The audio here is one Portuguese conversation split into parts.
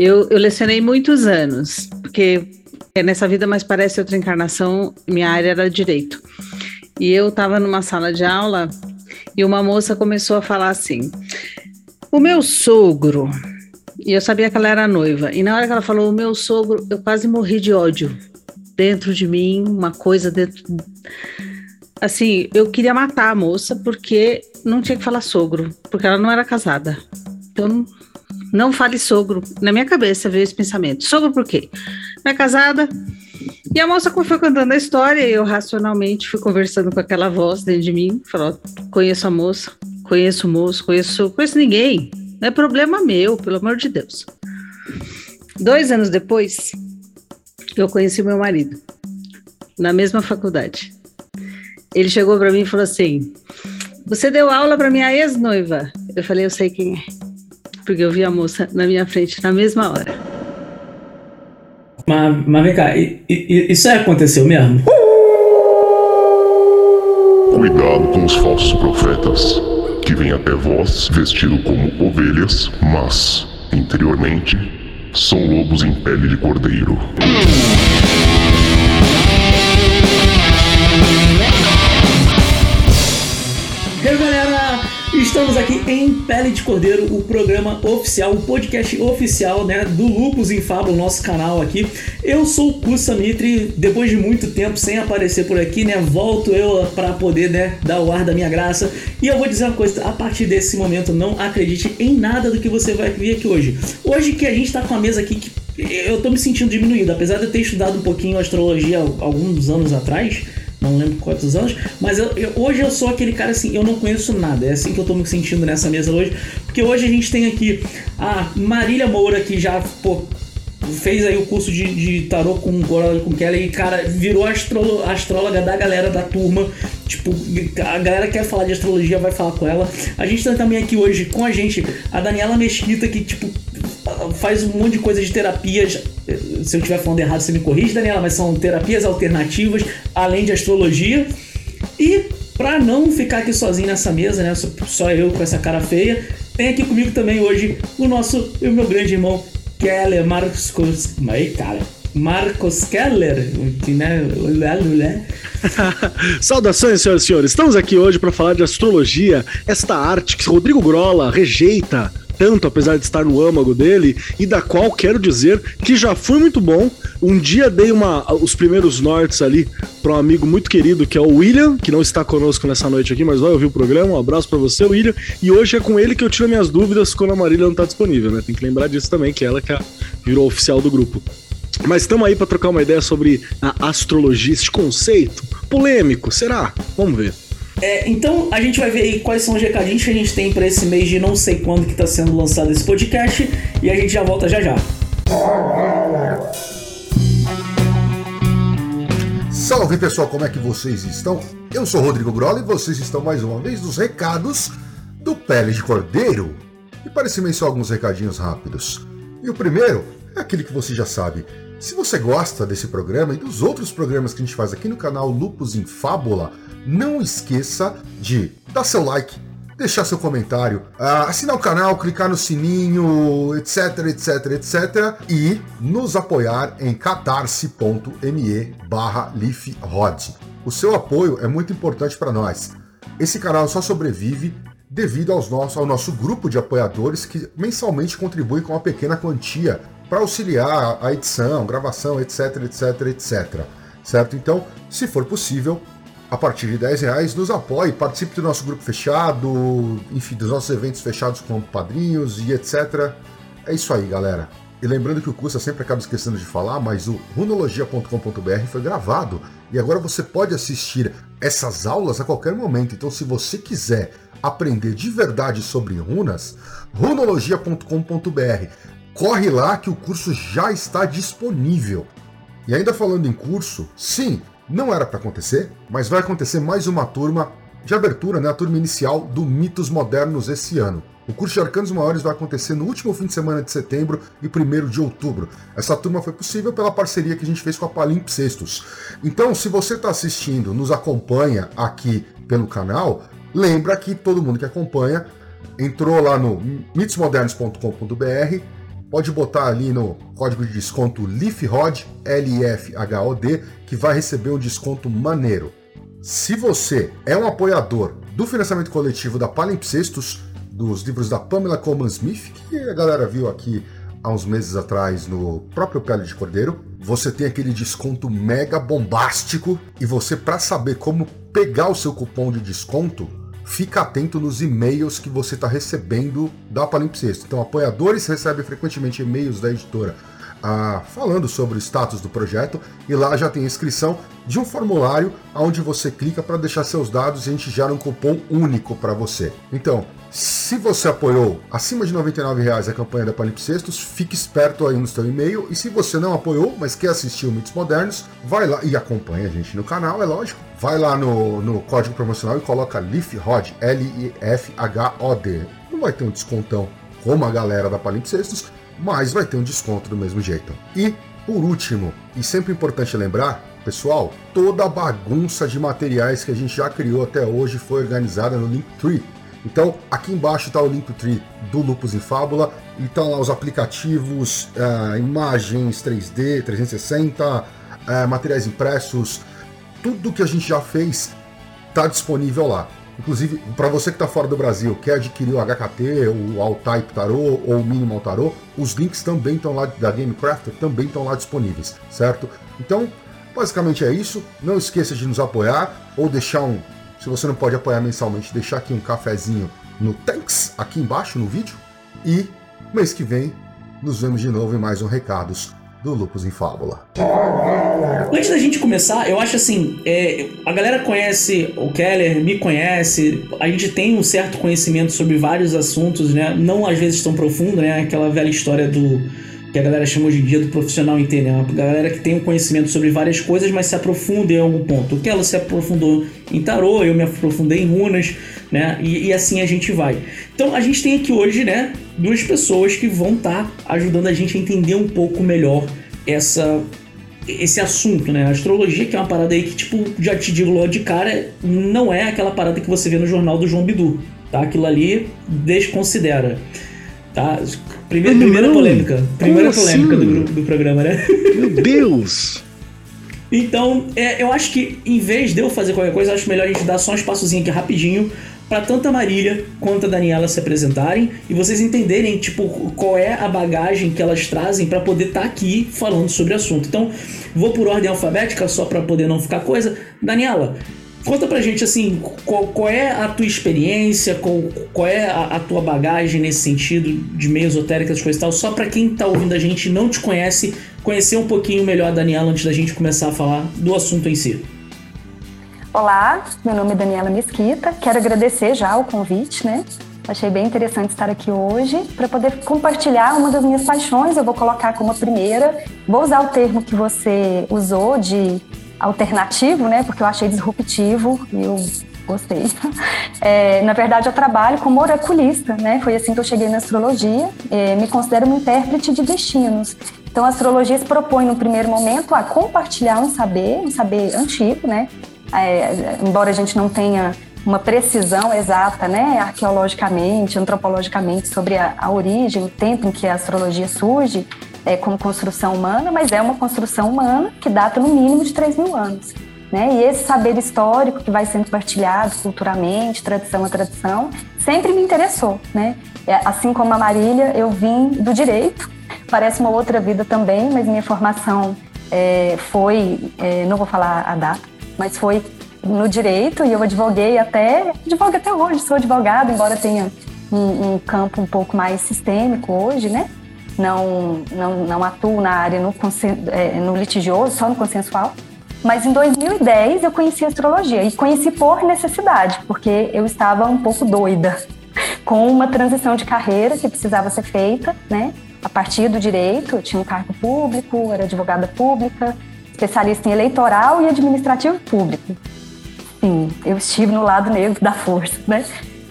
Eu, eu lecionei muitos anos, porque é nessa vida, mas parece outra encarnação, minha área era direito. E eu estava numa sala de aula e uma moça começou a falar assim: o meu sogro, e eu sabia que ela era noiva, e na hora que ela falou o meu sogro, eu quase morri de ódio dentro de mim, uma coisa dentro. Assim, eu queria matar a moça porque não tinha que falar sogro, porque ela não era casada. Então, não fale sogro. Na minha cabeça veio esse pensamento: sogro por quê? Não é casada? E a moça foi contando a história e eu racionalmente fui conversando com aquela voz dentro de mim. Falou: conheço a moça, conheço o moço, conheço, conheço ninguém. Não é problema meu, pelo amor de Deus. Dois anos depois, eu conheci meu marido na mesma faculdade. Ele chegou para mim e falou assim: Você deu aula para minha ex-noiva? Eu falei: Eu sei quem é, porque eu vi a moça na minha frente na mesma hora. Mas, mas vem cá, isso aí aconteceu mesmo? Cuidado com os falsos profetas que vem até vós vestido como ovelhas, mas, interiormente, são lobos em pele de cordeiro. Estamos aqui em Pele de Cordeiro, o programa oficial, o podcast oficial, né, do Lupus em Fábula, nosso canal aqui. Eu sou o Kusa Mitri, depois de muito tempo sem aparecer por aqui, né, volto eu para poder, né, dar o ar da minha graça. E eu vou dizer uma coisa, a partir desse momento não acredite em nada do que você vai ver aqui hoje. Hoje que a gente tá com a mesa aqui que eu tô me sentindo diminuído, apesar de eu ter estudado um pouquinho astrologia alguns anos atrás, não lembro quantos anos, mas eu, eu, hoje eu sou aquele cara assim, eu não conheço nada, é assim que eu tô me sentindo nessa mesa hoje, porque hoje a gente tem aqui a Marília Moura, que já, pô, fez aí o curso de, de tarô com Gorala com Kelly e, cara, virou astrolo, astróloga da galera da turma. Tipo, a galera que quer falar de astrologia vai falar com ela. A gente tem também aqui hoje com a gente a Daniela Mesquita, que, tipo, faz um monte de coisa de terapias. Se eu estiver falando errado, você me corrige, Daniela, mas são terapias alternativas, além de astrologia. E para não ficar aqui sozinho nessa mesa, né? Só eu com essa cara feia, tem aqui comigo também hoje o nosso o meu grande irmão Keller Marcos. Aí, cara. Marcos Keller, que né? Saudações, senhoras e senhores. Estamos aqui hoje para falar de astrologia, esta arte que Rodrigo Grola rejeita tanto, apesar de estar no âmago dele, e da qual quero dizer que já foi muito bom. Um dia dei uma, os primeiros nortes ali para um amigo muito querido que é o William, que não está conosco nessa noite aqui, mas vai ouvir o programa. Um abraço para você, William. E hoje é com ele que eu tiro minhas dúvidas quando a Marília não está disponível, né? Tem que lembrar disso também, que é ela que virou oficial do grupo. Mas estamos aí para trocar uma ideia sobre a astrologia, esse conceito polêmico, será? Vamos ver. É, então a gente vai ver aí quais são os recadinhos que a gente tem para esse mês de não sei quando que está sendo lançado esse podcast e a gente já volta já já. Salve pessoal, como é que vocês estão? Eu sou Rodrigo Grola e vocês estão mais uma vez nos recados do Pele de Cordeiro. E para esse mês só alguns recadinhos rápidos. E o primeiro é aquele que você já sabe. Se você gosta desse programa e dos outros programas que a gente faz aqui no canal Lupus em Fábula, não esqueça de dar seu like, deixar seu comentário, ah, assinar o canal, clicar no sininho, etc, etc, etc. E nos apoiar em catarse.me barra O seu apoio é muito importante para nós. Esse canal só sobrevive devido aos nossos, ao nosso grupo de apoiadores que mensalmente contribuem com uma pequena quantia para auxiliar a edição, gravação, etc, etc, etc. Certo? Então, se for possível, a partir de 10 reais, nos apoie, participe do nosso grupo fechado, enfim, dos nossos eventos fechados com padrinhos e etc. É isso aí, galera. E lembrando que o curso sempre acaba esquecendo de falar, mas o runologia.com.br foi gravado e agora você pode assistir essas aulas a qualquer momento. Então, se você quiser aprender de verdade sobre runas, runologia.com.br. Corre lá que o curso já está disponível. E ainda falando em curso, sim, não era para acontecer, mas vai acontecer mais uma turma de abertura, né, a turma inicial do Mitos Modernos esse ano. O curso de Arcanos Maiores vai acontecer no último fim de semana de setembro e 1 de outubro. Essa turma foi possível pela parceria que a gente fez com a Palimpsestos. Então, se você está assistindo, nos acompanha aqui pelo canal, lembra que todo mundo que acompanha entrou lá no mitosmodernos.com.br pode botar ali no código de desconto LIFROD, L-I-F-H-O-D, que vai receber um desconto maneiro. Se você é um apoiador do financiamento coletivo da Palimpsestos, dos livros da Pamela Coleman Smith, que a galera viu aqui há uns meses atrás no próprio Pele de Cordeiro, você tem aquele desconto mega bombástico e você para saber como pegar o seu cupom de desconto, fica atento nos e-mails que você está recebendo da Palimpsesto. Então, apoiadores recebem frequentemente e-mails da editora ah, falando sobre o status do projeto e lá já tem inscrição de um formulário onde você clica para deixar seus dados e a gente gera um cupom único para você. Então, se você apoiou acima de R$ reais a campanha da Palimpsestos, fique esperto aí no seu e-mail. E se você não apoiou, mas quer assistir o Mitos Modernos, vai lá e acompanha a gente no canal, é lógico. Vai lá no, no código promocional e coloca LIFHOD, L-I-F-H-O-D. Não vai ter um descontão como a galera da Palimpsestos, mas vai ter um desconto do mesmo jeito. E, por último, e sempre importante lembrar, pessoal, toda a bagunça de materiais que a gente já criou até hoje foi organizada no Linktree então, aqui embaixo está o Linktree do Lupus em Fábula, e estão lá os aplicativos, uh, imagens 3D, 360, uh, materiais impressos, tudo que a gente já fez está disponível lá. Inclusive, para você que está fora do Brasil, quer adquirir o HKT, o All-Type Tarot ou o Minimal Tarot, os links também estão lá, da GameCraft também estão lá disponíveis, certo? Então, basicamente é isso. Não esqueça de nos apoiar ou deixar um se você não pode apoiar mensalmente, deixar aqui um cafezinho no Thanks, aqui embaixo no vídeo. E mês que vem nos vemos de novo em mais um Recados do Lupus em Fábula. Antes da gente começar, eu acho assim, é, a galera conhece o Keller, me conhece, a gente tem um certo conhecimento sobre vários assuntos, né? Não às vezes tão profundo, né? Aquela velha história do que a galera chama hoje em dia do profissional né? Uma galera que tem um conhecimento sobre várias coisas, mas se aprofunda em algum ponto. O que ela se aprofundou em tarô, eu me aprofundei em runas, né? E, e, assim a gente vai. Então a gente tem aqui hoje, né, duas pessoas que vão estar tá ajudando a gente a entender um pouco melhor essa esse assunto, né? A astrologia, que é uma parada aí que, tipo, já te digo logo de cara, não é aquela parada que você vê no jornal do João Bidu, tá? Aquilo ali desconsidera. Tá? Primeira, primeira polêmica. Primeira Como polêmica assim? do, do programa, né? Meu Deus! então, é, eu acho que em vez de eu fazer qualquer coisa, acho melhor a gente dar só um espaçozinho aqui rapidinho para tanto a Marília quanto a Daniela se apresentarem e vocês entenderem, tipo, qual é a bagagem que elas trazem para poder estar tá aqui falando sobre o assunto. Então, vou por ordem alfabética só para poder não ficar coisa. Daniela, Conta pra gente, assim, qual, qual é a tua experiência, qual, qual é a, a, tua bagagem nesse sentido de meio esotérica, essas coisas e tal, só pra quem tá ouvindo a gente e não te conhece, conhecer um pouquinho melhor a Daniela antes da gente começar a falar do assunto em si. Olá, meu nome é Daniela Mesquita, quero agradecer já o convite, né? Achei bem interessante estar aqui hoje para poder compartilhar uma das minhas paixões. Eu vou colocar como a primeira. Vou usar o termo que você usou de alternativo, né? Porque eu achei disruptivo e eu gostei. É, na verdade, eu trabalho como oraculista, né? Foi assim que eu cheguei na astrologia. É, me considero uma intérprete de destinos. Então, a astrologia se propõe, no primeiro momento, a compartilhar um saber, um saber antigo, né? É, embora a gente não tenha uma precisão exata, né, arqueologicamente, antropologicamente, sobre a, a origem, o tempo em que a astrologia surge, é, como construção humana, mas é uma construção humana que data no mínimo de 3 mil anos. Né? E esse saber histórico que vai sendo partilhado culturalmente, tradição a tradição, sempre me interessou. Né? É, assim como a Marília, eu vim do direito, parece uma outra vida também, mas minha formação é, foi, é, não vou falar a data, mas foi no direito e eu advoguei até, advogo até hoje, sou advogada, embora tenha um, um campo um pouco mais sistêmico hoje, né? Não, não, não atuo na área no, é, no litigioso, só no consensual. Mas em 2010 eu conheci astrologia e conheci por necessidade, porque eu estava um pouco doida com uma transição de carreira que precisava ser feita, né? A partir do direito, eu tinha um cargo público, era advogada pública, especialista em eleitoral e administrativo público. Sim, eu estive no lado negro da força, né?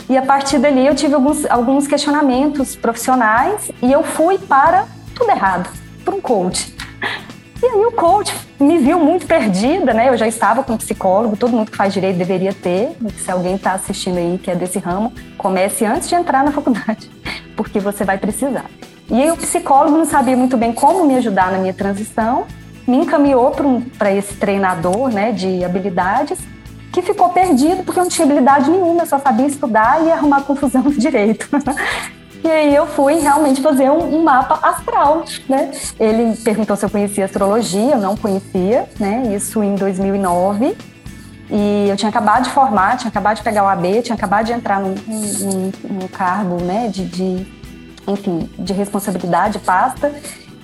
E a partir dali eu tive alguns, alguns questionamentos profissionais e eu fui para tudo errado, para um coach. E aí o coach me viu muito perdida, né? Eu já estava com um psicólogo, todo mundo que faz direito deveria ter. Se alguém está assistindo aí que é desse ramo, comece antes de entrar na faculdade, porque você vai precisar. E aí o psicólogo não sabia muito bem como me ajudar na minha transição, me encaminhou para um, esse treinador né, de habilidades, que ficou perdido porque não tinha habilidade nenhuma, só sabia estudar e arrumar confusão no direito. E aí eu fui realmente fazer um, um, mapa astral, né? Ele perguntou se eu conhecia astrologia, eu não conhecia, né? Isso em 2009. E eu tinha acabado de formar, tinha acabado de pegar o AB, tinha acabado de entrar num, num, num cargo, né? De, de, enfim, de responsabilidade, pasta.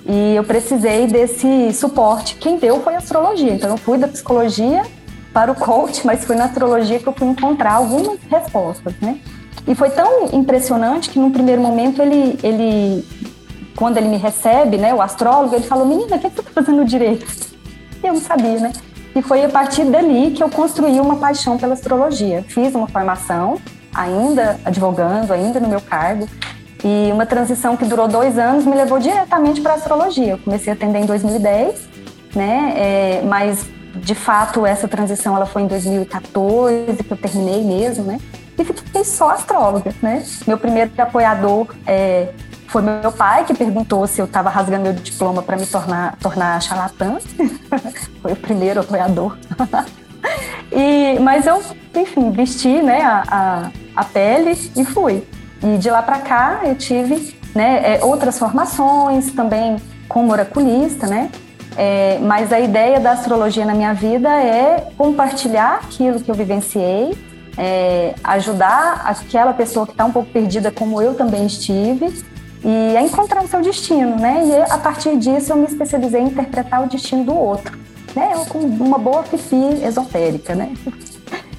E eu precisei desse suporte. Quem deu foi a astrologia. Então eu fui da psicologia para o coach, mas foi na astrologia que eu fui encontrar algumas respostas, né? E foi tão impressionante que num primeiro momento ele, ele quando ele me recebe, né, o astrólogo, ele falou: "Menina, o que, é que você está fazendo direito?" E eu não sabia, né? E foi a partir dali que eu construí uma paixão pela astrologia. Fiz uma formação, ainda advogando, ainda no meu cargo, e uma transição que durou dois anos me levou diretamente para a astrologia. Eu comecei a atender em 2010, né? É, mas de fato essa transição ela foi em 2014 que eu terminei mesmo, né? e fiquei só astróloga, né? Meu primeiro apoiador é, foi meu pai, que perguntou se eu estava rasgando meu diploma para me tornar, tornar charlatã. foi o primeiro apoiador. e, mas eu, enfim, vesti né, a, a, a pele e fui. E de lá para cá eu tive né, é, outras formações também como oraculista, né? É, mas a ideia da astrologia na minha vida é compartilhar aquilo que eu vivenciei é, ajudar aquela pessoa que está um pouco perdida, como eu também estive, e a encontrar o seu destino, né? E a partir disso eu me especializei em interpretar o destino do outro, né? Eu, com uma boa fifi esotérica, né?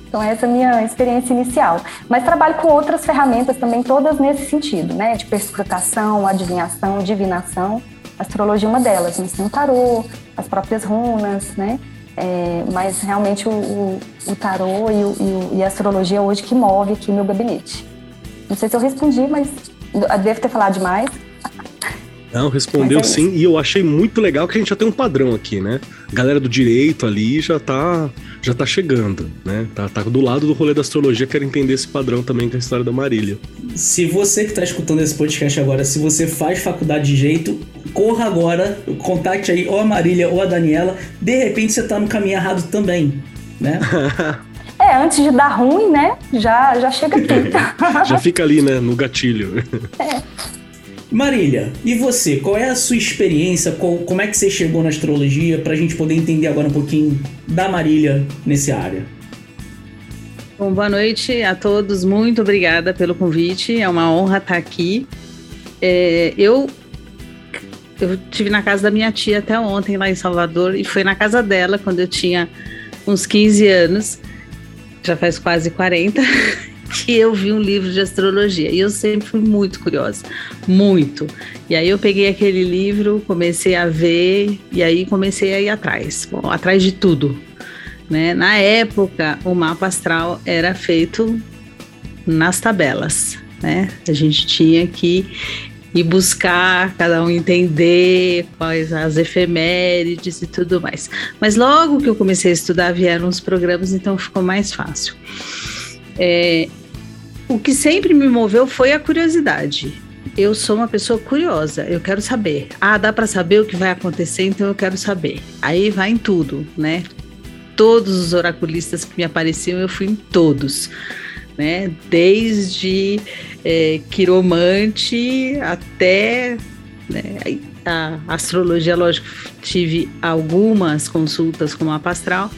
Então essa é a minha experiência inicial. Mas trabalho com outras ferramentas também, todas nesse sentido, né? De perscrutação, adivinhação, divinação. Astrologia é uma delas, mas tem o tarô, as próprias runas, né? É, mas realmente o, o, o tarô e, o, e, a astrologia hoje que move aqui meu gabinete. Não sei se eu respondi, mas devo ter falado demais. Não, respondeu é sim, e eu achei muito legal que a gente já tem um padrão aqui, né? A galera do direito ali já tá, já tá chegando, né? Tá, tá do lado do rolê da astrologia, quero entender esse padrão também com a história da Marília. Se você que tá escutando esse podcast agora, se você faz faculdade de jeito, corra agora, contacte aí ou a Marília ou a Daniela, de repente você tá no caminho errado também, né? É, antes de dar ruim, né? Já, já chega aqui. já fica ali, né? No gatilho. É. Marília, e você? Qual é a sua experiência? Qual, como é que você chegou na astrologia? Para a gente poder entender agora um pouquinho da Marília nessa área. Bom, boa noite a todos. Muito obrigada pelo convite. É uma honra estar aqui. É, eu eu tive na casa da minha tia até ontem lá em Salvador e foi na casa dela quando eu tinha uns 15 anos. Já faz quase 40. que eu vi um livro de astrologia e eu sempre fui muito curiosa, muito. E aí eu peguei aquele livro, comecei a ver e aí comecei a ir atrás, bom, atrás de tudo. Né? Na época, o mapa astral era feito nas tabelas, né? A gente tinha que ir buscar, cada um entender quais as efemérides e tudo mais. Mas logo que eu comecei a estudar, vieram os programas, então ficou mais fácil. É, o que sempre me moveu foi a curiosidade. Eu sou uma pessoa curiosa, eu quero saber. Ah, dá para saber o que vai acontecer, então eu quero saber. Aí vai em tudo, né? Todos os oraculistas que me apareciam, eu fui em todos. Né? Desde é, quiromante até né, a astrologia, lógico, tive algumas consultas com mapa astral,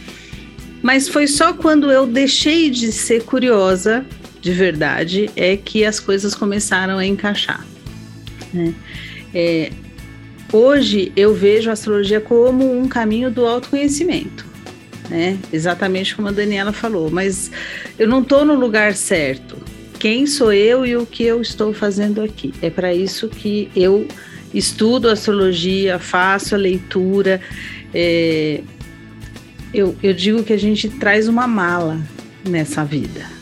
mas foi só quando eu deixei de ser curiosa de verdade é que as coisas começaram a encaixar. Né? É, hoje eu vejo a astrologia como um caminho do autoconhecimento, né? Exatamente como a Daniela falou, mas eu não estou no lugar certo. Quem sou eu e o que eu estou fazendo aqui? É para isso que eu estudo astrologia, faço a leitura. É, eu, eu digo que a gente traz uma mala nessa vida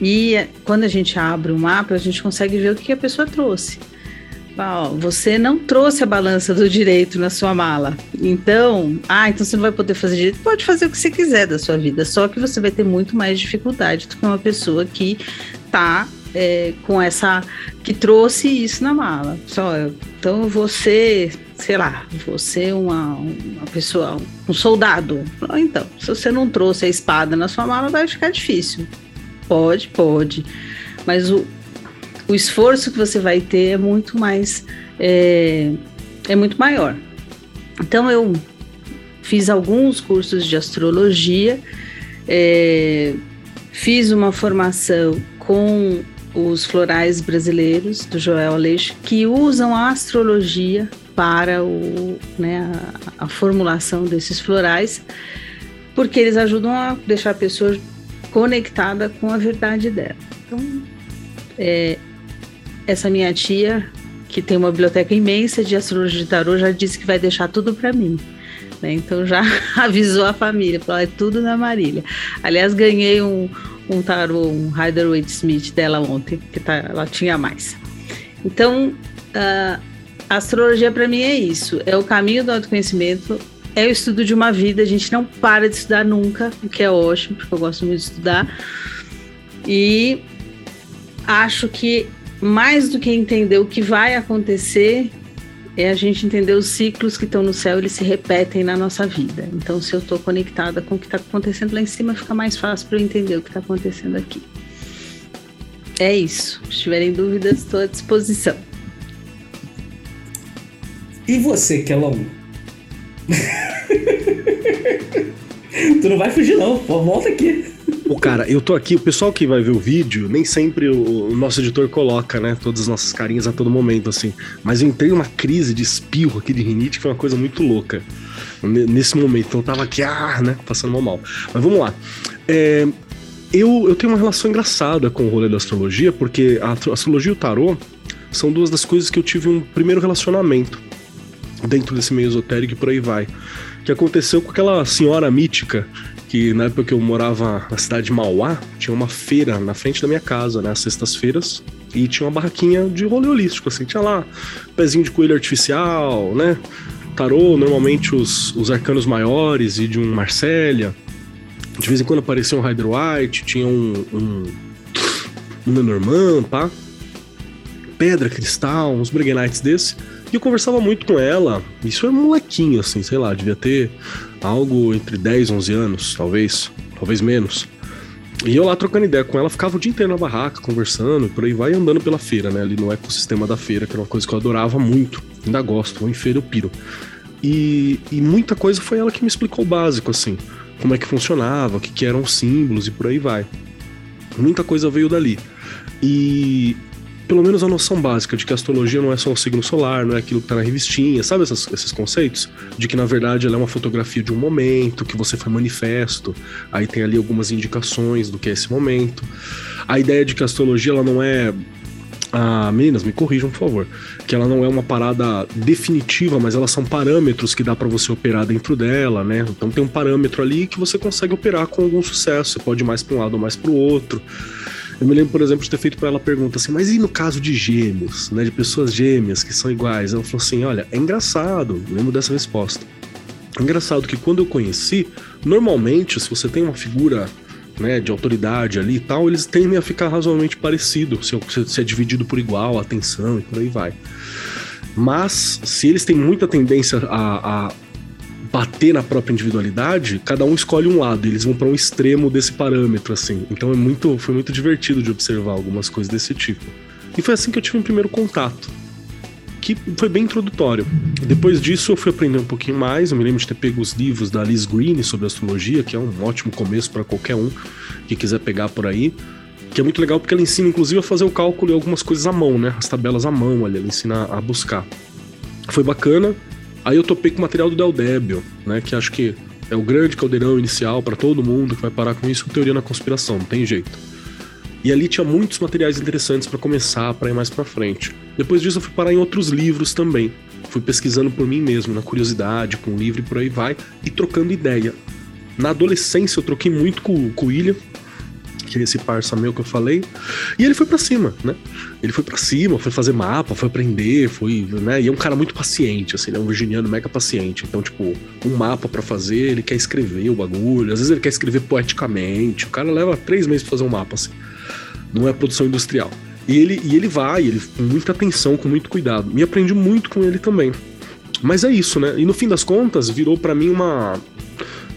e quando a gente abre o mapa, a gente consegue ver o que a pessoa trouxe. você não trouxe a balança do direito na sua mala. Então, ah, então você não vai poder fazer direito. Pode fazer o que você quiser da sua vida, só que você vai ter muito mais dificuldade do que uma pessoa que está é, com essa que trouxe isso na mala. Só, então você, sei lá, você uma, uma pessoa, um soldado. Então, se você não trouxe a espada na sua mala, vai ficar difícil. Pode, pode. Mas o, o esforço que você vai ter é muito mais é, é muito maior. Então eu fiz alguns cursos de astrologia, é, fiz uma formação com os florais brasileiros do Joel Aleixo, que usam a astrologia para o, né, a, a, formulação desses florais, porque eles ajudam a deixar a pessoa conectada com a verdade dela. Então, é, essa minha tia, que tem uma biblioteca imensa de astrologia de tarô, já disse que vai deixar tudo para mim. Né? Então já avisou a família, falou, é tudo na Marília. Aliás, ganhei um, um tarô, um Rider Waite Smith dela ontem, que tá, ela tinha mais. Então, a astrologia para mim é isso, é o caminho do autoconhecimento, é o estudo de uma vida, a gente não para de estudar nunca, o que é ótimo, porque eu gosto muito de estudar. E acho que mais do que entender o que vai acontecer, é a gente entender os ciclos que estão no céu, eles se repetem na nossa vida. Então, se eu estou conectada com o que está acontecendo lá em cima, fica mais fácil para eu entender o que está acontecendo aqui. É isso. Se tiverem dúvidas, estou à disposição. E você, Kelão? tu não vai fugir, não. Volta aqui. O cara, eu tô aqui, o pessoal que vai ver o vídeo, nem sempre o, o, nosso editor coloca, né, todas as nossas carinhas a todo momento, assim. Mas eu entrei numa crise de espirro aqui de rinite, que foi uma coisa muito louca. Nesse momento, então eu tava aqui, ah, né, passando mal mal. Mas vamos lá. É, eu, eu tenho uma relação engraçada com o rolê da astrologia, porque a astrologia e o tarô são duas das coisas que eu tive um primeiro relacionamento dentro desse meio esotérico e por aí vai. Que aconteceu com aquela senhora mítica que na época que eu morava na cidade de Mauá, tinha uma feira na frente da minha casa, né, às sextas-feiras, e tinha uma barraquinha de rolê holístico, assim, tinha lá pezinho de coelho artificial, né, tarô, normalmente os, os arcanos maiores e de um Marcélia, de vez em quando aparecia um Rider White, tinha um, um, um Lenormand, pá, pedra, cristal, uns Breguenites desse, e eu conversava muito com ela, isso era molequinho, assim, sei lá, devia ter algo entre 10, 11 anos, talvez, talvez menos. E eu lá trocando ideia com ela, ficava o dia inteiro na barraca, conversando, por aí vai andando pela feira, né? Ali no ecossistema da feira, que era uma coisa que eu adorava muito, ainda gosto, vou em feira eu piro. E, e muita coisa foi ela que me explicou o básico, assim, como é que funcionava, o que, que eram os símbolos e por aí vai. Muita coisa veio dali. E pelo menos a noção básica de que a astrologia não é só o signo solar, não é aquilo que tá na revistinha, sabe essas, esses conceitos? De que na verdade ela é uma fotografia de um momento, que você foi manifesto, aí tem ali algumas indicações do que é esse momento. A ideia de que a astrologia ela não é. Ah, meninas, me corrijam, por favor. Que ela não é uma parada definitiva, mas elas são parâmetros que dá para você operar dentro dela, né? Então tem um parâmetro ali que você consegue operar com algum sucesso. Você pode ir mais para um lado ou mais para o outro. Eu me lembro, por exemplo, de ter feito para ela pergunta assim, mas e no caso de gêmeos, né, de pessoas gêmeas que são iguais? Ela falou assim, olha, é engraçado, lembro dessa resposta. É engraçado que quando eu conheci, normalmente, se você tem uma figura né, de autoridade ali e tal, eles tendem a ficar razoavelmente parecidos, se, se é dividido por igual, atenção e por aí vai. Mas, se eles têm muita tendência a, a bater na própria individualidade, cada um escolhe um lado, eles vão para um extremo desse parâmetro, assim. Então é muito, foi muito divertido de observar algumas coisas desse tipo. E foi assim que eu tive um primeiro contato, que foi bem introdutório. Depois disso eu fui aprender um pouquinho mais, eu me lembro de ter pego os livros da Liz Green sobre astrologia, que é um ótimo começo para qualquer um que quiser pegar por aí. Que é muito legal porque ela ensina, inclusive, a fazer o cálculo e algumas coisas à mão, né? As tabelas à mão ali, ela ensina a buscar. Foi bacana, Aí eu topei com o material do Del Débio, né? Que acho que é o grande caldeirão inicial para todo mundo que vai parar com isso, teoria na conspiração, não tem jeito. E ali tinha muitos materiais interessantes para começar, para ir mais para frente. Depois disso eu fui parar em outros livros também. Fui pesquisando por mim mesmo, na curiosidade, com o livro e por aí vai, e trocando ideia. Na adolescência eu troquei muito com, com o William, que é esse parça meu que eu falei. E ele foi para cima, né? Ele foi para cima, foi fazer mapa, foi aprender, foi, né? E é um cara muito paciente, assim, ele é um virginiano mega paciente. Então, tipo, um mapa para fazer, ele quer escrever o bagulho. Às vezes ele quer escrever poeticamente. O cara leva três meses pra fazer um mapa, assim. não é produção industrial. E ele, e ele vai, ele com muita atenção, com muito cuidado. Me aprendi muito com ele também. Mas é isso, né? E no fim das contas, virou para mim uma.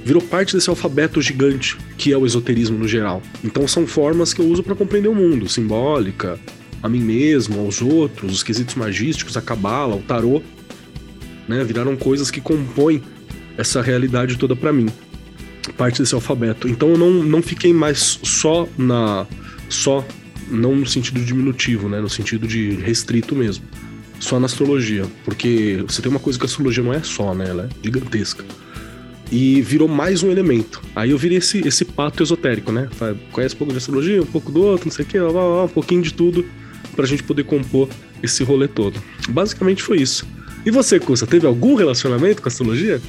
Virou parte desse alfabeto gigante que é o esoterismo no geral. Então são formas que eu uso para compreender o mundo, simbólica, a mim mesmo, aos outros, os quesitos magísticos, a cabala, o tarô, né? Viraram coisas que compõem essa realidade toda para mim. Parte desse alfabeto. Então eu não, não fiquei mais só na só não no sentido diminutivo, né, no sentido de restrito mesmo. Só na astrologia, porque você tem uma coisa que a astrologia não é só, né, ela é gigantesca. E virou mais um elemento. Aí eu virei esse, esse pato esotérico, né? Conhece um pouco de astrologia, um pouco do outro, não sei o que, um pouquinho de tudo, pra gente poder compor esse rolê todo. Basicamente foi isso. E você, Custa, teve algum relacionamento com a astrologia?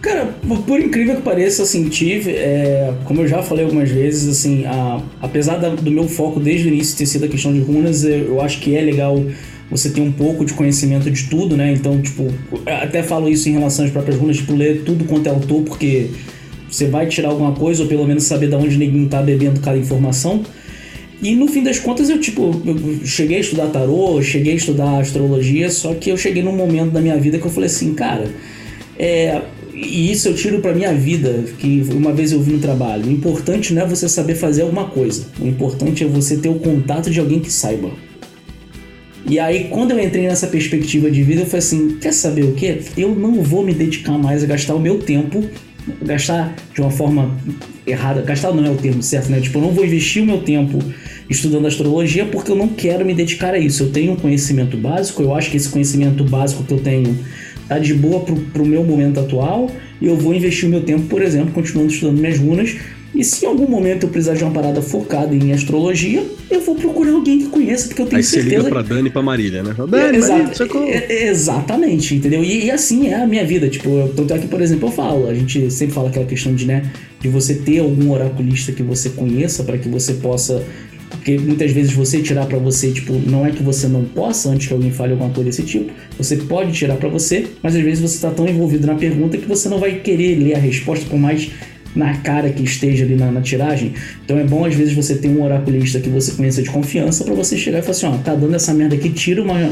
Cara, por incrível que pareça, assim, tive, é, como eu já falei algumas vezes, assim, a, apesar da, do meu foco desde o início ter sido a questão de runas, eu acho que é legal você ter um pouco de conhecimento de tudo, né? Então, tipo, até falo isso em relação às próprias runas, tipo, ler tudo quanto é autor, porque você vai tirar alguma coisa, ou pelo menos saber de onde ninguém tá bebendo cada informação. E no fim das contas, eu, tipo, eu cheguei a estudar tarô, cheguei a estudar astrologia, só que eu cheguei num momento da minha vida que eu falei assim, cara, é, e isso eu tiro para minha vida, que uma vez eu vi no trabalho. O importante não é você saber fazer alguma coisa. O importante é você ter o contato de alguém que saiba. E aí, quando eu entrei nessa perspectiva de vida, eu falei assim: quer saber o que? Eu não vou me dedicar mais a gastar o meu tempo, gastar de uma forma errada. Gastar não é o termo certo, né? Tipo, eu não vou investir o meu tempo estudando astrologia porque eu não quero me dedicar a isso. Eu tenho um conhecimento básico, eu acho que esse conhecimento básico que eu tenho tá de boa pro, pro meu momento atual e eu vou investir o meu tempo, por exemplo, continuando estudando minhas runas. E se em algum momento eu precisar de uma parada focada em astrologia, eu vou procurar alguém que conheça, porque eu tenho Aí certeza. Aí você liga pra Dani e pra Marília, né? Dani, é, Marília, é, exatamente, entendeu? E, e, assim é a minha vida. Tipo, tanto é que, por exemplo, eu falo, a gente sempre fala aquela questão de, né, de você ter algum oraculista que você conheça para que você possa porque muitas vezes você tirar para você, tipo, não é que você não possa antes que alguém fale alguma coisa desse tipo, você pode tirar para você, mas às vezes você tá tão envolvido na pergunta que você não vai querer ler a resposta por mais na cara que esteja ali na, na, tiragem. Então é bom às vezes você ter um oraculista que você conheça de confiança para você chegar e falar assim, ó, tá dando essa merda aqui, tira uma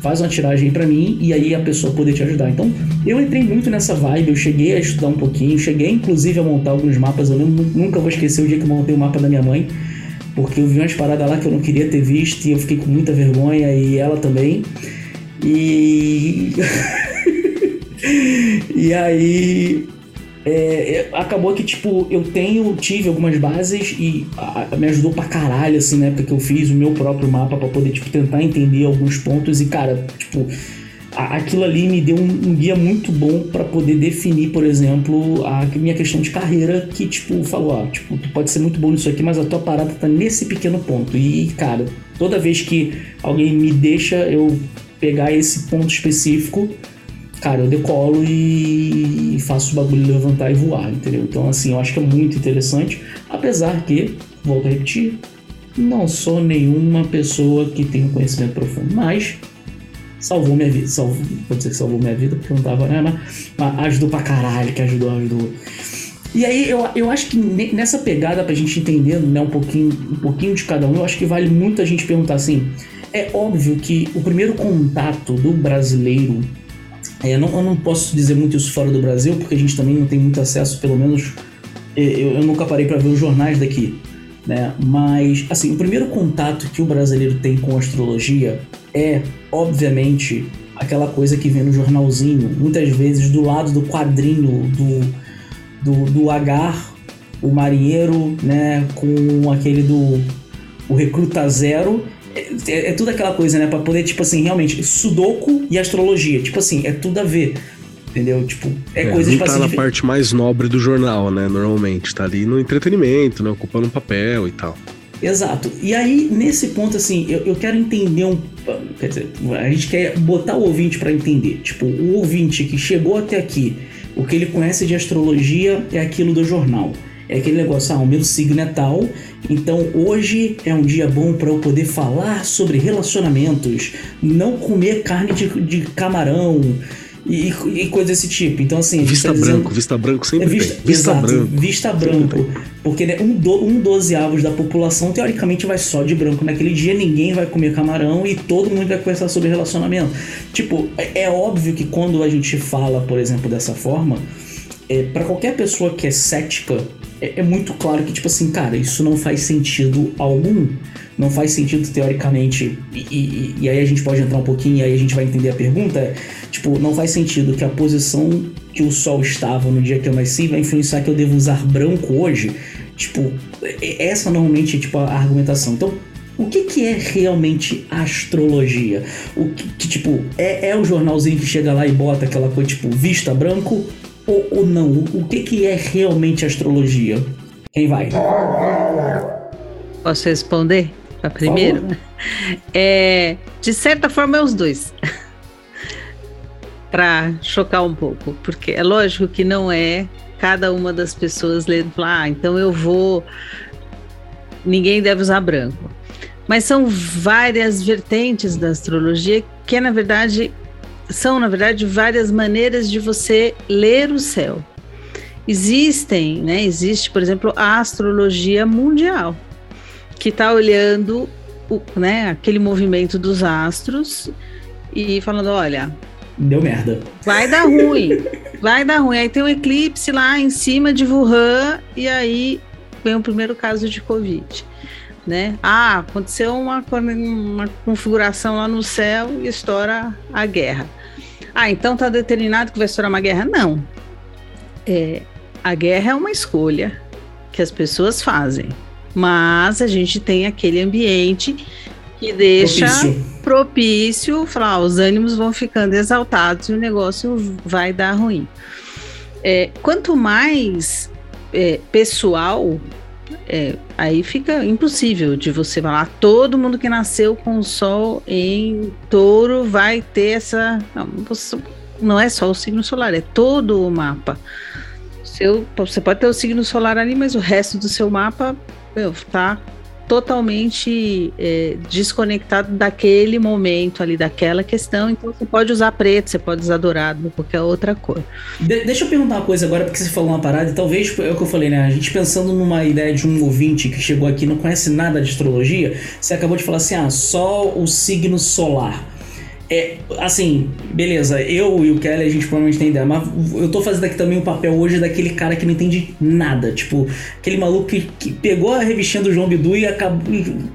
faz uma tiragem para mim e aí a pessoa poder te ajudar. Então, eu entrei muito nessa vibe, eu cheguei a estudar um pouquinho, cheguei inclusive a montar alguns mapas, eu nunca vou esquecer o dia que eu montei o mapa da minha mãe porque eu vi umas paradas lá que eu não queria ter visto e eu fiquei com muita vergonha e ela também. E. e aí. É, é, acabou que, tipo, eu tenho, tive algumas bases e a, a, me ajudou pra caralho, assim, na época que eu fiz o meu próprio mapa para poder, tipo, tentar entender alguns pontos e, cara, tipo, aquilo ali me deu um, um guia muito bom para poder definir, por exemplo, a minha questão de carreira, que, tipo, falou, ó, tipo, tu pode ser muito bom nisso aqui, mas a tua parada tá nesse pequeno ponto. E, cara, toda vez que alguém me deixa eu pegar esse ponto específico, cara, eu decolo e faço o bagulho levantar e voar, entendeu? Então, assim, eu acho que é muito interessante, apesar que, volto a repetir, não sou nenhuma pessoa que tem um conhecimento profundo, mas salvou minha vida. Salvou, vou dizer que salvou minha vida, porque não tava, né? Mas, mas ajudou pra caralho, que ajudou, ajudou. E aí eu, eu acho que nessa pegada pra gente entender né, um, pouquinho, um pouquinho de cada um, eu acho que vale muito a gente perguntar assim. É óbvio que o primeiro contato do brasileiro, é, não, eu não posso dizer muito isso fora do Brasil, porque a gente também não tem muito acesso, pelo menos é, eu, eu nunca parei para ver os jornais daqui. Né? Mas, assim, o primeiro contato que o brasileiro tem com astrologia é, obviamente, aquela coisa que vem no jornalzinho, muitas vezes do lado do quadrinho do, do, do Agar, o marinheiro, né, com aquele do o recruta zero. É, é, é tudo aquela coisa, né, para poder, tipo assim, realmente, sudoku e astrologia, tipo assim, é tudo a ver. Entendeu? Tipo, é, é coisa não tá na parte mais nobre do jornal, né? Normalmente. Tá ali no entretenimento, né? Ocupando um papel e tal. Exato. E aí, nesse ponto, assim, eu, eu quero entender um. Quer dizer, a gente quer botar o ouvinte para entender. Tipo, o ouvinte que chegou até aqui, o que ele conhece de astrologia é aquilo do jornal. É aquele negócio, ah, o meu signo é tal, então hoje é um dia bom para eu poder falar sobre relacionamentos, não comer carne de, de camarão e, e coisas desse tipo. Então, assim. Vista tá branco, dizendo, vista branco sempre é vista, tem. Vista exato, branco. Vista branco. Porque né, um, do, um dozeavos da população, teoricamente, vai só de branco. Naquele dia ninguém vai comer camarão e todo mundo vai conversar sobre relacionamento. Tipo, é, é óbvio que quando a gente fala, por exemplo, dessa forma, é, para qualquer pessoa que é cética, é, é muito claro que, tipo assim, cara, isso não faz sentido algum não faz sentido teoricamente, e, e, e, aí a gente pode entrar um pouquinho e aí a gente vai entender a pergunta, é, tipo, não faz sentido que a posição que o sol estava no dia que eu nasci vai influenciar que eu devo usar branco hoje, tipo, essa normalmente é tipo a argumentação. Então, o que, que é realmente astrologia? O que, que, tipo, é, é o jornalzinho que chega lá e bota aquela coisa, tipo, vista branco ou, ou não? O que, que é realmente astrologia? Quem vai? Posso responder? primeiro? É, de certa forma é os dois. para chocar um pouco, porque é lógico que não é cada uma das pessoas lendo ah, então eu vou. Ninguém deve usar branco. Mas são várias vertentes da astrologia que, na verdade, são, na verdade, várias maneiras de você ler o céu. Existem, né? Existe, por exemplo, a astrologia mundial que está olhando o, né, aquele movimento dos astros e falando, olha, deu merda. Vai dar ruim. vai dar ruim. Aí tem um eclipse lá em cima de Wuhan e aí vem o primeiro caso de Covid. Né? Ah, aconteceu uma, uma configuração lá no céu e estoura a guerra. Ah, então tá determinado que vai estourar uma guerra? Não. É, a guerra é uma escolha que as pessoas fazem mas a gente tem aquele ambiente que deixa propício, propício falar, os ânimos vão ficando exaltados e o negócio vai dar ruim. É, quanto mais é, pessoal, é, aí fica impossível de você falar, todo mundo que nasceu com o sol em touro vai ter essa. Não, não é só o signo solar, é todo o mapa. Seu, você pode ter o signo solar ali, mas o resto do seu mapa está totalmente é, desconectado daquele momento ali, daquela questão. Então você pode usar preto, você pode usar dourado, qualquer outra cor. De deixa eu perguntar uma coisa agora, porque você falou uma parada, e talvez é o que eu falei, né? A gente pensando numa ideia de um ouvinte que chegou aqui não conhece nada de astrologia, você acabou de falar assim: ah, só o signo solar. É, assim, beleza, eu e o Kelly a gente provavelmente tem ideia, mas eu tô fazendo aqui também o um papel hoje daquele cara que não entende nada. Tipo, aquele maluco que, que pegou a revistinha do João Bidu e, acabou,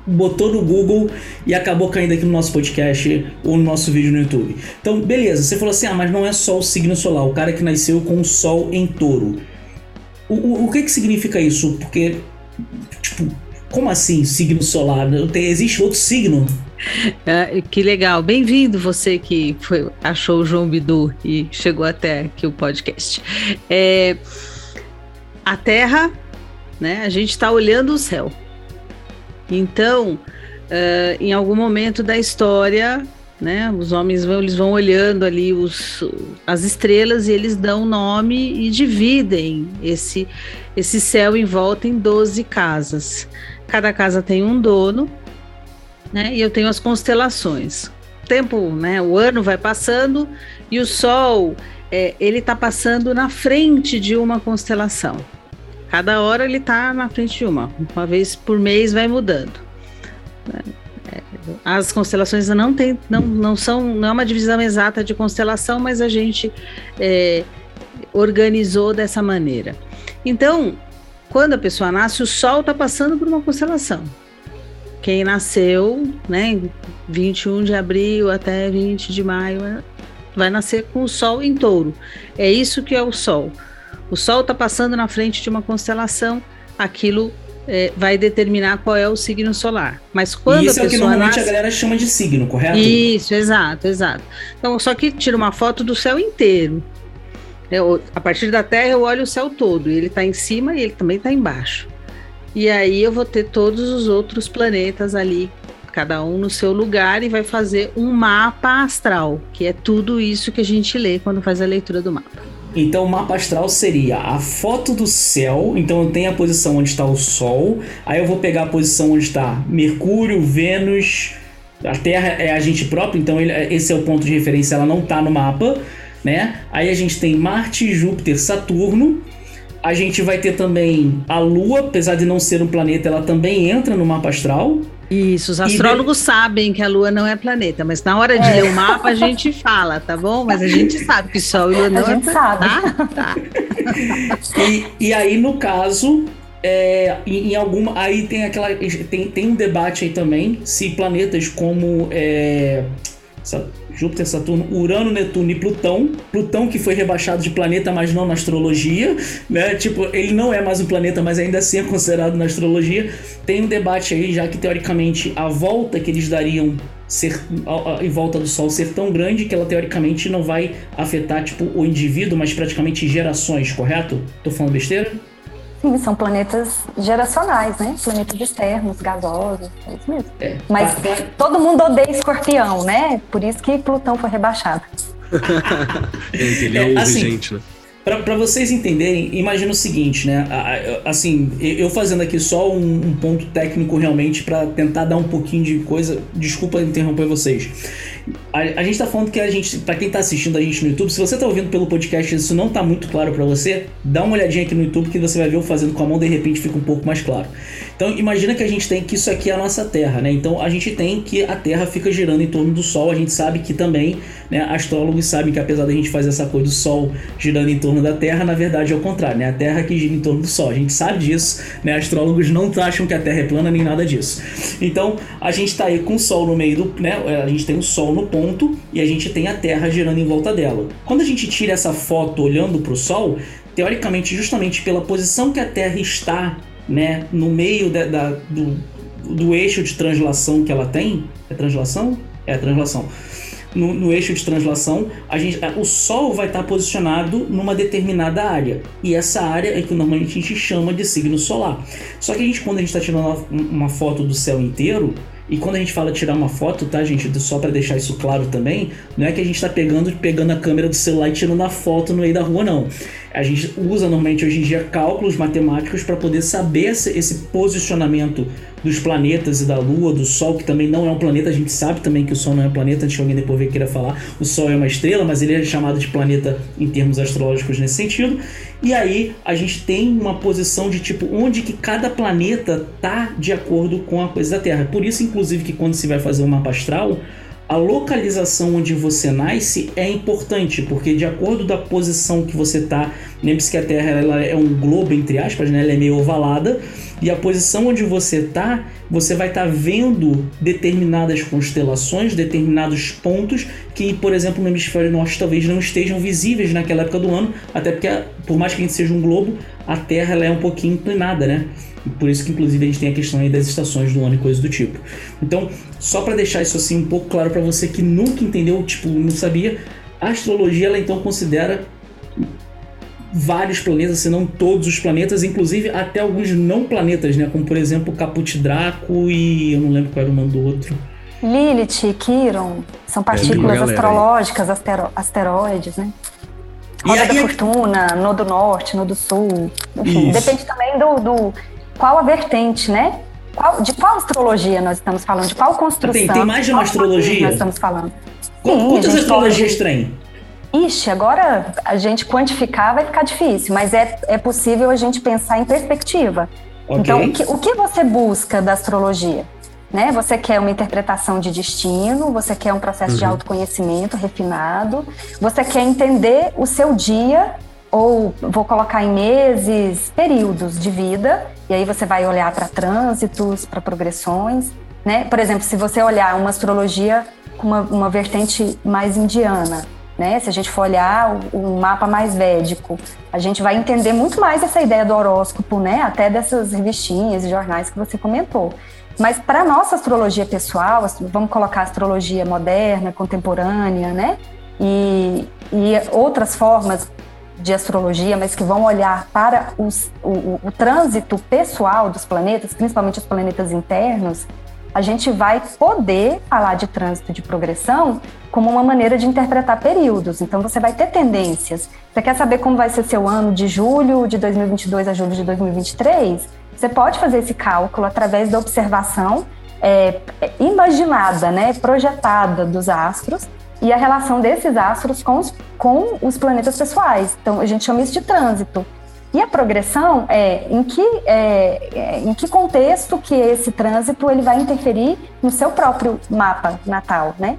botou no Google e acabou caindo aqui no nosso podcast ou no nosso vídeo no YouTube. Então, beleza, você falou assim, ah, mas não é só o signo solar, o cara que nasceu com o sol em touro. O, o, o que que significa isso? Porque, tipo, como assim signo solar? Existe outro signo? É, que legal. Bem-vindo você que foi, achou o João Bidu e chegou até aqui o podcast. É, a Terra, né? A gente está olhando o céu. Então, uh, em algum momento da história, né? Os homens vão, eles vão olhando ali os, as estrelas e eles dão nome e dividem esse, esse céu em volta em 12 casas. Cada casa tem um dono né? E eu tenho as constelações. O tempo, né? O ano vai passando e o Sol, é, ele está passando na frente de uma constelação. Cada hora ele está na frente de uma. Uma vez por mês vai mudando. É, as constelações não tem, não, não são, não é uma divisão exata de constelação, mas a gente é, organizou dessa maneira. Então, quando a pessoa nasce, o Sol está passando por uma constelação quem nasceu, né, 21 de abril até 20 de maio, é, vai nascer com o Sol em touro. É isso que é o Sol. O Sol está passando na frente de uma constelação, aquilo é, vai determinar qual é o signo solar. Mas quando isso a pessoa é o que normalmente nasce... a galera chama de signo, correto? Isso, exato, exato. Então, só que tira uma foto do céu inteiro. Eu, a partir da Terra eu olho o céu todo, ele está em cima e ele também está embaixo. E aí eu vou ter todos os outros planetas ali, cada um no seu lugar, e vai fazer um mapa astral, que é tudo isso que a gente lê quando faz a leitura do mapa. Então o mapa astral seria a foto do céu, então eu tenho a posição onde está o Sol, aí eu vou pegar a posição onde está Mercúrio, Vênus, a Terra é a gente próprio, então ele, esse é o ponto de referência, ela não está no mapa. né? Aí a gente tem Marte, Júpiter, Saturno. A gente vai ter também a Lua, apesar de não ser um planeta, ela também entra no mapa astral. Isso, os astrólogos de... sabem que a Lua não é planeta, mas na hora de é. ler o mapa a gente fala, tá bom? Mas a gente sabe que Sol e Lua não a gente é sabe. Tá? tá. e, e aí, no caso, é, em, em, alguma. Aí tem aquela. Tem, tem um debate aí também se planetas como. É, Júpiter, Saturno, Urano, Netuno e Plutão. Plutão que foi rebaixado de planeta, mas não na astrologia, né? Tipo, ele não é mais um planeta, mas ainda assim é considerado na astrologia. Tem um debate aí, já que teoricamente a volta que eles dariam ser em volta do Sol ser tão grande que ela teoricamente não vai afetar tipo o indivíduo, mas praticamente gerações, correto? Tô falando besteira? Sim, são planetas geracionais, né? Planetas externos, gasosos, é isso mesmo. É. Mas todo mundo odeia escorpião, né? Por isso que Plutão foi rebaixado. ele é, é assim, gente, né? Para vocês entenderem, imagina o seguinte, né? Assim, eu fazendo aqui só um, um ponto técnico realmente para tentar dar um pouquinho de coisa. Desculpa interromper vocês. A, a gente tá falando que a gente, para quem tá assistindo a gente no YouTube, se você tá ouvindo pelo podcast e isso não tá muito claro para você, dá uma olhadinha aqui no YouTube que você vai ver eu fazendo com a mão, de repente fica um pouco mais claro. Então imagina que a gente tem que isso aqui é a nossa Terra, né? Então a gente tem que a Terra fica girando em torno do Sol. A gente sabe que também, né? Astrólogos sabem que apesar da gente fazer essa coisa do Sol girando em torno da Terra, na verdade é o contrário, né? A Terra que gira em torno do Sol. A gente sabe disso, né? Astrólogos não acham que a Terra é plana nem nada disso. Então a gente tá aí com o Sol no meio do, né? A gente tem o Sol no ponto e a gente tem a Terra girando em volta dela. Quando a gente tira essa foto olhando para o Sol, teoricamente, justamente pela posição que a Terra está né, no meio da, da, do, do eixo de translação que ela tem. É translação? É translação. No, no, eixo de translação, a gente, o Sol vai estar posicionado numa determinada área. E essa área é que normalmente a gente chama de signo solar. Só que a gente, quando a gente está tirando uma, uma foto do céu inteiro, e quando a gente fala tirar uma foto, tá, gente? Só para deixar isso claro também, não é que a gente tá pegando, pegando a câmera do celular e tirando a foto no meio da rua, não. A gente usa normalmente hoje em dia cálculos matemáticos para poder saber esse posicionamento dos planetas e da Lua, do Sol, que também não é um planeta. A gente sabe também que o Sol não é um planeta, antes que alguém depois queira falar. O Sol é uma estrela, mas ele é chamado de planeta em termos astrológicos nesse sentido. E aí a gente tem uma posição de tipo onde que cada planeta tá de acordo com a coisa da Terra. Por isso, inclusive, que quando se vai fazer um mapa astral, a localização onde você nasce é importante, porque de acordo da posição que você está, lembre-se que a Terra ela é um globo, entre aspas, né? ela é meio ovalada, e a posição onde você está, você vai estar tá vendo determinadas constelações, determinados pontos que, por exemplo, no hemisfério norte talvez não estejam visíveis naquela época do ano, até porque, por mais que a gente seja um globo, a Terra ela é um pouquinho inclinada, né? Por isso que inclusive a gente tem a questão aí das estações do ano e coisas do tipo. Então, só para deixar isso assim um pouco claro para você que nunca entendeu, tipo, não sabia, a astrologia ela então considera vários planetas, se não todos os planetas, inclusive até alguns não planetas, né? Como por exemplo Caput Draco e eu não lembro qual era o nome do outro. Lilith e Quiron são é, partículas é, astrológicas, astero asteroides, né? Roda aí, da Fortuna, no do Norte, no do Sul. Enfim, Isso. depende também do, do qual a vertente, né? Qual, de qual astrologia nós estamos falando? De qual construção? Tem, tem mais de uma astrologia? Nós estamos falando. Sim, Quantas astrologias pode... tem? Ixi, agora a gente quantificar vai ficar difícil, mas é, é possível a gente pensar em perspectiva. Okay. Então, o que, o que você busca da astrologia? Né? Você quer uma interpretação de destino, você quer um processo uhum. de autoconhecimento refinado, você quer entender o seu dia ou vou colocar em meses, períodos de vida, e aí você vai olhar para trânsitos, para progressões, né? Por exemplo, se você olhar uma astrologia com uma, uma vertente mais indiana, né? Se a gente for olhar um mapa mais védico, a gente vai entender muito mais essa ideia do horóscopo, né? Até dessas revistinhas e jornais que você comentou. Mas para nossa astrologia pessoal, vamos colocar astrologia moderna, contemporânea, né? E, e outras formas de astrologia, mas que vão olhar para os, o, o, trânsito pessoal dos planetas, principalmente os planetas internos, a gente vai poder falar de trânsito de progressão como uma maneira de interpretar períodos. Então, você vai ter tendências. Você quer saber como vai ser seu ano de julho de 2022 a julho de 2023? Você pode fazer esse cálculo através da observação é, imaginada, né, projetada dos astros e a relação desses astros com os, com os planetas pessoais. Então, a gente chama isso de trânsito. E a progressão é em que, é, é, em que contexto que esse trânsito ele vai interferir no seu próprio mapa natal, né?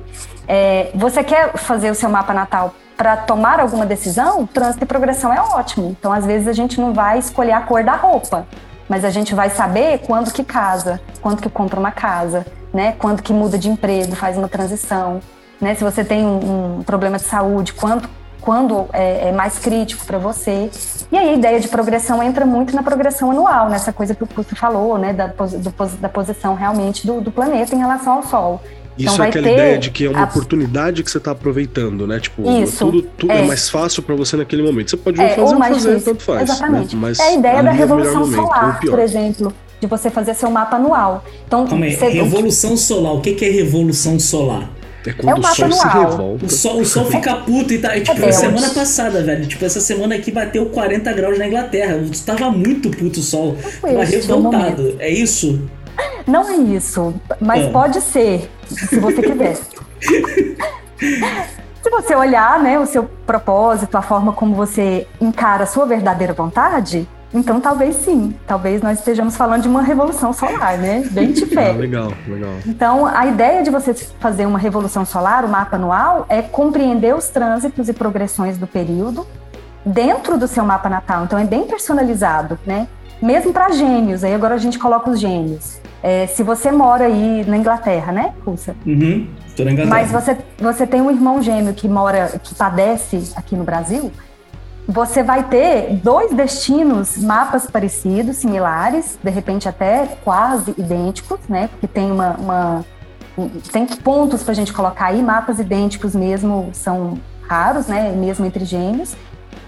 É, você quer fazer o seu mapa natal para tomar alguma decisão? Trânsito e progressão é ótimo. Então, às vezes a gente não vai escolher a cor da roupa, mas a gente vai saber quando que casa, quando que compra uma casa, né? Quando que muda de emprego, faz uma transição, né? Se você tem um, um problema de saúde, quando quando é, é mais crítico para você. E aí a ideia de progressão entra muito na progressão anual, nessa coisa que o Puto falou, né, da, do, da posição realmente do, do planeta em relação ao Sol. Então Isso então é aquela ideia de que é uma a... oportunidade que você está aproveitando, né? Tipo, Isso, tudo, tudo é. é. mais fácil para você naquele momento. Você pode não é, fazer ou fazer, difícil. tanto faz. Né? Exatamente. Né? Mas é a ideia da revolução momento, solar, por exemplo, de você fazer seu mapa anual. Então, Calma você... revolução solar. O que, que é revolução solar? É quando é o, o sol se revolta. O sol, o sol fica puto e tá. Tipo, é semana passada, velho. Tipo, essa semana aqui bateu 40 graus na Inglaterra. Tava muito puto o sol. Tava revoltado. É isso? Não é isso. Mas é. pode ser, se você quiser. se você olhar, né, o seu propósito, a forma como você encara a sua verdadeira vontade, então, talvez sim. Talvez nós estejamos falando de uma revolução solar, né? Bem de fé. Ah, legal, legal. Então, a ideia de você fazer uma revolução solar, o mapa anual, é compreender os trânsitos e progressões do período dentro do seu mapa natal. Então, é bem personalizado, né? Mesmo para gêmeos. Aí agora a gente coloca os gêmeos. É, se você mora aí na Inglaterra, né, Pulsa? Uhum. Tô na Inglaterra. Mas você, você tem um irmão gêmeo que mora, que padece aqui no Brasil, você vai ter dois destinos, mapas parecidos, similares, de repente até quase idênticos, né? Porque tem uma, uma tem pontos para a gente colocar aí, mapas idênticos mesmo são raros, né? Mesmo entre gêmeos.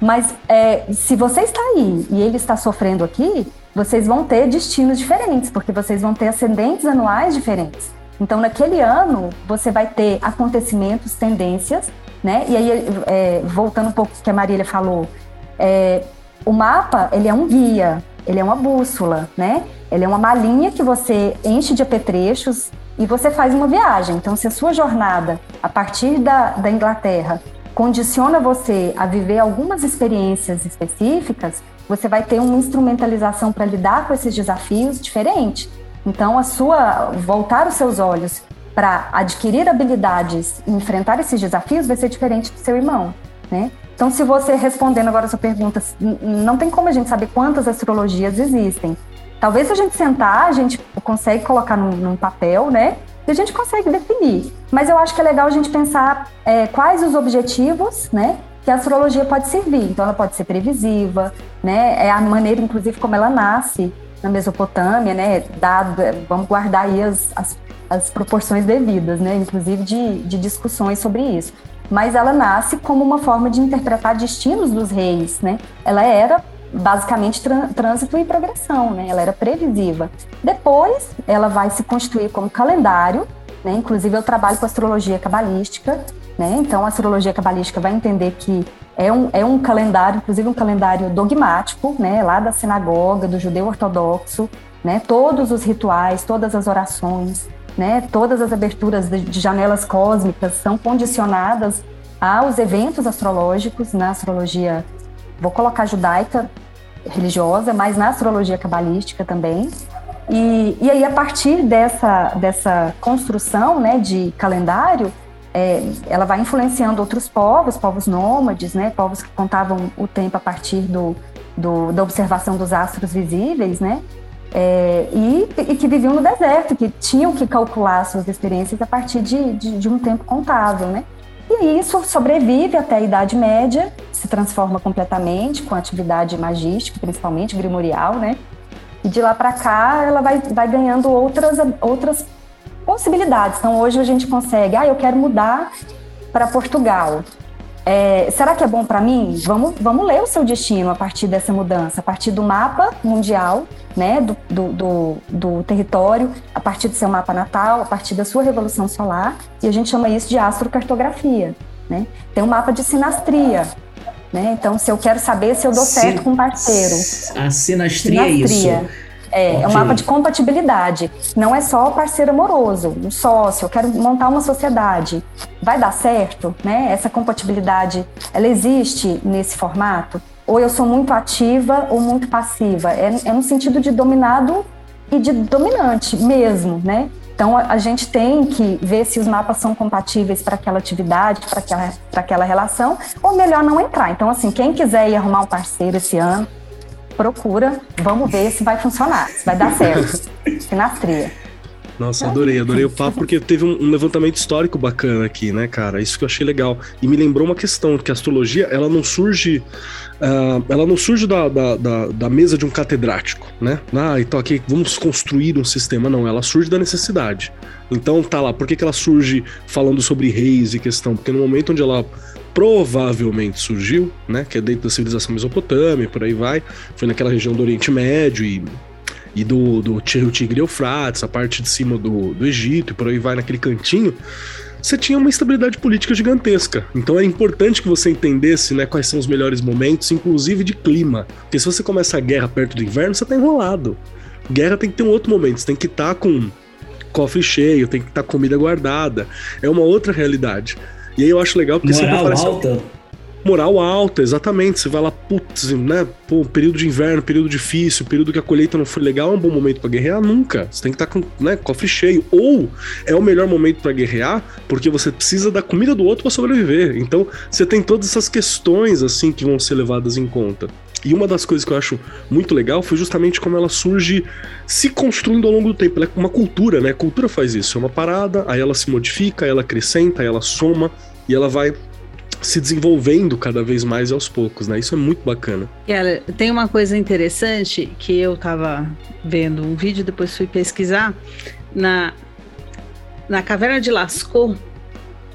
Mas é, se você está aí e ele está sofrendo aqui, vocês vão ter destinos diferentes, porque vocês vão ter ascendentes anuais diferentes. Então, naquele ano, você vai ter acontecimentos, tendências né? E aí, é, voltando um pouco que a Marília falou, é, o mapa, ele é um guia, ele é uma bússola, né? Ele é uma malinha que você enche de apetrechos e você faz uma viagem. Então, se a sua jornada, a partir da, da Inglaterra, condiciona você a viver algumas experiências específicas, você vai ter uma instrumentalização para lidar com esses desafios diferente. Então, a sua voltar os seus olhos para adquirir habilidades e enfrentar esses desafios vai ser diferente do seu irmão, né? Então, se você respondendo agora a sua pergunta, não tem como a gente saber quantas astrologias existem. Talvez se a gente sentar, a gente consegue colocar num, num papel, né? E a gente consegue definir. Mas eu acho que é legal a gente pensar é, quais os objetivos, né? Que a astrologia pode servir. Então, ela pode ser previsiva, né? É a maneira, inclusive, como ela nasce na Mesopotâmia, né? Dado, vamos guardar aí as, as as proporções devidas, né? Inclusive de, de discussões sobre isso. Mas ela nasce como uma forma de interpretar destinos dos reis, né? Ela era basicamente trânsito e progressão, né? Ela era previsiva. Depois, ela vai se constituir como calendário, né? Inclusive, eu trabalho com astrologia cabalística, né? Então, a astrologia cabalística vai entender que é um, é um calendário, inclusive um calendário dogmático, né? Lá da sinagoga, do judeu ortodoxo, né? Todos os rituais, todas as orações, né? Todas as aberturas de janelas cósmicas são condicionadas aos eventos astrológicos na astrologia, vou colocar judaica religiosa, mas na astrologia cabalística também. E, e aí, a partir dessa, dessa construção né, de calendário, é, ela vai influenciando outros povos, povos nômades, né, povos que contavam o tempo a partir do, do, da observação dos astros visíveis, né, é, e, e, que viviam no deserto, que tinham que calcular suas experiências a partir de, de, de, um tempo contável, né? E isso sobrevive até a Idade Média, se transforma completamente com a atividade magística, principalmente grimorial, né? E de lá para cá ela vai, vai ganhando outras, outras possibilidades. Então hoje a gente consegue, ah, eu quero mudar para Portugal. É, será que é bom para mim? Vamos, vamos ler o seu destino a partir dessa mudança, a partir do mapa mundial, né, do, do, do, do, território, a partir do seu mapa natal, a partir da sua revolução solar, e a gente chama isso de astrocartografia. Né? Tem um mapa de sinastria. Né? Então, se eu quero saber se eu dou certo com um parceiro. A sinastria, sinastria. é isso. É, okay. é um mapa de compatibilidade. Não é só parceiro amoroso, um sócio, eu quero montar uma sociedade. Vai dar certo, né? Essa compatibilidade, ela existe nesse formato? Ou eu sou muito ativa ou muito passiva? É, é no sentido de dominado e de dominante mesmo, né? Então a gente tem que ver se os mapas são compatíveis para aquela atividade, para aquela, aquela relação, ou melhor não entrar. Então, assim, quem quiser ir arrumar um parceiro esse ano, procura, vamos ver se vai funcionar, se vai dar certo. Sinastria. Nossa, adorei, adorei o papo, porque teve um, levantamento histórico bacana aqui, né, cara? Isso que eu achei legal. E me lembrou uma questão, que a astrologia, ela não surge. Uh, ela não surge da, da, da, da, mesa de um catedrático, né? Ah, então aqui vamos construir um sistema. Não, ela surge da necessidade. Então tá lá, por que, que ela surge falando sobre reis e questão? Porque no momento onde ela provavelmente surgiu, né, que é dentro da civilização mesopotâmica, por aí vai, foi naquela região do Oriente Médio e e do, do Tigre Eufrates, a parte de cima do, do Egito e por aí vai naquele cantinho, você tinha uma instabilidade política gigantesca. Então é importante que você entendesse né, quais são os melhores momentos, inclusive de clima. Porque se você começa a guerra perto do inverno, você tá enrolado. Guerra tem que ter um outro momento, você tem que estar tá com cofre cheio, tem que estar tá comida guardada. É uma outra realidade. E aí eu acho legal porque Moral sempre aparece. Alta moral alta, exatamente. Você vai lá, putz, né? Pô, período de inverno, período difícil, período que a colheita não foi legal, é um bom momento para guerrear? Nunca. Você tem que estar tá com né, cofre cheio. Ou é o melhor momento para guerrear porque você precisa da comida do outro para sobreviver. Então, você tem todas essas questões, assim, que vão ser levadas em conta. E uma das coisas que eu acho muito legal foi justamente como ela surge se construindo ao longo do tempo. Ela é uma cultura, né? A cultura faz isso. É uma parada, aí ela se modifica, ela acrescenta, ela soma e ela vai se desenvolvendo cada vez mais aos poucos, né? Isso é muito bacana. Ela, tem uma coisa interessante que eu tava vendo um vídeo, depois fui pesquisar. Na, na caverna de Lascaux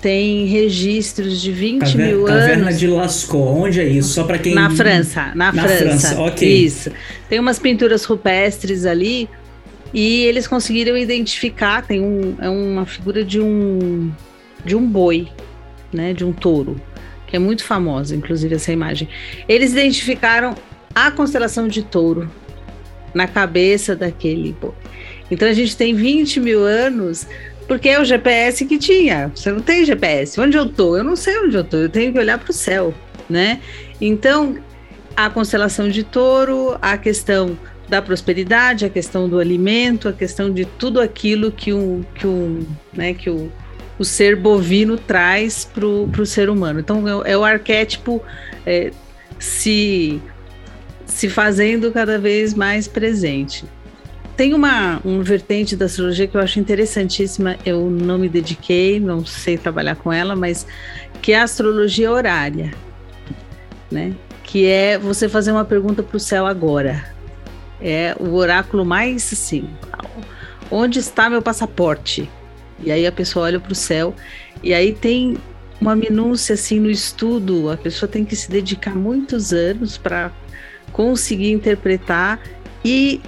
tem registros de 20 Caver, mil caverna anos. Caverna de Lascaux, onde é isso? Só para quem. Na França, na, na França. França. ok. Isso. Tem umas pinturas rupestres ali e eles conseguiram identificar. Tem um, é uma figura de um de um boi, né? De um touro que é muito famosa, inclusive essa imagem. Eles identificaram a constelação de touro na cabeça daquele boi. Então a gente tem 20 mil anos, porque é o GPS que tinha. Você não tem GPS. Onde eu tô? Eu não sei onde eu tô. Eu tenho que olhar para o céu, né? Então a constelação de touro, a questão da prosperidade, a questão do alimento, a questão de tudo aquilo que um, que um, né, que o o ser bovino traz para o ser humano. Então é, é o arquétipo é, se, se fazendo cada vez mais presente. Tem uma um vertente da astrologia que eu acho interessantíssima, eu não me dediquei, não sei trabalhar com ela, mas que é a astrologia horária, né? Que é você fazer uma pergunta para o céu agora. É o oráculo mais assim, onde está meu passaporte? E aí a pessoa olha para o céu e aí tem uma minúcia assim no estudo, a pessoa tem que se dedicar muitos anos para conseguir interpretar e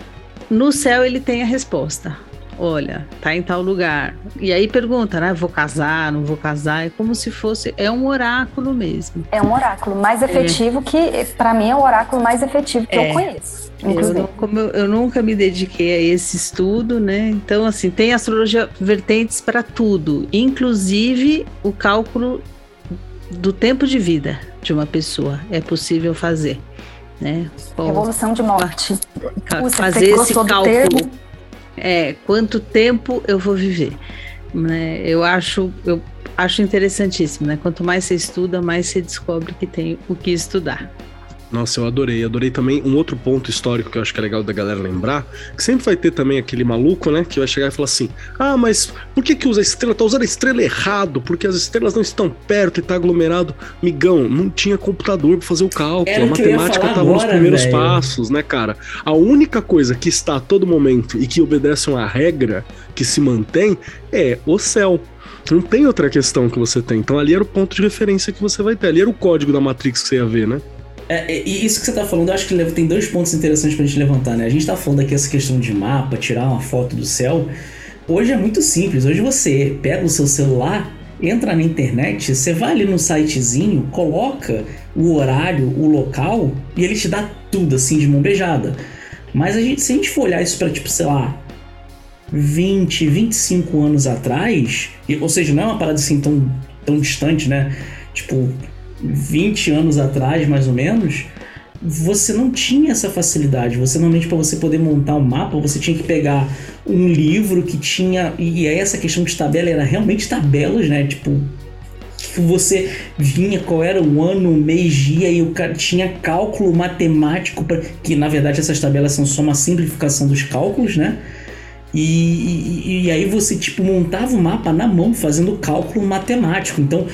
no céu ele tem a resposta. Olha, tá em tal lugar. E aí pergunta, né? Vou casar, não vou casar? É como se fosse. É um oráculo mesmo. É um oráculo mais é. efetivo é. que, para mim, é o oráculo mais efetivo que é. eu conheço. Eu, não, como eu, eu, nunca me dediquei a esse estudo, né? Então, assim, tem astrologia vertentes para tudo, inclusive o cálculo do tempo de vida de uma pessoa. É possível fazer. Né? Revolução de morte. Fazer esse cálculo. É, quanto tempo eu vou viver. Né? Eu acho, eu acho interessantíssimo, né? Quanto mais você estuda, mais você descobre que tem o que estudar. Nossa, eu adorei. Adorei também um outro ponto histórico que eu acho que é legal da galera lembrar, que sempre vai ter também aquele maluco, né, que vai chegar e falar assim: "Ah, mas por que que usa a estrela? Tá usando a estrela errado, porque as estrelas não estão perto e tá aglomerado". Migão, não tinha computador para fazer o cálculo, Era a matemática tava nos primeiros véio. passos, né, cara? A única coisa que está a todo momento e que obedece uma regra que se mantém é o céu. Não tem outra questão que você tem. Então ali era o ponto de referência que você vai ter. Ali era o código da Matrix que você ia ver, né? É, e isso que você tá falando, eu acho que tem dois pontos interessantes pra gente levantar, né? A gente tá falando aqui essa questão de mapa, tirar uma foto do céu. Hoje é muito simples. Hoje você pega o seu celular, entra na internet, você vai ali no sitezinho, coloca o horário, o local, e ele te dá tudo assim de mão beijada. Mas a gente, se a gente for olhar isso para tipo, sei lá, 20, 25 anos atrás, ou seja, não é uma parada assim tão, tão distante, né? Tipo, 20 anos atrás, mais ou menos, você não tinha essa facilidade. Você normalmente para você poder montar um mapa, você tinha que pegar um livro que tinha e aí essa questão de tabela era realmente tabelas, né? Tipo você vinha qual era o ano, o mês, dia e o cara tinha cálculo matemático para que na verdade essas tabelas são só uma simplificação dos cálculos, né? E, e, e, aí você tipo montava o mapa na mão fazendo cálculo matemático. Então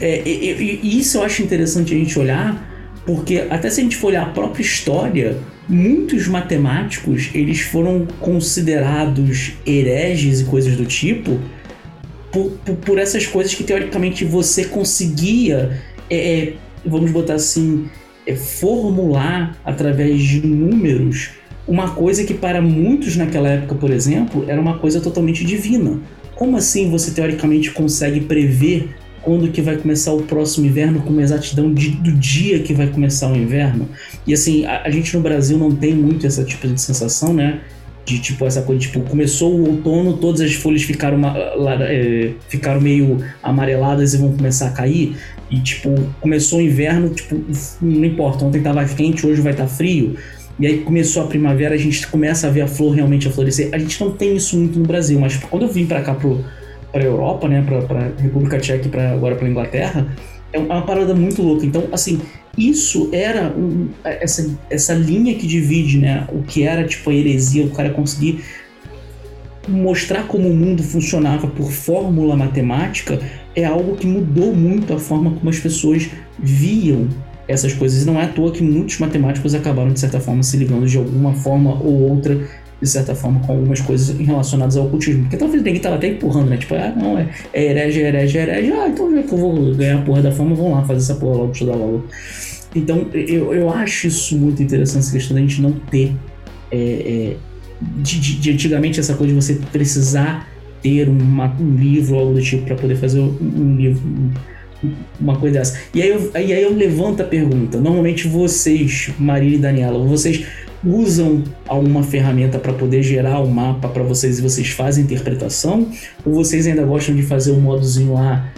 é, isso eu acho interessante a gente olhar porque até se a gente for olhar a própria história, muitos matemáticos eles foram considerados hereges e coisas do tipo por, por, por essas coisas que teoricamente você conseguia, é, é, vamos botar assim, é, formular através de números uma coisa que para muitos naquela época, por exemplo, era uma coisa totalmente divina. Como assim você teoricamente consegue prever quando que vai começar o próximo inverno com uma exatidão de, do dia que vai começar o inverno. E assim, a, a, gente no Brasil não tem muito essa tipo de sensação, né? De tipo, essa coisa, tipo, começou o outono, todas as folhas ficaram, é, ficaram meio amareladas e vão começar a cair. E tipo, começou o inverno, tipo, não importa, ontem tava quente, hoje vai estar tá frio. E aí começou a primavera, a gente começa a ver a flor realmente a florescer. A gente não tem isso muito no Brasil, mas quando eu vim para cá pro, para a Europa, né, para a República Tcheca e pra, agora para a Inglaterra, é uma parada muito louca. Então, assim, isso era um, essa, essa linha que divide, né, o que era tipo a heresia, o cara conseguir mostrar como o mundo funcionava por fórmula matemática é algo que mudou muito a forma como as pessoas viam essas coisas. E não é à toa que muitos matemáticos acabaram, de certa forma, se ligando de alguma forma ou outra de certa forma, com algumas coisas relacionadas ao ocultismo. Porque talvez ninguém tava até empurrando, né? Tipo, ah, não, é, é herege, é herege, é herege. Ah, então já que eu vou ganhar a porra da fama, vamos lá fazer essa porra logo, estudar logo. Então, eu, eu acho isso muito interessante, essa questão da gente não ter. É, é, de, de, de, antigamente, essa coisa de você precisar ter uma, um livro ou algo do tipo para poder fazer um, um livro. Um, uma coisa dessa. E aí, eu, aí eu levanto a pergunta. Normalmente vocês, Marília e Daniela, vocês usam alguma ferramenta para poder gerar o um mapa para vocês e vocês fazem interpretação? Ou vocês ainda gostam de fazer o um modozinho lá,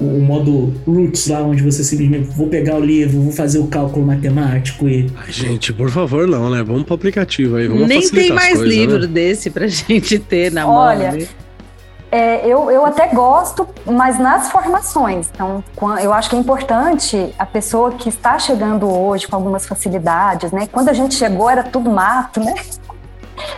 o, o modo roots lá, onde você simplesmente vou pegar o livro, vou fazer o cálculo matemático e. Ai, gente, por favor, não, né? Vamos para o aplicativo aí. Vamos Nem tem mais coisas, livro né? desse pra gente ter na Olha, mão. Né? É, eu, eu até gosto, mas nas formações. Então, eu acho que é importante a pessoa que está chegando hoje com algumas facilidades, né? Quando a gente chegou era tudo mato, né?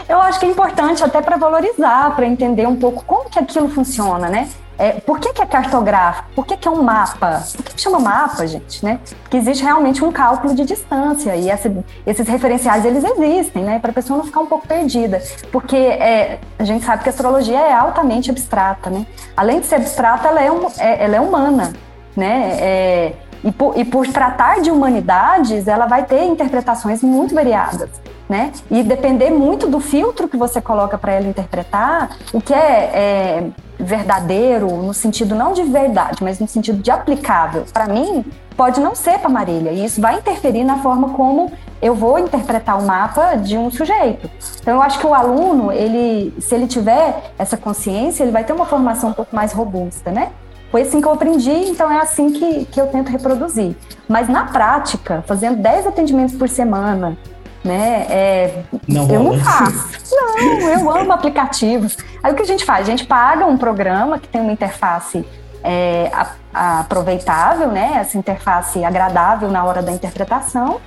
Eu acho que é importante até para valorizar, para entender um pouco como que aquilo funciona, né? É, por que, que é cartográfico? Por que, que é um mapa? Por que, que chama mapa, gente? Né? Porque existe realmente um cálculo de distância e essa, esses referenciais eles existem, né? Para a pessoa não ficar um pouco perdida. Porque é, a gente sabe que a astrologia é altamente abstrata, né? Além de ser abstrata, ela é, um, é ela é humana, né? É, e por, e por tratar de humanidades, ela vai ter interpretações muito variadas né? E depender muito do filtro que você coloca para ela interpretar, o que é, é, verdadeiro no sentido não de verdade, mas no sentido de aplicável. Para mim, pode não ser para Marília, e isso vai interferir na forma como eu vou interpretar o mapa de um sujeito. Então, eu acho que o aluno, ele, se ele tiver essa consciência, ele vai ter uma formação um pouco mais robusta, né? Foi assim que eu aprendi, então é assim que, que eu tento reproduzir. Mas na prática, fazendo 10 atendimentos por semana, né? É, não eu não faço. Não, eu amo aplicativos. Aí o que a gente faz? A gente paga um programa que tem uma interface é, a, a aproveitável, né? Essa interface agradável na hora da interpretação.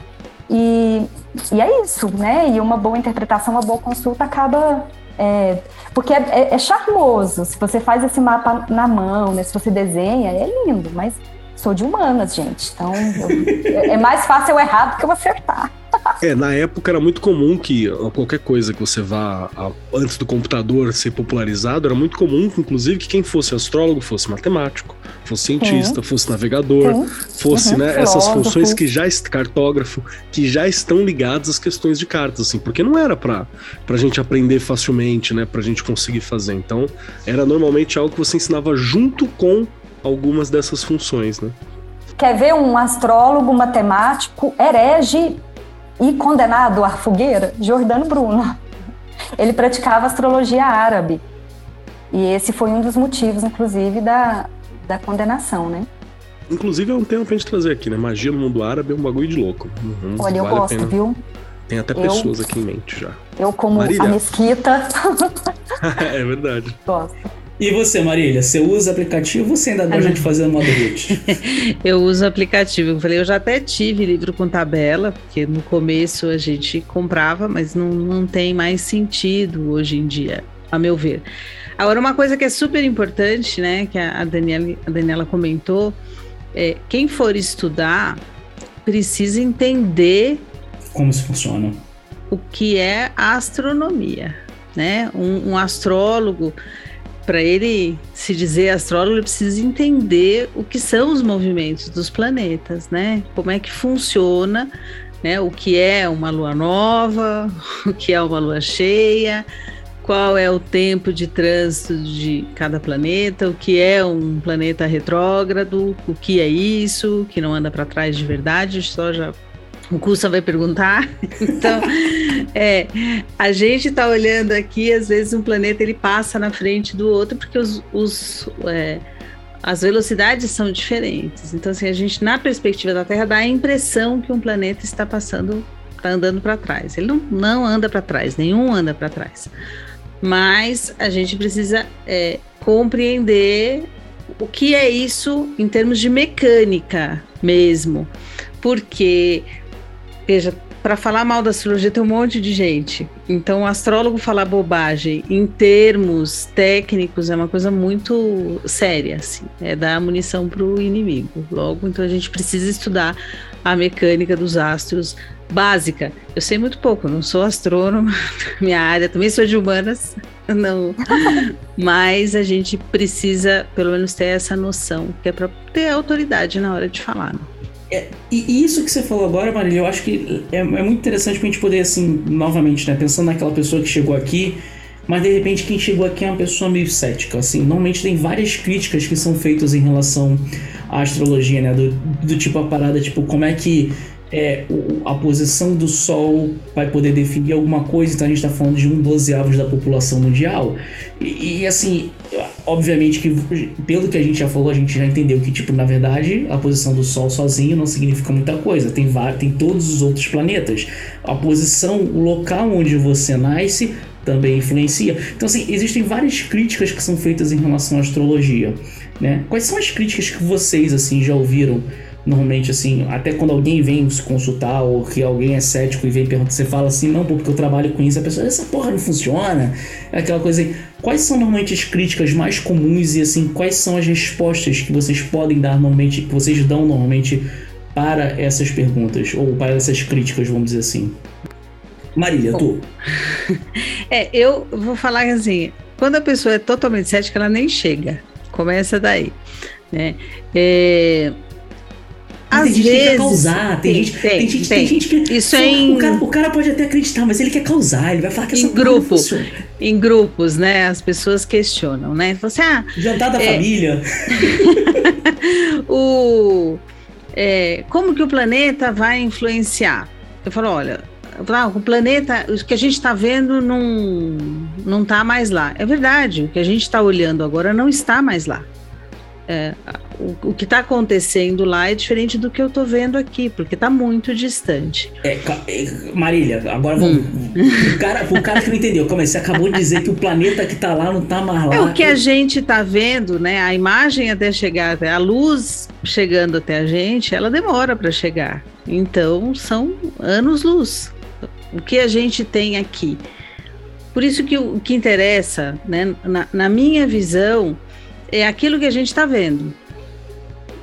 E, e é isso, né? E uma boa interpretação, uma boa consulta acaba é, porque é, é, é, charmoso. Se você faz esse mapa na mão, né? Se você desenha, é lindo, mas sou de humanas, gente. Então eu, é, é mais fácil eu errar do que eu acertar. É, na época era muito comum que qualquer coisa que você vá a, antes do computador ser popularizado, era muito comum, inclusive, que quem fosse astrólogo fosse matemático, fosse cientista, fosse navegador, fosse, uhum, né, essas funções que já cartógrafo, que já estão ligadas às questões de cartas, assim, porque não era para pra gente aprender facilmente, né, pra gente conseguir fazer. Então, era normalmente algo que você ensinava junto com algumas dessas funções, né? Quer ver um astrólogo matemático herege e condenado à fogueira? Jordano Bruno. Ele praticava astrologia árabe. E esse foi um dos motivos, inclusive, da, da condenação, né? Inclusive é um tema pra gente trazer aqui, né? Magia no mundo árabe é um bagulho de louco. Uhum, Olha, eu vale gosto, viu? Tem até eu, pessoas aqui em mente já. Eu, como Marília. a mesquita. é verdade. Gosto. E você, Marília, você usa aplicativo ou você ainda gosta de fazer no modo root? eu uso aplicativo. Eu falei, eu já até tive livro com tabela, porque no começo a gente comprava, mas não, não tem mais sentido hoje em dia, a meu ver. Agora, uma coisa que é super importante, né, que a Daniela, a Daniela comentou, é quem for estudar precisa entender como se funciona o que é a astronomia, né? Um, um astrólogo para ele se dizer astrólogo, ele precisa entender o que são os movimentos dos planetas, né? Como é que funciona, né? O que é uma lua nova, o que é uma lua cheia, qual é o tempo de trânsito de cada planeta, o que é um planeta retrógrado, o que é isso, que não anda para trás de verdade, só já o Cussa vai perguntar. Então, é, a gente está olhando aqui, às vezes um planeta ele passa na frente do outro porque os, os é, as velocidades são diferentes. Então, assim, a gente na perspectiva da Terra dá a impressão que um planeta está passando, está andando para trás. Ele não, não anda para trás, nenhum anda para trás. Mas a gente precisa é, compreender o que é isso em termos de mecânica mesmo, porque Veja, para falar mal da astrologia tem um monte de gente. Então, o astrólogo falar bobagem em termos técnicos é uma coisa muito séria, assim. É dar munição para o inimigo. Logo, então a gente precisa estudar a mecânica dos astros básica. Eu sei muito pouco, não sou astrônomo, minha área também sou de humanas, não. Mas a gente precisa, pelo menos, ter essa noção, que é para ter autoridade na hora de falar. Né? É, e isso que você falou agora, Marília, eu acho que é, é muito interessante pra gente poder, assim, novamente, né? Pensando naquela pessoa que chegou aqui, mas de repente quem chegou aqui é uma pessoa meio cética, assim. Normalmente tem várias críticas que são feitas em relação à astrologia, né? Do, do tipo a parada, tipo, como é que é, a posição do Sol vai poder definir alguma coisa, então a gente está falando de um dozeavos da população mundial. E, e, assim, obviamente que pelo que a gente já falou, a gente já entendeu que, tipo, na verdade, a posição do Sol sozinho não significa muita coisa. Tem, tem todos os outros planetas. A posição, o local onde você nasce também influencia. Então, assim, existem várias críticas que são feitas em relação à astrologia. Né? Quais são as críticas que vocês, assim, já ouviram? Normalmente, assim, até quando alguém vem se consultar ou que alguém é cético e vem perguntar, você fala assim, não, porque eu trabalho com isso, a pessoa, essa porra não funciona. É aquela coisa aí. Quais são normalmente as críticas mais comuns e, assim, quais são as respostas que vocês podem dar normalmente, que vocês dão normalmente para essas perguntas, ou para essas críticas, vamos dizer assim? Marília, tu. É, eu vou falar assim, quando a pessoa é totalmente cética, ela nem chega. Começa daí. Né? É, às tem gente vezes, que quer causar, tem, tem, gente, tem, tem, gente, tem. gente que. Isso é em... o, cara, o cara pode até acreditar, mas ele quer causar, ele vai falar que essa em grupo, Em grupos, né? As pessoas questionam, né? Você, ah, Jantar da é... família. o, é, como que o planeta vai influenciar? Eu falo, olha, o planeta, o que a gente está vendo não não está mais lá. É verdade, o que a gente está olhando agora não está mais lá é, o, o, que está acontecendo lá é diferente do que eu estou vendo aqui, porque está muito distante. É, é, Marília, agora vamos. Hum. O, cara, o cara que não entendeu, como é? Você acabou de dizer que o planeta que está lá não está mais lá. É o que a gente está vendo, né? A imagem até chegar, a luz chegando até a gente, ela demora para chegar. Então são anos-luz. O que a gente tem aqui. Por isso que o que interessa, né, na, na minha visão, é aquilo que a gente está vendo.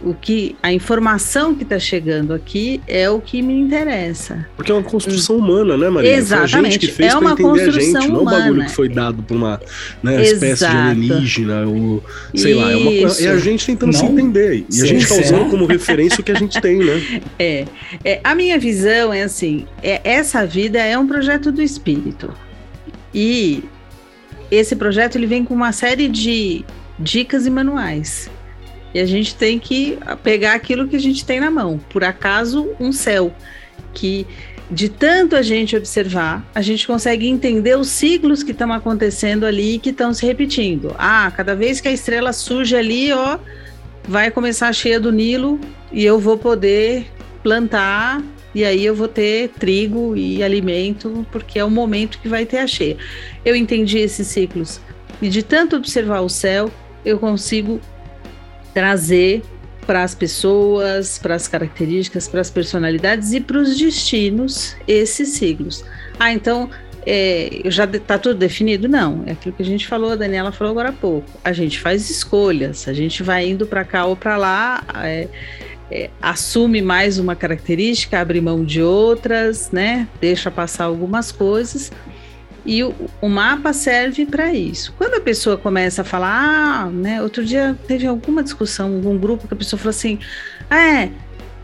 O que a informação que está chegando aqui é o que me interessa. Porque é uma construção humana, né, Maria? Exatamente. Foi a gente que fez é uma construção a gente, humana. não é um bagulho que foi dado por uma né, espécie de alienígena, ou sei Isso. lá. É, uma, é, a gente tentando não? se entender. E Sim, a gente está usando como referência o que a gente tem, né? É, é. A minha visão é assim: é, essa vida é um projeto do espírito. E esse projeto ele vem com uma série de dicas e manuais. E a gente tem que pegar aquilo que a gente tem na mão. Por acaso, um céu que de tanto a gente observar, a gente consegue entender os ciclos que estão acontecendo ali e que estão se repetindo. Ah, cada vez que a estrela surge ali, ó, vai começar a cheia do Nilo e eu vou poder plantar e aí eu vou ter trigo e alimento, porque é o momento que vai ter a cheia. Eu entendi esses ciclos e de tanto observar o céu, eu consigo trazer para as pessoas, para as características, para as personalidades e para os destinos esses siglos. Ah, então é, já está tudo definido? Não, é aquilo que a gente falou, a Daniela falou agora há pouco. A gente faz escolhas, a gente vai indo para cá ou para lá, é, é, assume mais uma característica, abre mão de outras, né? Deixa passar algumas coisas e o, o mapa serve para isso. Quando a pessoa começa a falar, ah, né? Outro dia teve alguma discussão, algum grupo que a pessoa falou assim: ah, é,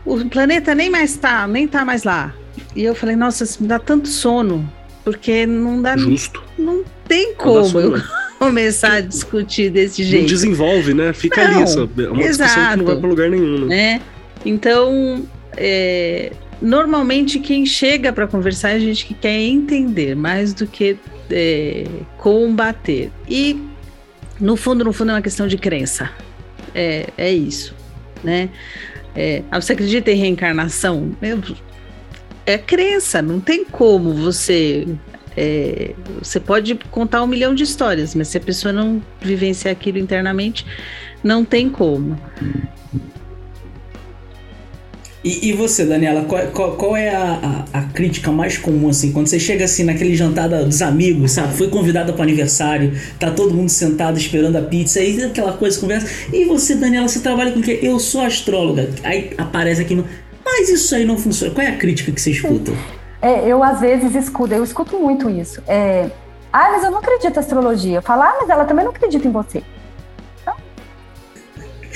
o planeta nem mais tá, nem tá mais lá. E eu falei, nossa, isso me dá tanto sono, porque não dá. Justo. Não tem como eu começar a discutir desse jeito. Não desenvolve, né? Fica não, ali, essa, é uma exato, discussão que não vai para lugar nenhum. Né? né? Então, é, normalmente quem chega para conversar é gente que quer entender mais do que é, combater. E no fundo, no fundo é uma questão de crença. É, é isso, né? É, ah, você acredita em reencarnação? É crença, não tem como você. É, você pode contar um milhão de histórias, mas se a pessoa não vivenciar aquilo internamente, não tem como. E, e você, Daniela, qual, qual, qual é a, a, a, crítica mais comum, assim, quando você chega assim naquele jantar dos amigos, sabe? Foi convidada para aniversário, tá todo mundo sentado esperando a pizza, aí aquela coisa, conversa. E você, Daniela, você trabalha com o quê? Eu sou astróloga. Aí aparece aqui, mas isso aí não funciona. Qual é a crítica que você escuta? É, eu às vezes escuto, eu escuto muito isso. É, ah, mas eu não acredito em astrologia. Falar, ah, mas ela também não acredita em você.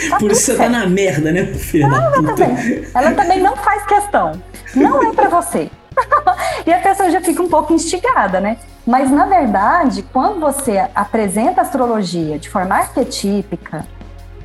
Tá Por isso você tá na merda, né, filha ela, também, ela também não faz questão. Não é para você. e a pessoa já fica um pouco instigada, né? Mas, na verdade, quando você apresenta a astrologia de forma arquetípica,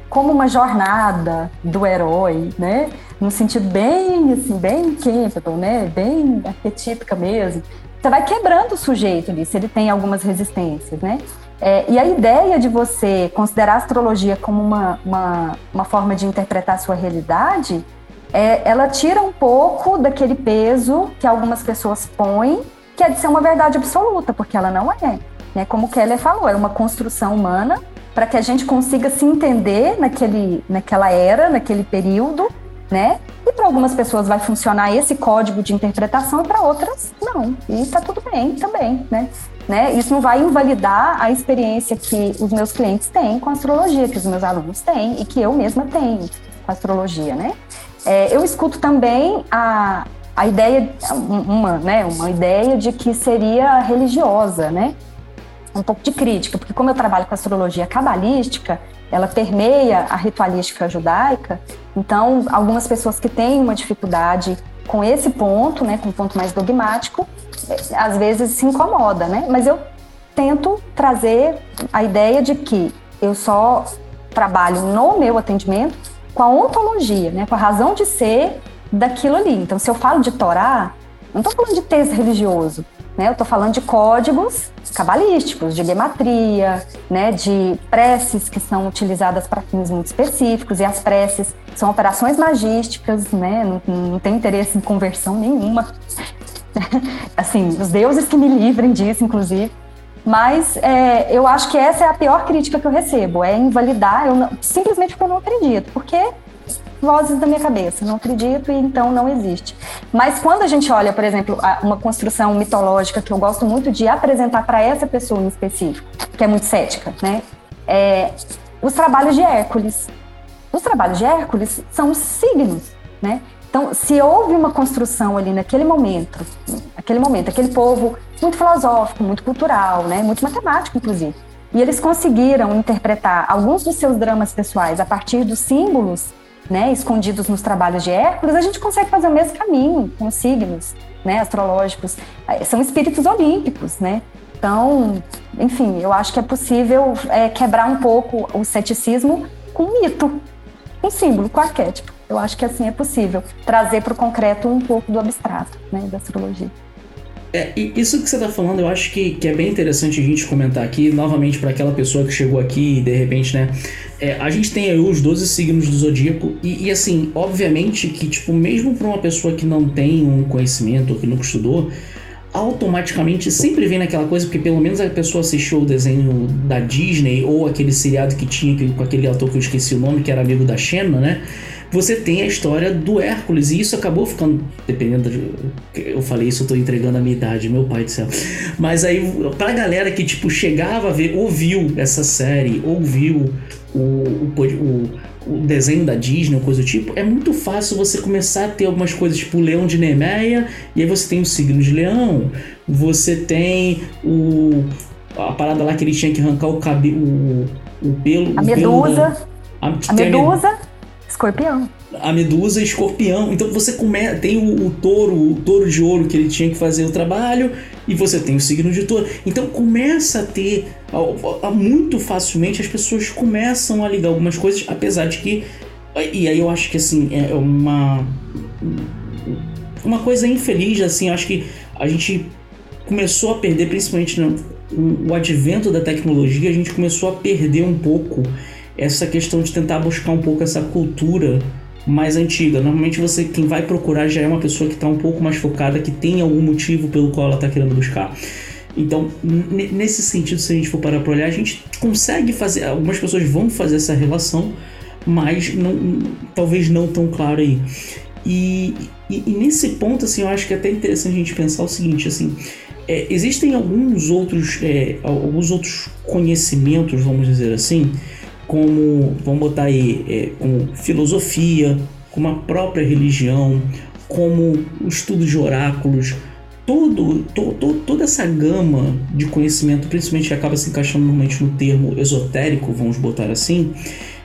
como uma jornada do herói, né? No sentido bem, assim, bem Campbell, né? Bem arquetípica mesmo. Você vai quebrando o sujeito ali, se ele tem algumas resistências, né? É, e a ideia de você considerar a astrologia como uma, uma, uma forma de interpretar a sua realidade, é, ela tira um pouco daquele peso que algumas pessoas põem, que é de ser uma verdade absoluta, porque ela não é. Né? Como Keller falou, é uma construção humana para que a gente consiga se entender naquele, naquela era, naquele período, né? E para algumas pessoas vai funcionar esse código de interpretação e para outras não. E está tudo bem também, né? Né? Isso não vai invalidar a experiência que os meus clientes têm com a astrologia, que os meus alunos têm e que eu mesma tenho com a astrologia, né? É, eu escuto também a, a ideia, uma, né, uma ideia de que seria religiosa, né? Um pouco de crítica, porque como eu trabalho com astrologia cabalística, ela permeia a ritualística judaica, então algumas pessoas que têm uma dificuldade com esse ponto, né, com um ponto mais dogmático, às vezes se incomoda, né? Mas eu tento trazer a ideia de que eu só trabalho no meu atendimento com a ontologia, né? Com a razão de ser daquilo ali. Então, se eu falo de Torá, não estou falando de texto religioso, né? Eu estou falando de códigos cabalísticos, de gematria, né? De preces que são utilizadas para fins muito específicos e as preces são operações magísticas, né? Não, não tem interesse em conversão nenhuma. assim, os deuses que me livrem disso, inclusive. Mas é, eu acho que essa é a pior crítica que eu recebo, é invalidar, eu não, simplesmente porque eu não acredito, porque vozes da minha cabeça, não acredito e então não existe. Mas quando a gente olha, por exemplo, uma construção mitológica que eu gosto muito de apresentar para essa pessoa em específico, que é muito cética, né? É, os trabalhos de Hércules. Os trabalhos de Hércules são os signos, né? Então, se houve uma construção ali naquele momento, aquele momento, aquele povo muito filosófico, muito cultural, né, muito matemático, inclusive, e eles conseguiram interpretar alguns dos seus dramas pessoais a partir dos símbolos né, escondidos nos trabalhos de Hércules, a gente consegue fazer o mesmo caminho com os signos né, astrológicos. São espíritos olímpicos, né? Então, enfim, eu acho que é possível é, quebrar um pouco o ceticismo com mito, um símbolo, com arquétipo. Eu acho que assim é possível trazer para o concreto um pouco do abstrato, né, da astrologia. É, isso que você está falando, eu acho que, que é bem interessante a gente comentar aqui, novamente, para aquela pessoa que chegou aqui e de repente, né? É, a gente tem aí os 12 signos do zodíaco, e, e assim, obviamente que, tipo, mesmo para uma pessoa que não tem um conhecimento ou que nunca estudou, automaticamente sempre vem naquela coisa, porque pelo menos a pessoa assistiu o desenho da Disney ou aquele seriado que tinha com aquele ator que eu esqueci o nome, que era amigo da Xena, né? Você tem a história do Hércules, e isso acabou ficando. Dependendo. De, eu falei isso, eu tô entregando a minha idade, meu pai do céu. Mas aí, pra galera que, tipo, chegava a ver, ouviu essa série, ouviu o, o, o o desenho da Disney ou coisa do tipo, é muito fácil você começar a ter algumas coisas tipo o Leão de Nemeia, e aí você tem o signo de Leão, você tem o a parada lá que ele tinha que arrancar o cabelo, o, o pelo. A medusa. Pelo a, a medusa. Escorpião. A medusa escorpião. Então você come... tem o, o, touro, o touro de ouro que ele tinha que fazer o trabalho, e você tem o signo de touro. Então começa a ter. Muito facilmente as pessoas começam a ligar algumas coisas, apesar de que. E aí eu acho que assim, é uma. Uma coisa infeliz, assim, acho que a gente começou a perder, principalmente no o advento da tecnologia, a gente começou a perder um pouco essa questão de tentar buscar um pouco essa cultura mais antiga. Normalmente você quem vai procurar já é uma pessoa que está um pouco mais focada, que tem algum motivo pelo qual ela está querendo buscar. Então, nesse sentido, se a gente for parar para olhar, a gente consegue fazer. Algumas pessoas vão fazer essa relação, mas não, talvez não tão claro aí. E, e, e, nesse ponto, assim, eu acho que é até interessante a gente pensar o seguinte, assim, é, existem alguns outros, é, alguns outros conhecimentos, vamos dizer assim, como, vamos botar aí, é, como filosofia, como a própria religião, como o estudo de oráculos, todo, to, to, toda essa gama de conhecimento, principalmente que acaba se encaixando normalmente no termo esotérico, vamos botar assim,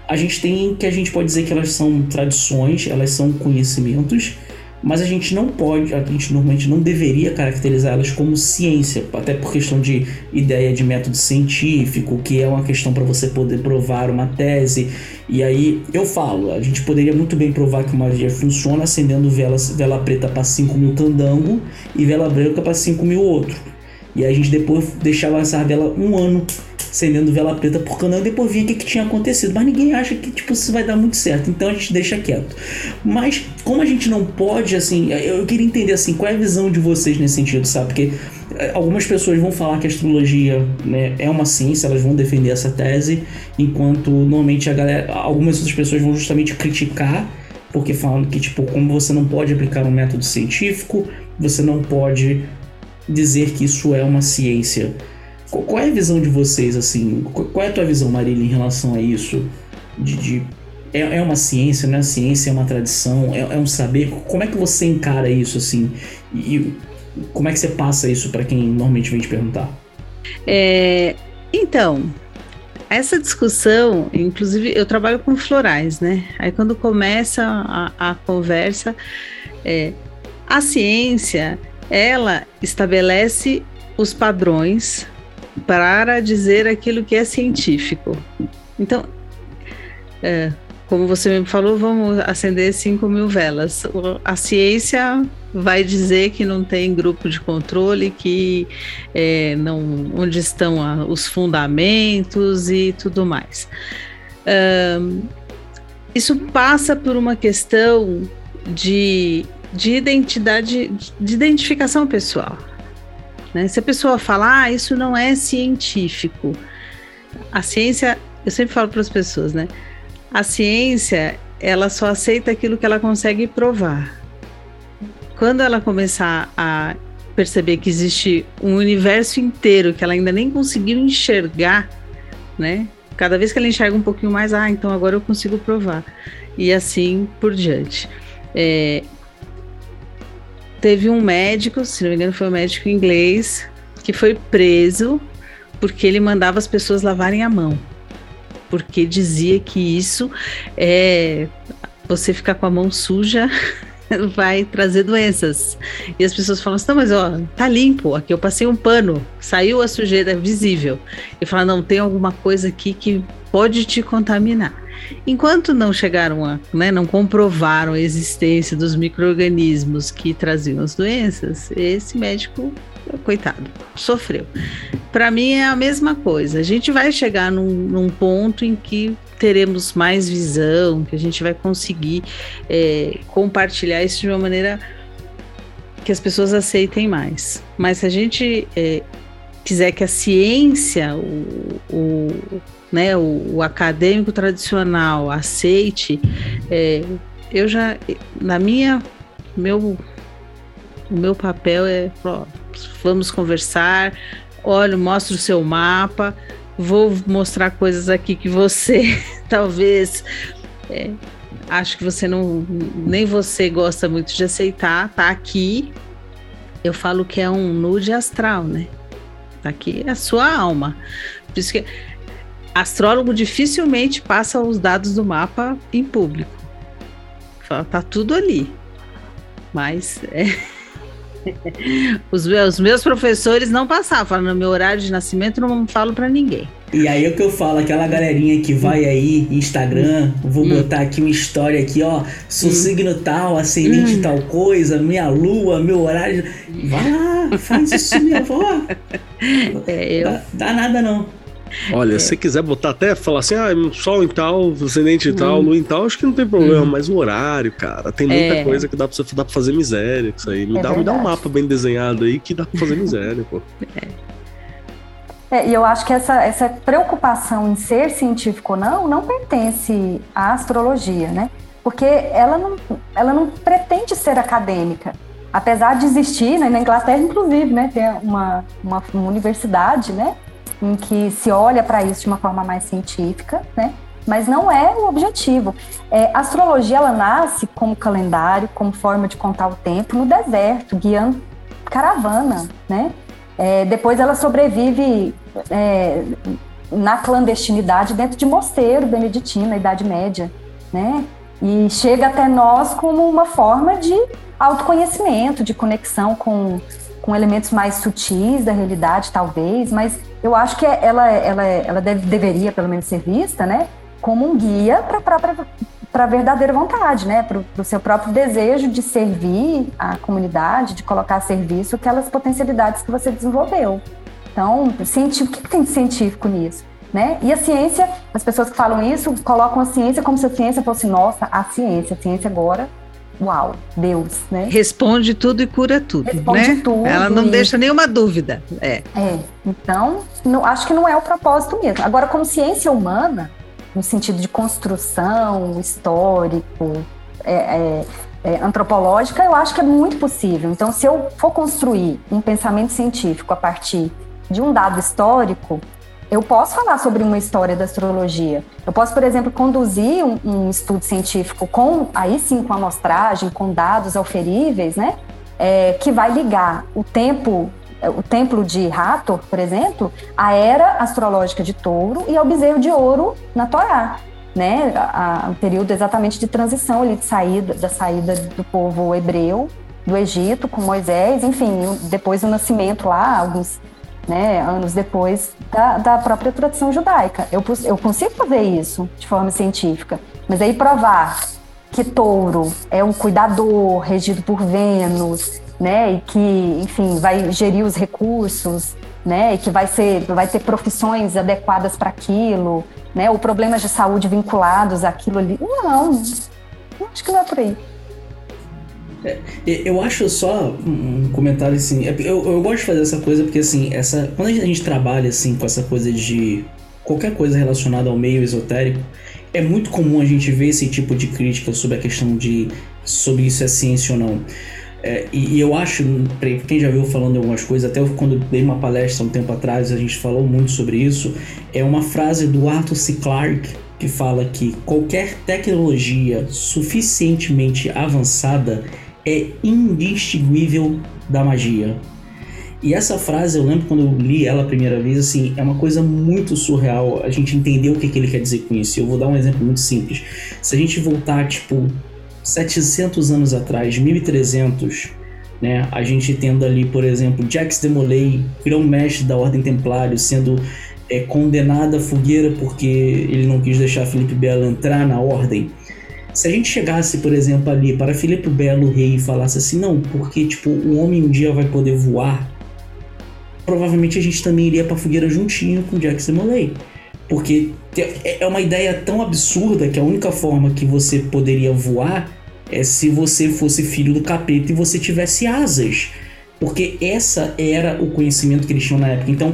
a gente tem que a gente pode dizer que elas são tradições, elas são conhecimentos, mas a gente não pode, a gente normalmente não deveria caracterizá-las como ciência, até por questão de ideia de método científico, que é uma questão para você poder provar uma tese. E aí eu falo, a gente poderia muito bem provar que uma magia funciona acendendo vela, vela preta para 5 mil candango e vela branca para 5 mil outro. E aí a gente depois deixava essa vela um ano acendendo vela preta por canal e depois via o que, que tinha acontecido. Mas ninguém acha que tipo, isso vai dar muito certo, então a gente deixa quieto. Mas como a gente não pode, assim, eu queria entender assim, qual é a visão de vocês nesse sentido, sabe? Porque eh, algumas pessoas vão falar que a astrologia né, é uma ciência, elas vão defender essa tese, enquanto normalmente a galera, algumas outras pessoas vão justamente criticar, porque falam que tipo, como você não pode aplicar um método científico, você não pode dizer que isso é uma ciência. Qual é a visão de vocês, assim? Qual é a tua visão, Marília, em relação a isso? De, de é, é, uma ciência, não é ciência, é uma tradição, é, é, um saber. Como é que você encara isso, assim? E como é que você passa isso para quem normalmente vem te perguntar? É, então, essa discussão, inclusive eu trabalho com florais, né? Aí quando começa a, a conversa, é, a ciência, ela estabelece os padrões para dizer aquilo que é científico. Então, é, como você me falou, vamos acender 5 mil velas. A ciência vai dizer que não tem grupo de controle, que é, não, onde estão a, os fundamentos e tudo mais. Um, isso passa por uma questão de, de identidade, de identificação pessoal. Né? Se a pessoa falar, ah, isso não é científico, a ciência, eu sempre falo para as pessoas, né? A ciência, ela só aceita aquilo que ela consegue provar. Quando ela começar a perceber que existe um universo inteiro que ela ainda nem conseguiu enxergar, né? Cada vez que ela enxerga um pouquinho mais, ah, então agora eu consigo provar. E assim por diante. É, teve um médico, se não me engano, foi um médico inglês, que foi preso porque ele mandava as pessoas lavarem a mão. Porque dizia que isso é. Você ficar com a mão suja vai trazer doenças. E as pessoas falam assim: não, mas ó, tá limpo, aqui eu passei um pano, saiu a sujeira visível. E fala: não, tem alguma coisa aqui que pode te contaminar. Enquanto não chegaram a, né, não comprovaram a existência dos micro-organismos que traziam as doenças, esse médico, coitado, sofreu. Para mim é a mesma coisa. A gente vai chegar num, num ponto em que teremos mais visão, que a gente vai conseguir é, compartilhar isso de uma maneira que as pessoas aceitem mais. Mas se a gente é, quiser que a ciência, o, o né, o, o, acadêmico tradicional aceite, é, eu já, na minha, meu, o meu papel é, ó, vamos conversar, olha, mostra o seu mapa, vou mostrar coisas aqui que você talvez é, acho que você não nem você gosta muito de aceitar, tá aqui. Eu falo que é um nude astral, né? Tá aqui é a sua alma. Por isso que astrólogo dificilmente passa os dados do mapa em público. Tá tudo ali. Mas é os, meus, meus professores não passavam, no meu horário de nascimento não falo para ninguém. E aí é o que eu falo, aquela galerinha que vai aí, Instagram, vou hum. botar aqui uma história aqui, ó, sou hum. signo tal, ascendente hum. tal coisa, minha lua, meu horário. Vai lá, faz isso, minha avó. É, eu... dá, dá nada não. Olha, é. se quiser botar até, falar assim, ah, sol em tal, ascendente em tal, hum. lua em tal, acho que não tem problema, hum. mas o horário, cara, tem muita é. coisa que dá pra, dá pra fazer miséria com isso aí. Me, é dá, me dá um mapa bem desenhado aí que dá pra fazer miséria, pô. É. É, e eu acho que essa, essa preocupação em ser científico ou não, não pertence à astrologia, né? Porque ela não, ela não pretende ser acadêmica. Apesar de existir, né, na Inglaterra, inclusive, né, tem uma, uma, uma universidade, né, em que se olha para isso de uma forma mais científica, né? Mas não é o objetivo. É, a astrologia ela nasce como calendário, como forma de contar o tempo no deserto, guiando caravana, né? É, depois ela sobrevive é, na clandestinidade dentro de mosteiro beneditino, na Idade Média, né? E chega até nós como uma forma de autoconhecimento, de conexão com, com elementos mais sutis da realidade, talvez, mas eu acho que ela, ela, ela deve, deveria, pelo menos, ser vista, né, como um guia para a verdadeira vontade, né? Para o seu próprio desejo de servir a comunidade, de colocar a serviço aquelas potencialidades que você desenvolveu. Então, o que, tem de científico nisso? Né? E a ciência, as pessoas que falam isso colocam a ciência como se a ciência fosse nossa, a ciência, a ciência agora uau, Deus, né? Responde tudo e cura tudo, Responde né? tudo. Ela não e... deixa nenhuma dúvida. É. É. Então, não, acho que não é o propósito mesmo. Agora, como ciência humana, no sentido de construção histórico, é, é, é, antropológica, eu acho que é muito possível. Então, se eu for construir um pensamento científico a partir de um dado histórico, eu posso falar sobre uma história da astrologia. Eu posso, por exemplo, conduzir um, um estudo científico com, aí sim, com amostragem, com dados auferíveis, né? É, que vai ligar o tempo, o templo de Hathor, por exemplo, à era astrológica de Touro e ao bezerro de Ouro na Torá, né? A, a, período exatamente de transição ali de saída da saída do povo hebreu do Egito com Moisés, enfim, depois do nascimento lá, alguns né, anos depois da, da própria tradição judaica. Eu, eu consigo fazer isso de forma científica, mas aí provar que touro é um cuidador regido por Vênus, né, e que, enfim, vai gerir os recursos, né, e que vai ser, vai ter profissões adequadas para aquilo, né, ou problemas de saúde vinculados àquilo ali. Não, acho que não é por aí. É, eu acho só um comentário assim. É, eu, eu gosto de fazer essa coisa porque assim, essa, quando a gente trabalha assim com essa coisa de qualquer coisa relacionada ao meio esotérico, é muito comum a gente ver esse tipo de crítica sobre a questão de sobre isso é ciência ou não. É, e, e, eu acho, quem já viu falando algumas coisas, até quando dei uma palestra um tempo atrás, a gente falou muito sobre isso. É uma frase do Arthur C. Clarke que fala que qualquer tecnologia suficientemente avançada é indistinguível da magia. E essa frase, eu lembro quando eu li ela a primeira vez, assim, é uma coisa muito surreal a gente entender o que, que ele quer dizer com isso. Eu vou dar um exemplo muito simples. Se a gente voltar, tipo, 700 anos atrás, 1300, né, a gente tendo ali, por exemplo, Jacques de Molay, grão-mestre da Ordem Templário, sendo é condenado à fogueira porque ele não quis deixar Felipe Belo entrar na ordem. Se a gente chegasse, por exemplo, ali para Felipe Belo Rei e falasse assim, não, porque tipo, o homem um dia vai poder voar, provavelmente a gente também iria para fogueira juntinho com Jackson Molay. Porque é uma ideia tão absurda que a única forma que você poderia voar é se você fosse filho do capeta e você tivesse asas. Porque essa era o conhecimento que eles tinham na época. Então,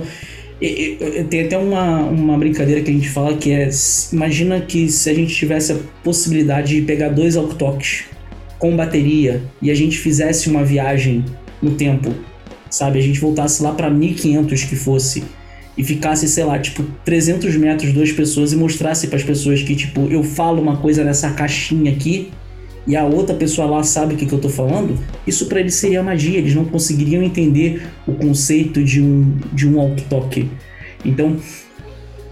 tem até uma, uma brincadeira que a gente fala que é: imagina que se a gente tivesse a possibilidade de pegar dois walk com bateria e a gente fizesse uma viagem no tempo, sabe? A gente voltasse lá para 1500 que fosse e ficasse, sei lá, tipo 300 metros duas pessoas e mostrasse para as pessoas que, tipo, eu falo uma coisa nessa caixinha aqui e a outra pessoa lá sabe o que, que eu tô falando, isso para eles seria magia, eles não conseguiriam entender o conceito de um, de um walk-talk. Então,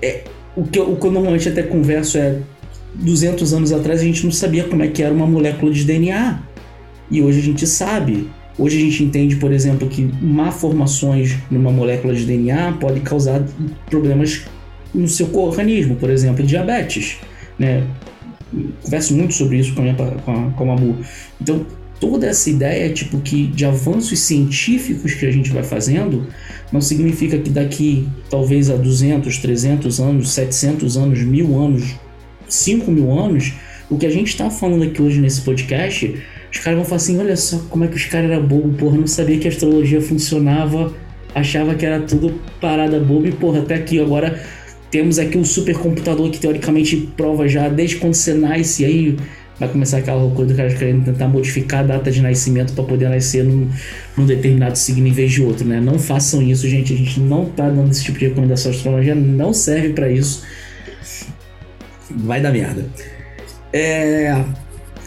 é, o, que eu, o que eu normalmente até converso é 200 anos atrás a gente não sabia como é que era uma molécula de DNA. E hoje a gente sabe. Hoje a gente entende, por exemplo, que malformações numa molécula de DNA pode causar problemas no seu organismo, por exemplo, diabetes, né? Converso muito sobre isso com a, com a, com a Mamu. Então, toda essa ideia tipo que de avanços científicos que a gente vai fazendo não significa que daqui talvez a 200, 300 anos, 700 anos, mil anos, 5 mil anos, o que a gente está falando aqui hoje nesse podcast, os caras vão falar assim: olha só como é que os caras eram bobos, porra, não sabia que a astrologia funcionava, achava que era tudo parada boba e porra, até aqui agora temos aqui um supercomputador que teoricamente prova já desde quando você nasce, aí vai começar aquela loucura do cara querendo tentar modificar a data de nascimento para poder nascer num, num, determinado signo em vez de outro, né? Não façam isso, gente. A gente não tá dando esse tipo de recomendação. A astrologia não serve para isso. Vai dar merda. É,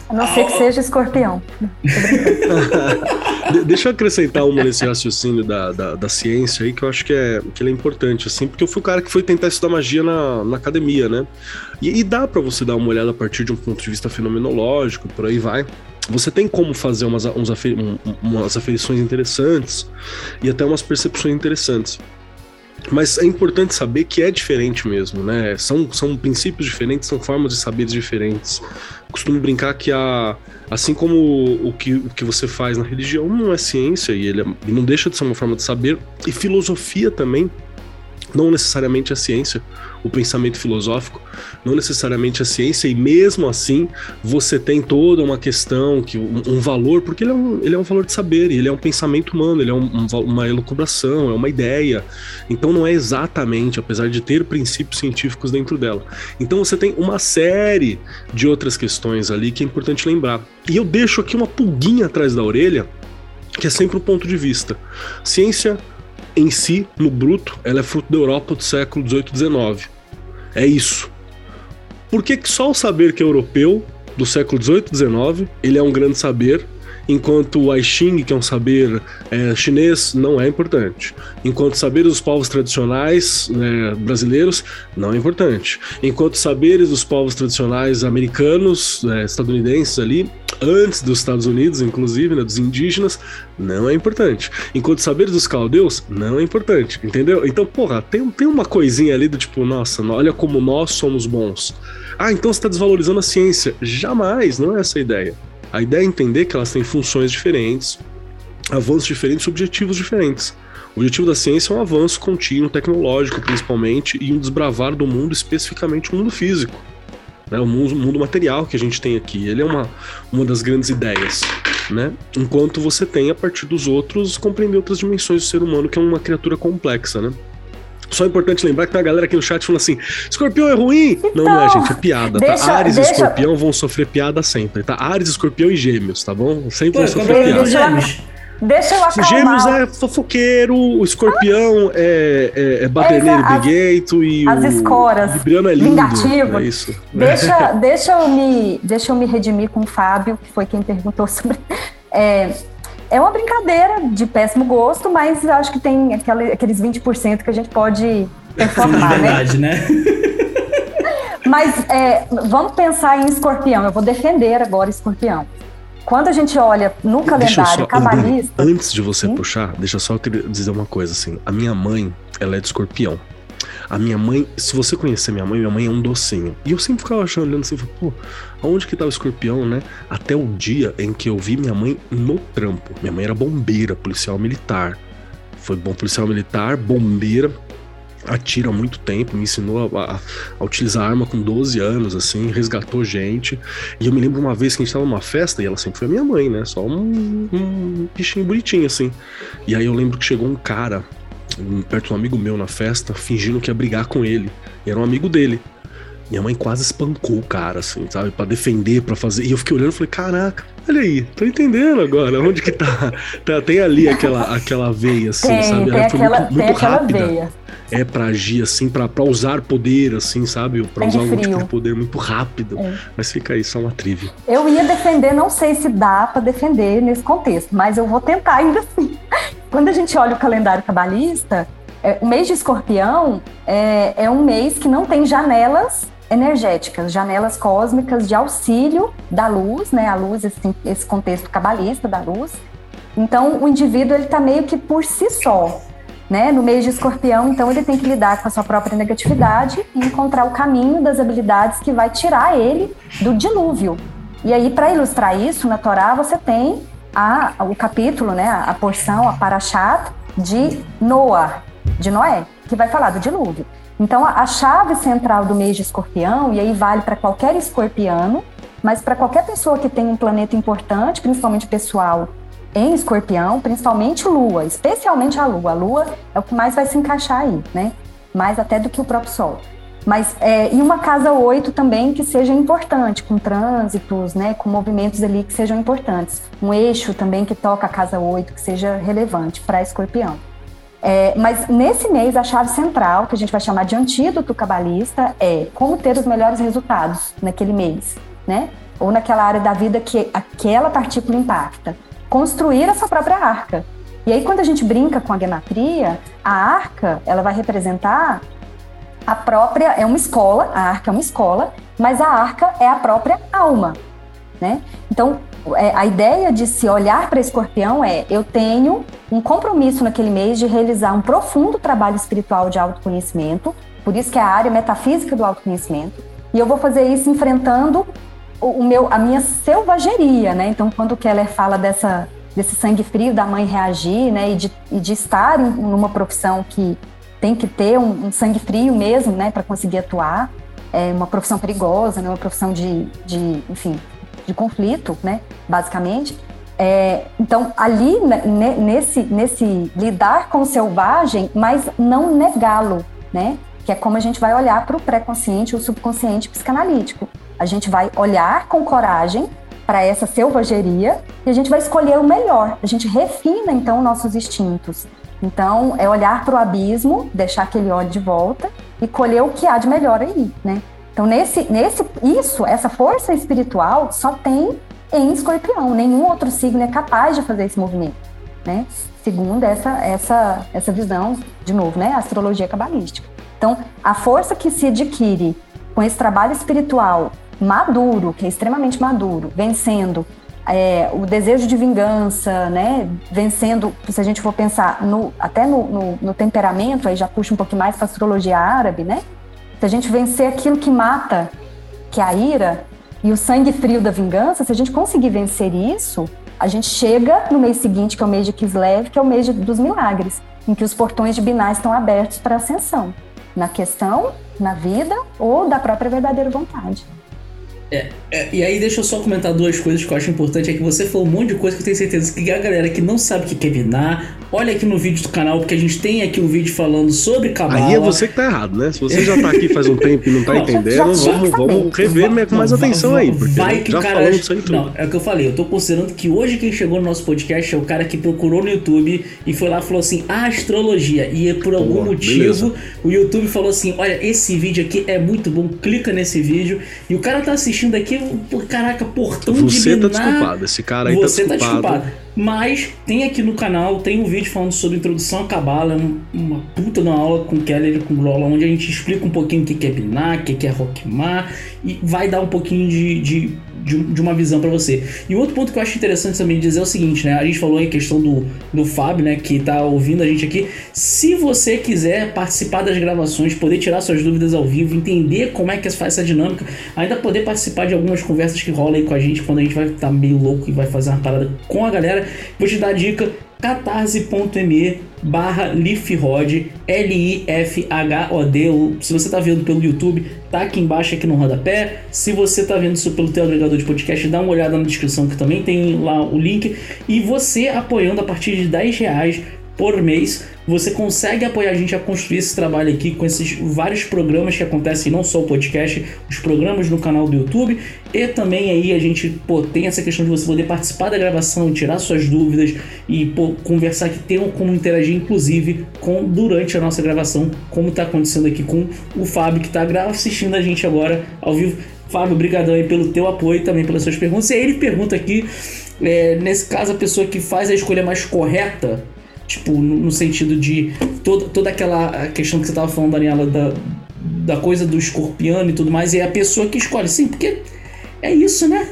a não ser que seja escorpião. Deixa eu acrescentar uma nesse raciocínio da, da, da, ciência aí, que eu acho que, é, que ele é importante, assim, porque eu fui o cara que foi tentar estudar magia na, na academia, né? E, e dá para você dar uma olhada a partir de um ponto de vista fenomenológico, por aí vai. Você tem como fazer umas, uns afer, um, umas aferições interessantes e até umas percepções interessantes. Mas é importante saber que é diferente mesmo, né? São, são princípios diferentes, são formas de saberes diferentes. Costumo brincar que a, assim como o que, o que você faz na religião não é ciência e ele, é, não deixa de ser uma forma de saber, e filosofia também não necessariamente a ciência, o pensamento filosófico, não necessariamente a ciência, e mesmo assim você tem toda uma questão, que um, um valor, porque ele é um, ele é um valor de saber, ele é um pensamento humano, ele é um, uma elucubração, é uma ideia. Então não é exatamente, apesar de ter princípios científicos dentro dela. Então você tem uma série de outras questões ali que é importante lembrar. E eu deixo aqui uma pulguinha atrás da orelha, que é sempre o um ponto de vista. Ciência em si, no bruto, ela é fruto da Europa do século XVIII e XIX. É isso. Por que, só o saber que é europeu, do século XVIII e XIX, ele é um grande saber, enquanto o I Ching, que é um saber é, chinês, não é importante. Enquanto saberes dos povos tradicionais né, brasileiros não é importante. Enquanto saberes dos povos tradicionais americanos, né, estadunidenses ali, antes dos Estados Unidos, inclusive, né, dos indígenas, não é importante. Enquanto saberes dos caldeus, não é importante, entendeu? Então, porra, tem, tem uma coisinha ali do tipo, nossa, olha como nós somos bons. Ah, então você está desvalorizando a ciência. Jamais, não é essa a ideia. A ideia é entender que elas têm funções diferentes, avanços diferentes, objetivos diferentes. O objetivo da ciência é um avanço contínuo, tecnológico principalmente, e um desbravar do mundo, especificamente o mundo físico. Né? O mundo, mundo material que a gente tem aqui. Ele é uma, uma das grandes ideias. Né? Enquanto você tem, a partir dos outros, compreender outras dimensões do ser humano, que é uma criatura complexa, né? Só é importante lembrar que tem uma galera aqui no chat falando assim: escorpião é ruim? Então, não, não é, gente, é piada, tá? deixa, tá? Ares deixa... e escorpião vão sofrer piada sempre, tá? Ares, escorpião e gêmeos, tá bom? Sempre vão sofrer piada. Deixa, deixa eu acalmar. Gêmeos é fofoqueiro, o escorpião ah. é, é, é baderneiro é, briguento e as o escoras, libriano é lindo. Vingativo. É isso. Deixa, deixa, eu me, deixa eu me redimir com o Fábio, que foi quem perguntou sobre... É, é uma brincadeira de péssimo gosto, mas eu acho que tem aquele, aqueles 20% que a gente pode performar, né? verdade, né? Mas é, vamos pensar em escorpião. Eu vou defender agora escorpião. Quando a gente olha no calendário só, cabalista. Antes de você Sim? puxar, deixa eu só dizer uma coisa assim. A minha mãe, ela é de escorpião. A minha mãe, se você conhecer minha mãe, minha mãe é um docinho. E eu sempre ficava achando, olhando assim, pô, aonde que tá o escorpião, né? Até o dia em que eu vi minha mãe no trampo. Minha mãe era bombeira, policial militar. Foi bom policial militar, bombeira, atira há muito tempo, me ensinou a, a, a, utilizar arma com 12 anos, assim, resgatou gente. E eu me lembro uma vez que a gente tava numa festa e ela sempre foi minha mãe, né? Só um, um bichinho bonitinho, assim. E aí eu lembro que chegou um cara perto de um amigo meu na festa, fingindo que ia brigar com ele. E era um amigo dele. Minha mãe quase espancou o cara, assim, sabe? para defender, para fazer. E eu fiquei olhando e falei, caraca, olha aí, tô entendendo agora. Onde que tá? tá tem ali aquela, aquela veia, assim, tem, sabe? Tem foi aquela, muito, muito rápida. Veia. É pra agir, assim, pra, pra usar poder, assim, sabe? Pra Sangue usar algum tipo de poder muito rápido. É. Mas fica aí, só uma trivia. Eu ia defender, não sei se dá para defender nesse contexto, mas eu vou tentar ainda assim. Quando a gente olha o calendário cabalista, é, o mês de escorpião é, é um mês que não tem janelas energéticas, janelas cósmicas de auxílio da luz, né? A luz, esse, esse contexto cabalista da luz. Então, o indivíduo ele está meio que por si só, né? No mês de escorpião, então ele tem que lidar com a sua própria negatividade e encontrar o caminho das habilidades que vai tirar ele do dilúvio. E aí, para ilustrar isso, na Torá você tem a, o capítulo, né? A porção, a Parashat de Noah, de Noé, que vai falar do dilúvio. Então, a chave central do mês de escorpião, e aí vale para qualquer escorpiano, mas para qualquer pessoa que tem um planeta importante, principalmente pessoal, em escorpião, principalmente lua, especialmente a lua. A lua é o que mais vai se encaixar aí, né? Mais até do que o próprio sol. Mas, é, e uma casa 8 também que seja importante, com trânsitos, né, com movimentos ali que sejam importantes. Um eixo também que toca a casa 8, que seja relevante para escorpião. É, mas nesse mês, a chave central, que a gente vai chamar de antídoto cabalista, é como ter os melhores resultados naquele mês, né? Ou naquela área da vida que aquela partícula impacta. Construir a sua própria arca. E aí, quando a gente brinca com a gematria, a arca, ela vai representar a própria, é uma escola, a arca é uma escola, mas a arca é a própria alma, né? Então, é, a ideia de se olhar para escorpião é: eu tenho um compromisso naquele mês de realizar um profundo trabalho espiritual de autoconhecimento, por isso que é a área metafísica do autoconhecimento, e eu vou fazer isso enfrentando o, meu, a minha selvageria, né? Então, quando o Keller fala dessa, desse sangue frio da mãe reagir, né, e de, e de estar em numa profissão que tem que ter um, um sangue frio mesmo, né, para conseguir atuar, é uma profissão perigosa, né, uma profissão de, de enfim, de conflito, né, basicamente. É, então, ali, né, nesse, nesse lidar com o selvagem, mas não negá-lo, né? Que é como a gente vai olhar para o pré-consciente, o subconsciente psicanalítico. A gente vai olhar com coragem para essa selvageria e a gente vai escolher o melhor. A gente refina, então, nossos instintos. Então, é olhar para o abismo, deixar que ele olhe de volta e colher o que há de melhor aí, né? Então, nesse, nesse, isso, essa força espiritual só tem em escorpião. Nenhum outro signo é capaz de fazer esse movimento, né? Segundo essa, essa, essa visão, de novo, né? Astrologia cabalística. Então, a força que se adquire com esse trabalho espiritual maduro, que é extremamente maduro, vencendo é, o desejo de vingança, né? Vencendo, se a gente for pensar no, até no, no, no temperamento, aí já puxa um pouquinho mais para a astrologia árabe, né? Se a gente vencer aquilo que mata, que é a ira, e o sangue frio da vingança, se a gente conseguir vencer isso, a gente chega no mês seguinte, que é o mês de Kislev, que é o mês de, dos milagres, em que os portões de Binah estão abertos para ascensão, na questão, na vida ou da própria verdadeira vontade. É, é, e aí deixa eu só comentar duas coisas que eu acho importante, é que você falou um monte de coisa que eu tenho certeza que a galera que não sabe o que é Binar, olha aqui no vídeo do canal, porque a gente tem aqui um vídeo falando sobre Cabala. Aí é você que tá errado, né? Se você já tá aqui faz um tempo e não tá Não, entendendo, já tinha vamos, que vamos rever Va- com mais não, atenção va- aí, porque vai que já o cara isso aí tudo. Não, é o que eu falei, eu tô considerando que hoje quem chegou no nosso podcast é o cara que procurou no YouTube e foi lá e falou assim, ah, astrologia. E por algum Boa, motivo, beleza. o YouTube falou assim, olha, esse vídeo aqui é muito bom, clica nesse vídeo. E o cara tá assistindo aqui, caraca, portão Você de tá Binar. desculpado, esse cara aí Você tá tá desculpado. Mas tem aqui no canal, tem um vídeo falando sobre introdução à Cabala, um- uma puta uma aula com Keller e com Lola, onde a gente explica um pouquinho o que é Binar, o que que é Rockmar, e vai dar um pouquinho de, de, de, de uma visão para você. E outro ponto que eu acho interessante também dizer é o seguinte, né? A gente falou em questão do, do Fábio, né? Que tá ouvindo a gente aqui. Se você quiser participar das gravações, poder tirar suas dúvidas ao vivo, entender como é que faz essa dinâmica, ainda poder participar de algumas conversas que rolam aí com a gente quando a gente vai estar tá meio louco e vai fazer uma parada com a galera, vou te dar a dica catarse.me barra lifrod L-I-F-H-O-D se você está vendo pelo YouTube tá aqui embaixo aqui no rodapé. Se você está vendo isso pelo teu agregador de podcast dá uma olhada na descrição que também tem lá o link. E você apoiando a partir de 10 reais por mês. Você consegue apoiar a gente a construir esse trabalho aqui com esses vários programas que acontecem, não só o podcast, os programas no canal do YouTube e também aí a gente pô, tem essa questão de você poder participar da gravação, tirar suas dúvidas e pô, conversar que tem como interagir inclusive com durante a nossa gravação, como está acontecendo aqui com o Fábio que está assistindo a gente agora ao vivo. Fábio, obrigadão aí pelo teu apoio também pelas suas perguntas. E aí ele pergunta aqui, é, nesse caso, a pessoa que faz a escolha mais correta Tipo, no, no sentido de toda, toda aquela questão que você tava falando, Daniela, da, da coisa do escorpião e tudo mais, é a pessoa que escolhe. Sim, porque é isso, né?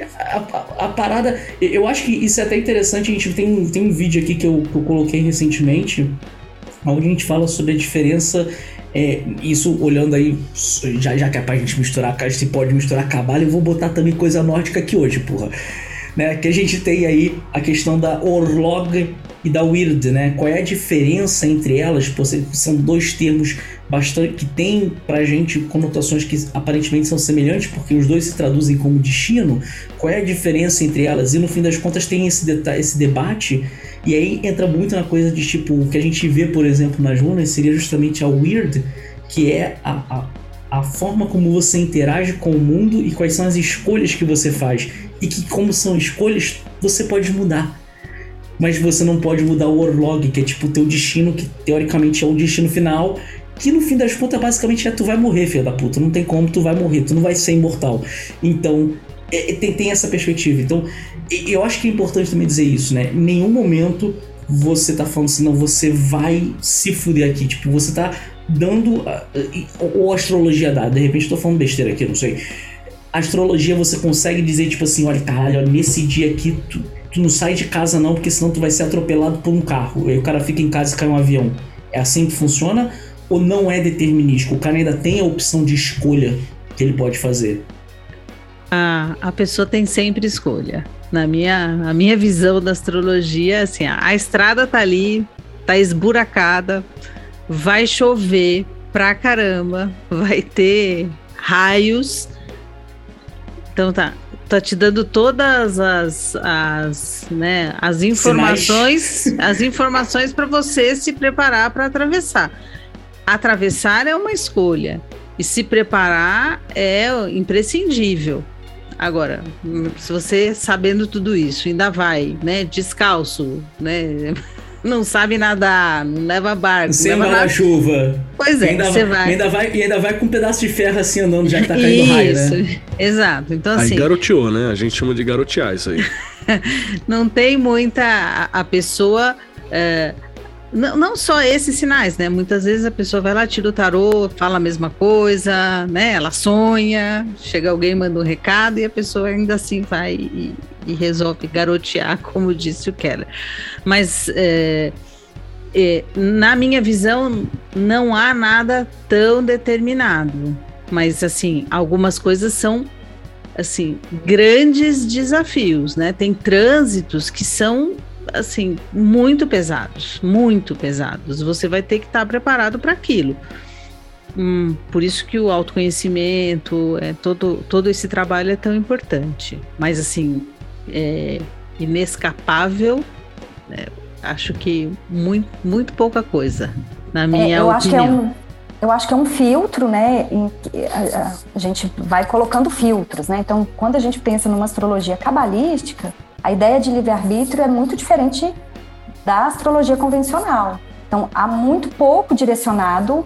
A, a, a, parada. Eu acho que isso é até interessante. A gente tem, tem um vídeo aqui que eu, que eu coloquei recentemente, onde a gente fala sobre a diferença. É, isso olhando aí, já, já que é pra gente misturar, gente pode misturar cavalo, eu vou botar também coisa nórdica aqui hoje, porra. Né? Que a gente tem aí a questão da Orlog e da Weird, né? Qual é a diferença entre elas? São dois termos bastante que têm pra gente conotações que aparentemente são semelhantes, porque os dois se traduzem como destino. Qual é a diferença entre elas? E no fim das contas tem esse, esse debate, e aí entra muito na coisa de tipo, o que a gente vê, por exemplo, nas runas seria justamente a Weird, que é a, a, a forma como você interage com o mundo e quais são as escolhas que você faz. E que, como são escolhas, você pode mudar mas você não pode mudar o Orlog, que é tipo o teu destino, que teoricamente é o destino final, que no fim das contas basicamente é tu vai morrer, filho da puta, não tem como, tu vai morrer, tu não vai ser imortal. Então, é, é tem, tem essa perspectiva. Então, eu acho que é importante também dizer isso, né? Em nenhum momento você tá falando assim, não, você vai se fuder aqui, tipo, você tá dando. Ou astrologia dá, de repente tô falando besteira aqui, não sei. A astrologia você consegue dizer, tipo assim, olha, caralho, nesse dia aqui tu, tu não sai de casa não, porque senão tu vai ser atropelado por um carro. Aí o cara fica em casa e cai um avião. É assim que funciona? Ou não é determinístico? O cara ainda tem a opção de escolha que ele pode fazer? Ah, a pessoa tem sempre escolha. Na minha, a minha visão da astrologia, assim, a, a estrada tá ali, tá esburacada, vai chover pra caramba, vai ter raios. Então tá, tá te dando todas as, as, né, as informações, as informações para você se preparar para atravessar. Atravessar é uma escolha e se preparar é imprescindível. Agora, se você sabendo tudo isso ainda vai, né, descalço, né, não sabe nadar, não leva barco. Sem guarda-chuva. Pois é, você vai. Ainda vai. E ainda vai com um pedaço de ferro assim andando, já que tá caindo isso, raio, né? Exato. Então, assim. Aí garoteou, né? A gente chama de garotear isso aí. não tem muita. A, a pessoa. É, não, não só esses sinais, né? Muitas vezes a pessoa vai lá, tira o tarô, fala a mesma coisa, né? Ela sonha, chega alguém, manda um recado e a pessoa ainda assim vai e, e resolve garotear, como disse o Keller. Mas é, é, na minha visão, não há nada tão determinado. Mas assim, algumas coisas são assim grandes desafios, né? Tem trânsitos que são assim, muito pesados, muito pesados. Você vai ter que estar preparado para aquilo. Hum, por isso que o autoconhecimento, é, todo, todo esse trabalho é tão importante. Mas, assim, é inescapável, né? acho que muito, muito pouca coisa, na é, minha é, eu opinião. Acho que é um, eu acho que é um filtro, né? A, a gente vai colocando filtros, né? Então, quando a gente pensa numa astrologia cabalística, a ideia de livre-arbítrio é muito diferente da astrologia convencional. Então, há muito pouco direcionado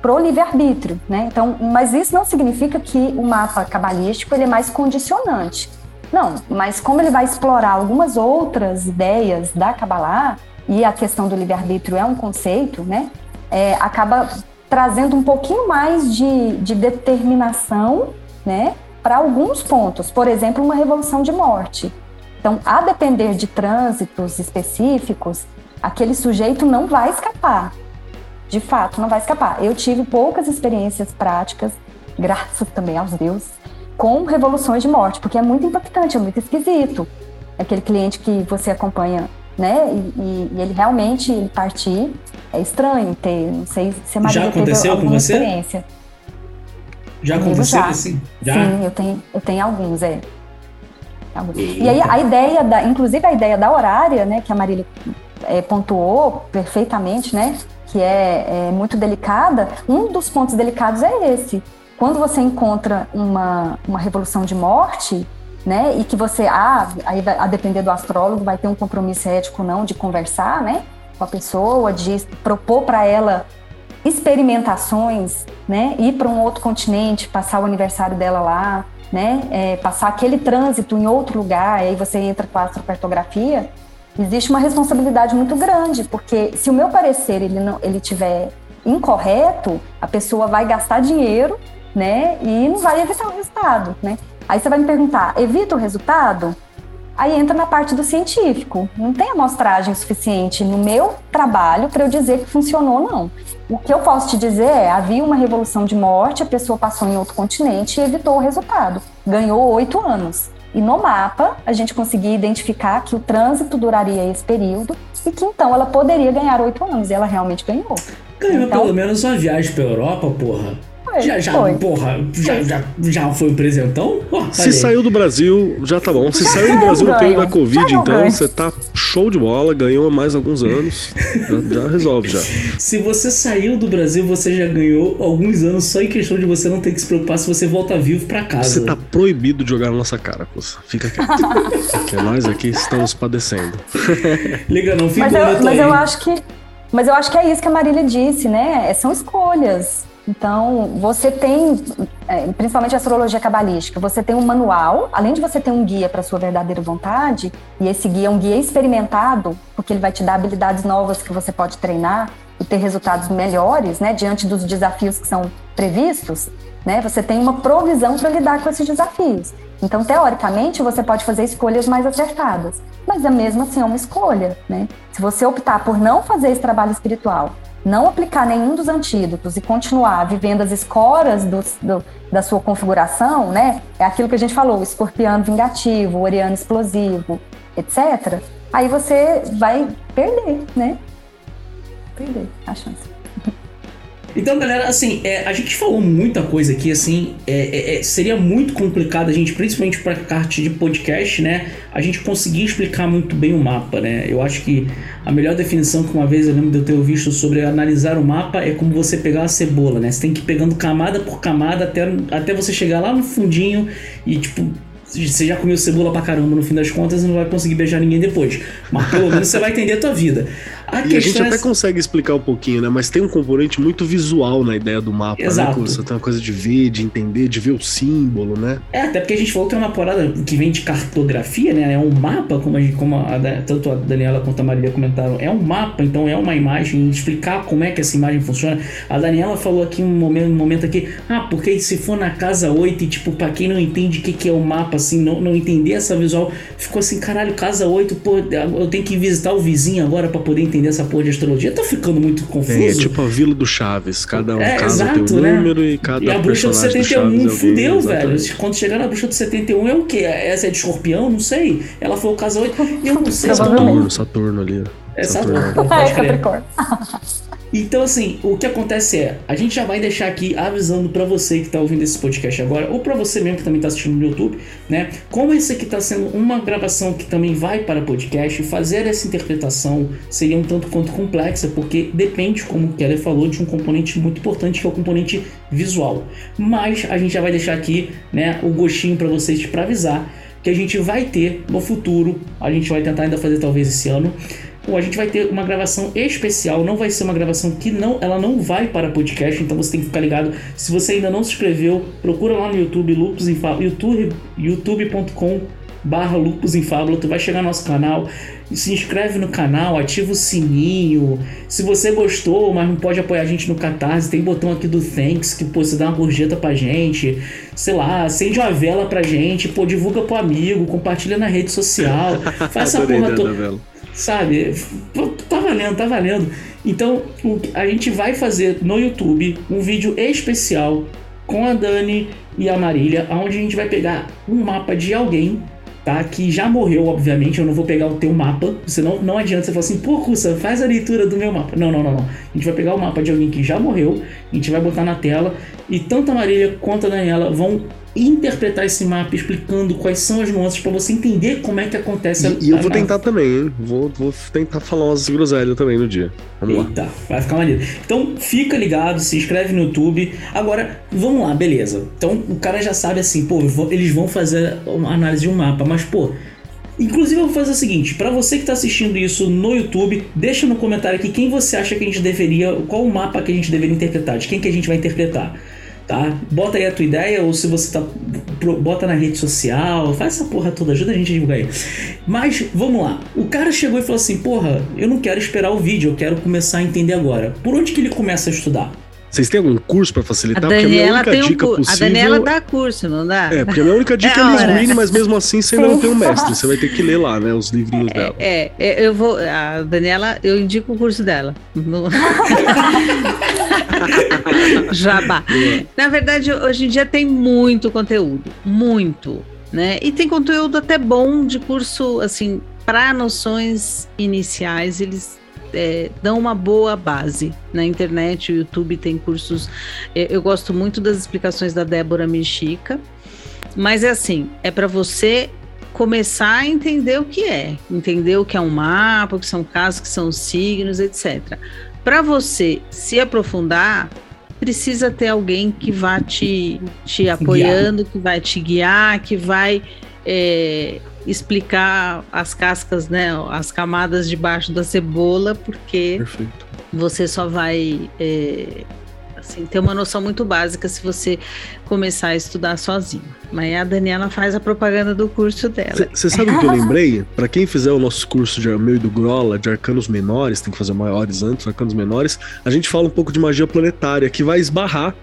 pro livre-arbítrio, né? Então, mas isso não significa que o mapa cabalístico ele é mais condicionante. Não, mas como ele vai explorar algumas outras ideias da Kabbalah, e a questão do livre-arbítrio é um conceito, né? É, acaba trazendo um pouquinho mais de, de determinação, né? para alguns pontos, por exemplo, uma revolução de morte. Então, a depender de trânsitos específicos, aquele sujeito não vai escapar. De fato, não vai escapar. Eu tive poucas experiências práticas, graças também aos deuses, com revoluções de morte, porque é muito impactante, é muito esquisito. Aquele cliente que você acompanha, né, e, e ele realmente ele partir, é estranho ter, não sei se a Maria Já aconteceu com você? experiência. Já aconteceu já. assim? Já? Sim, eu tenho, eu tenho alguns, é. Alguns. E aí a ideia da, inclusive a ideia da horária, né, que a Marília é, pontuou perfeitamente, né, que é, é muito delicada. Um dos pontos delicados é esse. Quando você encontra uma, uma revolução de morte, né, e que você, ah, aí vai- a depender do astrólogo, vai ter um compromisso ético não de conversar, né, com a pessoa, de propor para ela experimentações, né? Ir para um outro continente, passar o aniversário dela lá, né? É, passar aquele trânsito em outro lugar, aí você entra com a astrocartografia. Existe uma responsabilidade muito grande, porque se o meu parecer ele não, ele tiver incorreto, a pessoa vai gastar dinheiro, né? E não vai evitar o resultado, né? Aí você vai me perguntar, evita o resultado? Aí entra na parte do científico. Não tem amostragem suficiente no meu trabalho para eu dizer que funcionou ou não. O que eu posso te dizer é: havia uma revolução de morte, a pessoa passou em outro continente e evitou o resultado. Ganhou oito anos. E no mapa, a gente conseguia identificar que o trânsito duraria esse período e que então ela poderia ganhar oito anos. E ela realmente ganhou. Ganhou Então- pelo menos uma viagem pra Europa, porra. Foi, já, já, foi. porra, já, já, já foi um presentão? Ó, Se falei. saiu do Brasil, já tá bom. Se Já saiu do ganhou, Brasil no período da. Covid, então você tá show de bola, ganhou mais alguns anos. Já, já resolve já. Se você saiu do Brasil, você já ganhou alguns anos só em questão de você não ter que se preocupar se você volta vivo pra casa. Você tá proibido de jogar na nossa cara, Coça. Fica quieto. Porque nós aqui estamos padecendo. Liga não, fica Mas eu, mas eu acho que, mas eu acho que é isso que a Marília disse, né? São escolhas. Então, você tem, é, principalmente a astrologia cabalística, você tem um manual, além de você ter um guia para sua verdadeira vontade, e esse guia é um guia experimentado, porque ele vai te dar habilidades novas que você pode treinar e ter resultados melhores, né, diante dos desafios que são previstos, né? Você tem uma provisão para lidar com esses desafios. Então, teoricamente, você pode fazer escolhas mais acertadas, mas é mesmo assim é uma escolha, né? Se você optar por não fazer esse trabalho espiritual, não aplicar nenhum dos antídotos e continuar vivendo as escoras do- do- da sua configuração, né? É aquilo que a gente falou, o escorpiano vingativo, o oriano explosivo, etc. Aí você vai perder, né? Perder a chance. Então, galera, assim, é, a gente falou muita coisa aqui, assim, é, é, é, seria muito complicado a gente, principalmente pra parte de podcast, né, a gente conseguir explicar muito bem o mapa, né? Eu acho que a melhor definição que uma vez eu lembro de eu ter visto sobre analisar o mapa é como você pegar uma cebola, né? Você tem que ir pegando camada por camada até, até você chegar lá no fundinho e, tipo, você já comeu cebola pra caramba no fim das contas e não vai conseguir beijar ninguém depois. Mas pelo menos você vai entender a tua vida. A E a gente questão até é... consegue explicar um pouquinho, né? Mas tem um componente muito visual na ideia do mapa, Exato. né? Você tem uma coisa de ver, de entender, de ver o símbolo, né? É, até porque a gente falou que é uma parada que vem de cartografia, né? É um mapa, como, a gente- como a tanto a Daniela quanto a Marília comentaram. É um mapa, então é uma imagem, explicar como é que essa imagem funciona. A Daniela falou aqui um momento, um momento aqui, ah, porque se for na casa 8 e, tipo, pra quem não entende o que, que é o mapa, assim, não, não entender essa visual, ficou assim, caralho, casa 8, pô, eu tenho que visitar o vizinho agora pra poder entender essa porra de astrologia. Tá ficando muito confuso. Tem, é tipo a Vila do Chaves. Cada um É, casa tem exato, um né? número e cada E a bruxa do personagem 71 Chaves é alguém, fudeu, velho. exatamente. Quando chegar na bruxa do 71 é o quê? Essa é de escorpião? Não sei. Ela foi o caso 8. Eu não sei. Saturno, Saturno ali. É Saturno. Saturno. É. Capricórnio. Então, assim, o que acontece é, a gente já vai deixar aqui avisando pra você que tá ouvindo esse podcast agora, ou pra você mesmo que também tá assistindo no YouTube, né? Como esse aqui tá sendo uma gravação que também vai para podcast, fazer essa interpretação seria um tanto quanto complexa, porque depende, como o Keller falou, de um componente muito importante que é o componente visual. Mas a gente já vai deixar aqui, né, o gostinho pra vocês pra avisar que a gente vai ter no futuro, a gente vai tentar ainda fazer talvez esse ano, Bom, a gente vai ter uma gravação especial, não vai ser uma gravação que não, ela não vai para podcast, então você tem que ficar ligado. Se você ainda não se inscreveu, procura lá no YouTube, Lupus em Fala, YouTube, youtube.com barra Lupus em Fábula, tu vai chegar no nosso canal, se inscreve no canal, ativa o sininho. Se você gostou, mas não pode apoiar a gente no Catarse, tem botão aqui do Thanks, que pô, você dá uma gorjeta pra gente. Sei lá, acende uma vela pra gente, pô, divulga pro amigo, compartilha na rede social. Faz essa porra toda. Sabe? Tá valendo, tá valendo. Então, a gente vai fazer no YouTube um vídeo especial com a Dani e a Marília, onde a gente vai pegar um mapa de alguém tá? Que já morreu, obviamente. Eu não vou pegar o teu mapa. Você não, não adianta você falar assim, pô, Cussa, faz a leitura do meu mapa. Não, não, não, não. A gente vai pegar o mapa de alguém que já morreu, a gente vai botar na tela e tanto a Marília quanto a Daniela vão interpretar esse mapa explicando quais são as nuances para você entender como é que acontece a, E eu vou tentar também, hein? Vou, vou tentar falar umas groselhas também no dia. Vamos Eita, lá. vai ficar maneiro. Então fica ligado, se inscreve no YouTube. Agora, vamos lá, beleza. Então o cara já sabe assim, pô, eles vão fazer uma análise de um mapa, mas pô, Inclusive, eu vou fazer o seguinte: para você que está assistindo isso no YouTube, deixa no comentário aqui quem você acha que a gente deveria, qual o mapa que a gente deveria interpretar, de quem que a gente vai interpretar tá? Bota aí a tua ideia, ou se você tá. Bota na rede social, faz essa porra toda, ajuda a gente a divulgar aí. Mas, vamos lá. O cara chegou e falou assim: porra, eu não quero esperar o vídeo, eu quero começar a entender agora. Por onde que ele começa a estudar? Vocês têm algum curso para facilitar? A Daniela, porque a, minha única dica um, possível... a Daniela dá curso, não dá? É, porque a minha única dica é, é Liswine, mas mesmo assim você ainda não tem um mestre. Você vai ter que ler lá, né, os livrinhos é, dela. É, é, eu vou. A Daniela, eu indico o curso dela. Jabá. Na verdade, hoje em dia tem muito conteúdo. Muito. Né? E tem conteúdo até bom de curso, assim, para noções iniciais, eles é, dão uma boa base na internet. O YouTube tem cursos. É, eu gosto muito das explicações da Débora Mexica, mas é assim: é para você começar a entender o que é, entender o que é um mapa, o que são casos, o que são signos, etc. Para você se aprofundar, precisa ter alguém que vá te, te apoiando, guiar. que vai te guiar, que vai é, explicar as cascas, né, as camadas debaixo da cebola, porque Perfeito. você só vai é, assim, ter uma noção muito básica se você começar a estudar sozinho. Mas a Daniela faz a propaganda do curso dela. Você sabe o que eu lembrei? Para quem fizer o nosso curso de meu e do Grola, de arcanos menores, tem que fazer maiores antes, arcanos menores, a gente fala um pouco de magia planetária, que vai esbarrar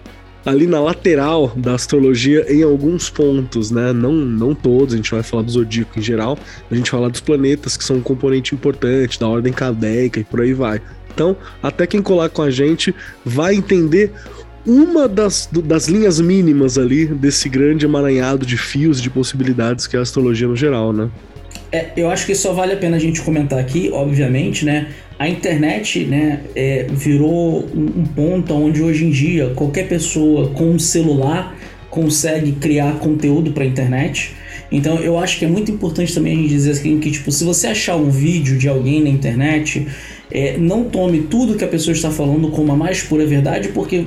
ali na lateral da astrologia em alguns pontos, né? Não, não todos, a gente vai falar do zodíaco em geral, a gente vai falar dos planetas que são um componente importante, da ordem cadeica e por aí vai. Então, até quem colar com a gente vai entender uma das, das linhas mínimas ali desse grande emaranhado de fios de possibilidades que é a astrologia no geral, né? É, eu acho que só vale a pena a gente comentar aqui, obviamente, né? A internet, né, é, virou um, ponto onde hoje em dia qualquer pessoa com um celular consegue criar conteúdo para a internet. Então eu acho que é muito importante também a gente dizer assim que tipo, se você achar um vídeo de alguém na internet, é, não tome tudo que a pessoa está falando como a mais pura verdade, porque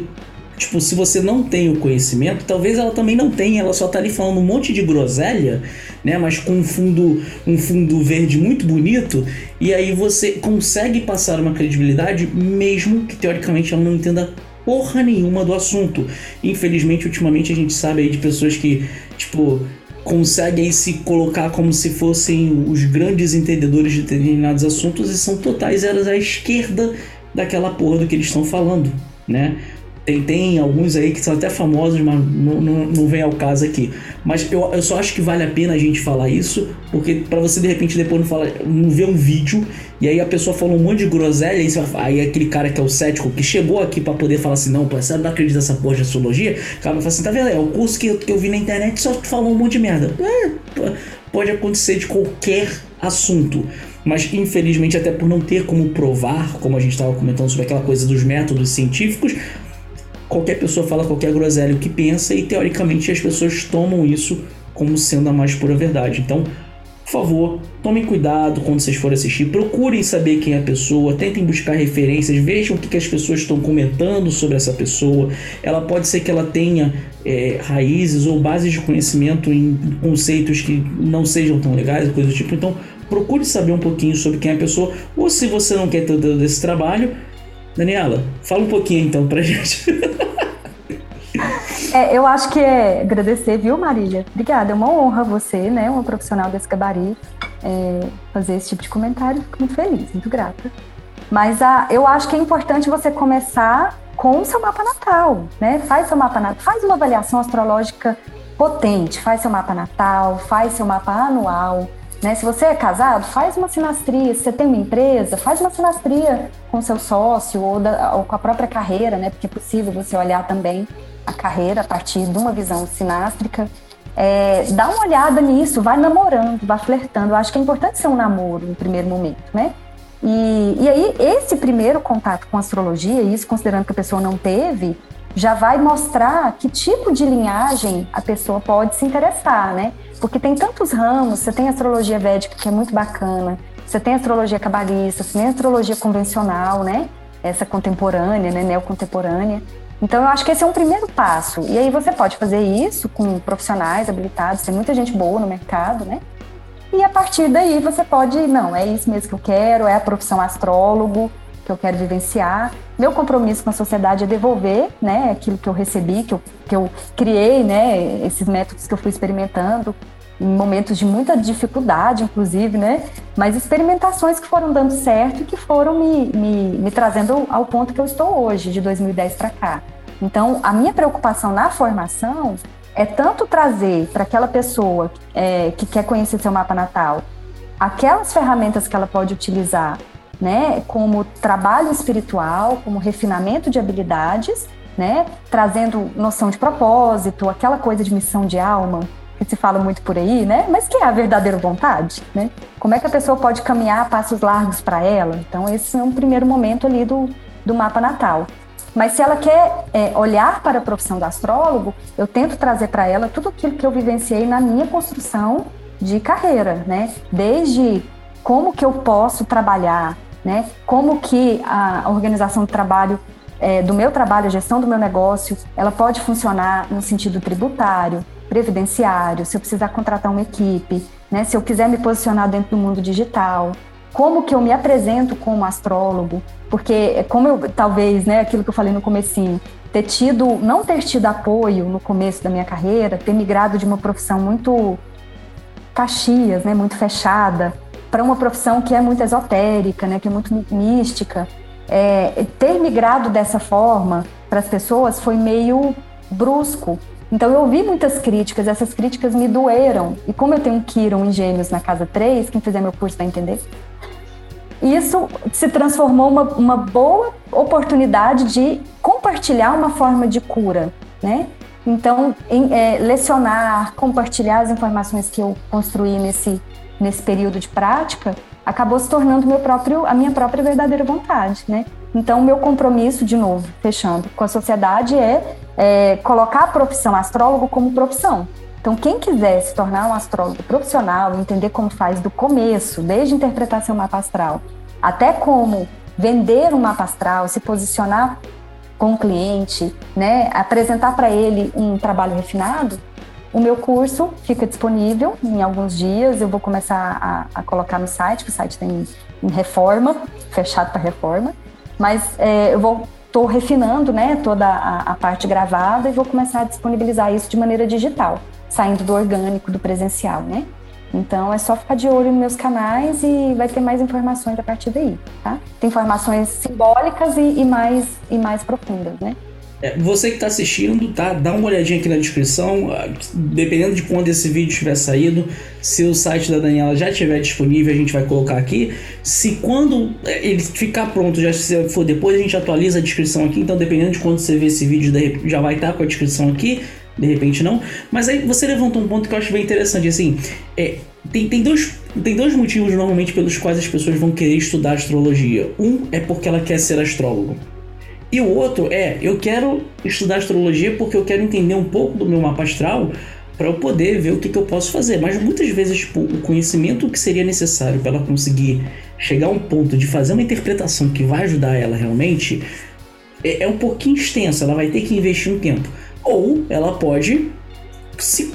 Tipo, se você não tem o conhecimento, talvez ela também não tenha, ela só tá ali falando um monte de groselha, né? Mas com um fundo, um fundo verde muito bonito, e aí você consegue passar uma credibilidade, mesmo que teoricamente ela não entenda porra nenhuma do assunto. Infelizmente, ultimamente a gente sabe aí de pessoas que, tipo, conseguem se colocar como se fossem os grandes entendedores de determinados assuntos e são totais eras à esquerda daquela porra do que eles estão falando, né? Tem, tem alguns aí que são até famosos, mas não, não, não vem ao caso aqui. Mas eu, eu só acho que vale a pena a gente falar isso, porque para você de repente depois não, fala, não ver um vídeo e aí a pessoa falou um monte de groselha, e aí, aí aquele cara que é o cético que chegou aqui para poder falar assim: não, pô, você não acredita nessa porra de astrologia? Cara vai falar assim: tá vendo? É o curso que eu, que eu vi na internet só falou um monte de merda. É, pode acontecer de qualquer assunto mas infelizmente, até por não ter como provar, como a gente estava comentando sobre aquela coisa dos métodos científicos, qualquer pessoa fala qualquer groselha o que pensa e teoricamente as pessoas tomam isso como sendo a mais pura verdade. Então, por favor, tomem cuidado quando vocês forem assistir, procurem saber quem é a pessoa, tentem buscar referências, vejam o que, que as pessoas estão comentando sobre essa pessoa. Ela pode ser que ela tenha é, raízes ou bases de conhecimento em conceitos que não sejam tão legais, coisa do tipo. Então, procure saber um pouquinho sobre quem é a pessoa, ou se você não quer ter desse trabalho, Daniela, fala um pouquinho então pra gente. É, eu acho que é agradecer, viu, Marília? Obrigada, é uma honra você, né, uma profissional desse gabarito, é, fazer esse tipo de comentário. Fico muito feliz, muito grata. Mas a, eu acho que é importante você começar com o seu mapa natal, né? Faz seu mapa natal, faz uma avaliação astrológica potente, faz seu mapa natal, faz seu mapa anual, né? Se você é casado, faz uma sinastria. Se você tem uma empresa, faz uma sinastria com seu sócio ou, da, ou com a própria carreira, né? Porque é possível você olhar também a carreira a partir de uma visão sinástrica. É, dá uma olhada nisso, vai namorando, vai flertando. Eu acho que é importante ser um namoro no primeiro momento, né? E, e aí, esse primeiro contato com astrologia, isso considerando que a pessoa não teve, já vai mostrar que tipo de linhagem a pessoa pode se interessar, né? Porque tem tantos ramos, você tem astrologia védica que é muito bacana, você tem astrologia cabalista, você tem astrologia convencional, né? Essa contemporânea, né? Neocontemporânea. Então, eu acho que esse é um primeiro passo. E aí você pode fazer isso com profissionais habilitados, tem muita gente boa no mercado, né? E a partir daí você pode, não, é isso mesmo que eu quero, é a profissão astrólogo que eu quero vivenciar. Meu compromisso com a sociedade é devolver, né, aquilo que eu recebi, que eu, que eu criei, né, esses métodos que eu fui experimentando em momentos de muita dificuldade, inclusive, né, mas experimentações que foram dando certo e que foram me, me, me trazendo ao ponto que eu estou hoje, de 2010 para cá. Então, a minha preocupação na formação é tanto trazer para aquela pessoa é, que quer conhecer seu mapa natal aquelas ferramentas que ela pode utilizar, né, como trabalho espiritual, como refinamento de habilidades, né, trazendo noção de propósito, aquela coisa de missão de alma que se fala muito por aí, né, mas que é a verdadeira vontade, né? Como é que a pessoa pode caminhar passos largos para ela? Então esse é um primeiro momento ali do, do mapa natal. Mas se ela quer é, olhar para a profissão do astrólogo, eu tento trazer para ela tudo aquilo que eu vivenciei na minha construção de carreira, né? Desde como que eu posso trabalhar, né? Como que a organização do trabalho, é, do meu trabalho, a gestão do meu negócio, ela pode funcionar no sentido tributário, previdenciário, se eu precisar contratar uma equipe, né? Se eu quiser me posicionar dentro do mundo digital, como que eu me apresento como astrólogo, porque é como eu, talvez, né, aquilo que eu falei no comecinho, ter tido, não ter tido apoio no começo da minha carreira, ter migrado de uma profissão muito caxias, né, muito fechada, para uma profissão que é muito esotérica, né, que é muito mística, é, ter migrado dessa forma para as pessoas foi meio brusco. Então eu ouvi muitas críticas, essas críticas me doeram. E como eu tenho um Kiron em Gêmeos na casa 3, quem fizer meu curso vai entender, isso se transformou uma, uma boa oportunidade de compartilhar uma forma de cura, né? Então, em, é, lecionar, compartilhar as informações que eu construí nesse, nesse período de prática, acabou se tornando meu próprio, a minha própria verdadeira vontade, né? Então, meu compromisso, de novo, fechando, com a sociedade é, é colocar a profissão astrólogo como profissão. Então, quem quiser se tornar um astrólogo profissional, entender como faz do começo, desde interpretar seu mapa astral, até como vender um mapa astral, se posicionar com o cliente, né, apresentar para ele um trabalho refinado, o meu curso fica disponível em alguns dias. Eu vou começar a, a colocar no site, que o site tem em reforma, fechado para reforma, mas é, eu vou estou refinando né, toda a, a, parte gravada e vou começar a disponibilizar isso de maneira digital saindo do orgânico, do presencial, né? Então é só ficar de olho nos meus canais e vai ter mais informações a partir daí, tá? Tem informações simbólicas e, e mais, e mais profundas, né? É, você que está assistindo, tá? Dá uma olhadinha aqui na descrição. Ah, dependendo de quando esse vídeo tiver saído, se o site da Daniela já estiver disponível, a gente vai colocar aqui. Se quando é, ele ficar pronto, já se for depois, a gente atualiza a descrição aqui. Então, dependendo de quando você ver esse vídeo, já vai estar com a descrição aqui de repente não. Mas aí você levantou um ponto que eu acho bem interessante, assim, é, tem, tem, dois, tem dois motivos normalmente pelos quais as pessoas vão querer estudar astrologia. Um é porque ela quer ser astrólogo. E o outro é, eu quero estudar astrologia porque eu quero entender um pouco do meu mapa astral para eu poder ver o que, que, eu posso fazer. Mas muitas vezes, tipo, o conhecimento que seria necessário para ela conseguir chegar a um ponto de fazer uma interpretação que vai ajudar ela realmente é, é um pouquinho extenso. Ela vai ter que investir um tempo. Ou ela pode se,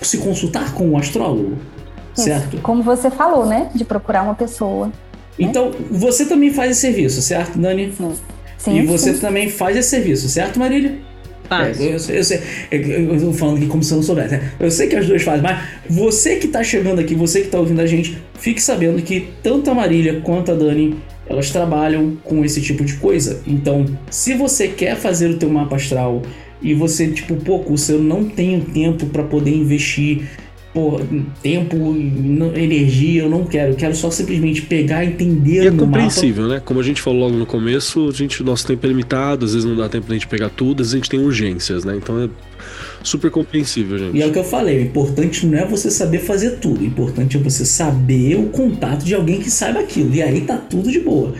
se consultar com um astrólogo, Isso. certo? Como você falou, né? De procurar uma pessoa. Né? Então, você também faz esse serviço, certo, Dani? Sim. Sim e você sim. também faz esse serviço, certo, Marília? É, eu, eu, sei, eu, eu tô falando aqui como se eu não soubesse. Né? Eu sei que as duas fazem, mas você que tá chegando aqui, você que tá ouvindo a gente, fique sabendo que tanto a Marília quanto a Dani elas trabalham com esse tipo de coisa. Então, se você quer fazer o teu mapa astral e você, tipo, pô, você não tem tempo para poder investir por tempo, energia, eu não quero. Eu quero só simplesmente pegar, entender. E é compreensível, mapa. né? Como a gente falou logo no começo, a gente, nosso tempo é limitado, às vezes não dá tempo da gente pegar tudo, às vezes a gente tem urgências, né? Então é super compreensível, gente. E é o que eu falei, o importante não é você saber fazer tudo, o importante é você saber o contato de alguém que saiba aquilo. E aí tá tudo de boa.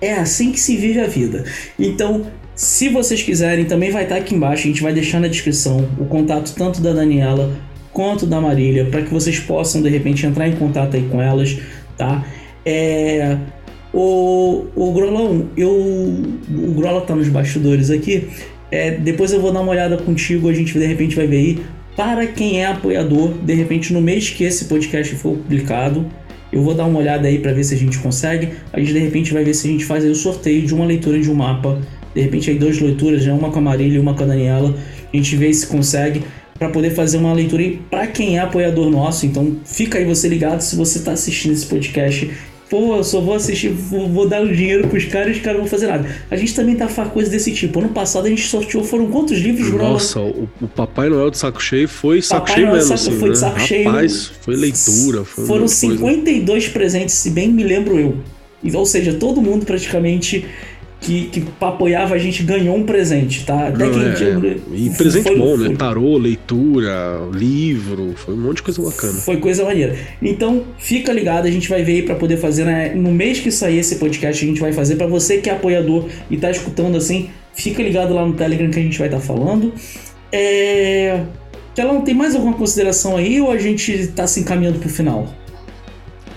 É assim que se vive a vida. Então, se vocês quiserem, também vai estar aqui embaixo, a gente vai deixar na descrição o contato tanto da Daniela quanto da Marília, para que vocês possam de repente entrar em contato aí com elas, tá? É, o, o Grolão, eu, o Grola tá nos bastidores aqui. É, depois eu vou dar uma olhada contigo, a gente de repente vai ver aí. Para quem é apoiador, de repente no mês que esse podcast for publicado, eu vou dar uma olhada aí para ver se a gente consegue. A gente de repente vai ver se a gente faz aí o sorteio de uma leitura de um mapa de repente aí duas leituras, né? uma com a Marília e uma com a Daniela, a gente vê se consegue para poder fazer uma leitura para quem é apoiador nosso. Então fica aí você ligado se você está assistindo esse podcast. Pô, eu só vou assistir, vou, vou dar o dinheiro pros caras e os caras não vão fazer nada. A gente também tá fazendo coisa desse tipo. Ano passado a gente sorteou, foram quantos livros, Bruno? Nossa, o, o, Papai Noel do Saco Cheio foi saco Papai cheio Noel mesmo, saco, assim, foi né? saco Rapaz, cheio. foi leitura. Foi foram 52 coisa. presentes, se bem me lembro eu. Ou seja, todo mundo praticamente que, que apoiava a gente ganhou um presente, tá? Até Não, que, é, e presente foi, bom, né? foi, né? Tarô, leitura, livro, foi um monte de coisa bacana. Foi coisa maneira. Então, fica ligado, a gente vai ver aí pra poder fazer, né? No mês que sair esse podcast, a gente vai fazer. para você que é apoiador e tá escutando assim, fica ligado lá no Telegram que a gente vai estar tá falando. É. Kelão, tem mais alguma consideração aí ou a gente tá se encaminhando pro final?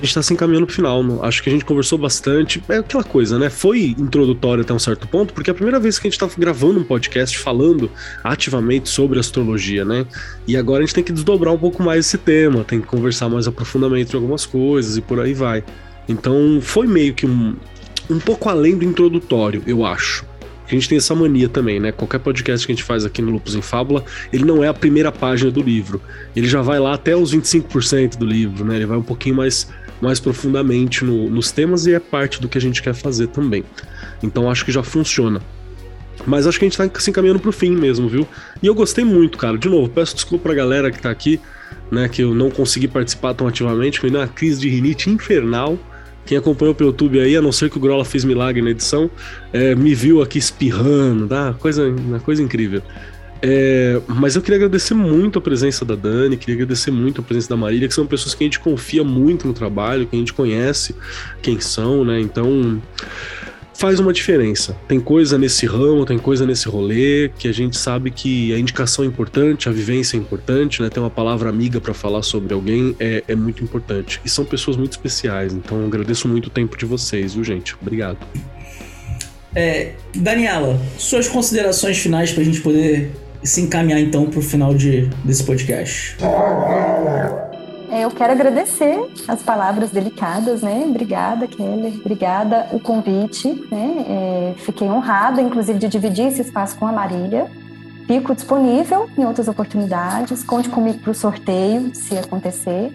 A gente tá se encaminhando pro final. Acho que a gente conversou bastante. É aquela coisa, né? Foi introdutório até um certo ponto, porque é a primeira vez que a gente tá gravando um podcast falando ativamente sobre astrologia, né? E agora a gente tem que desdobrar um pouco mais esse tema, tem que conversar mais aprofundamento em algumas coisas e por aí vai. Então foi meio que um, um pouco além do introdutório, eu acho. A gente tem essa mania também, né? Qualquer podcast que a gente faz aqui no Lupus em Fábula, ele não é a primeira página do livro. Ele já vai lá até os 25% do livro, né? Ele vai um pouquinho mais mais profundamente no, nos temas e é parte do que a gente quer fazer também. Então acho que já funciona. Mas acho que a gente tá se encaminhando pro fim mesmo, viu? E eu gostei muito, cara. De novo, peço desculpa pra galera que tá aqui, né? Que eu não consegui participar tão ativamente. Foi uma crise de rinite infernal. Quem acompanhou pelo YouTube aí, a não ser que o Grola fez milagre na edição, é, me viu aqui espirrando, tá? Coisa, uma coisa incrível. É, mas eu queria agradecer muito a presença da Dani, queria agradecer muito a presença da Marília, que são pessoas que a gente confia muito no trabalho, que a gente conhece quem são, né? Então faz uma diferença. Tem coisa nesse ramo, tem coisa nesse rolê que a gente sabe que a indicação é importante, a vivência é importante, né? Ter uma palavra amiga para falar sobre alguém é, é, muito importante. E são pessoas muito especiais, então agradeço muito o tempo de vocês, viu, gente? Obrigado. É, Daniela, suas considerações finais para a gente poder se encaminhar então para o final de, desse podcast. É, eu quero agradecer as palavras delicadas, né? Obrigada, Kelly. Obrigada o convite, né? É, fiquei honrada, inclusive, de dividir esse espaço com a Marília. Fico disponível em outras oportunidades. Conte comigo para o sorteio, se acontecer.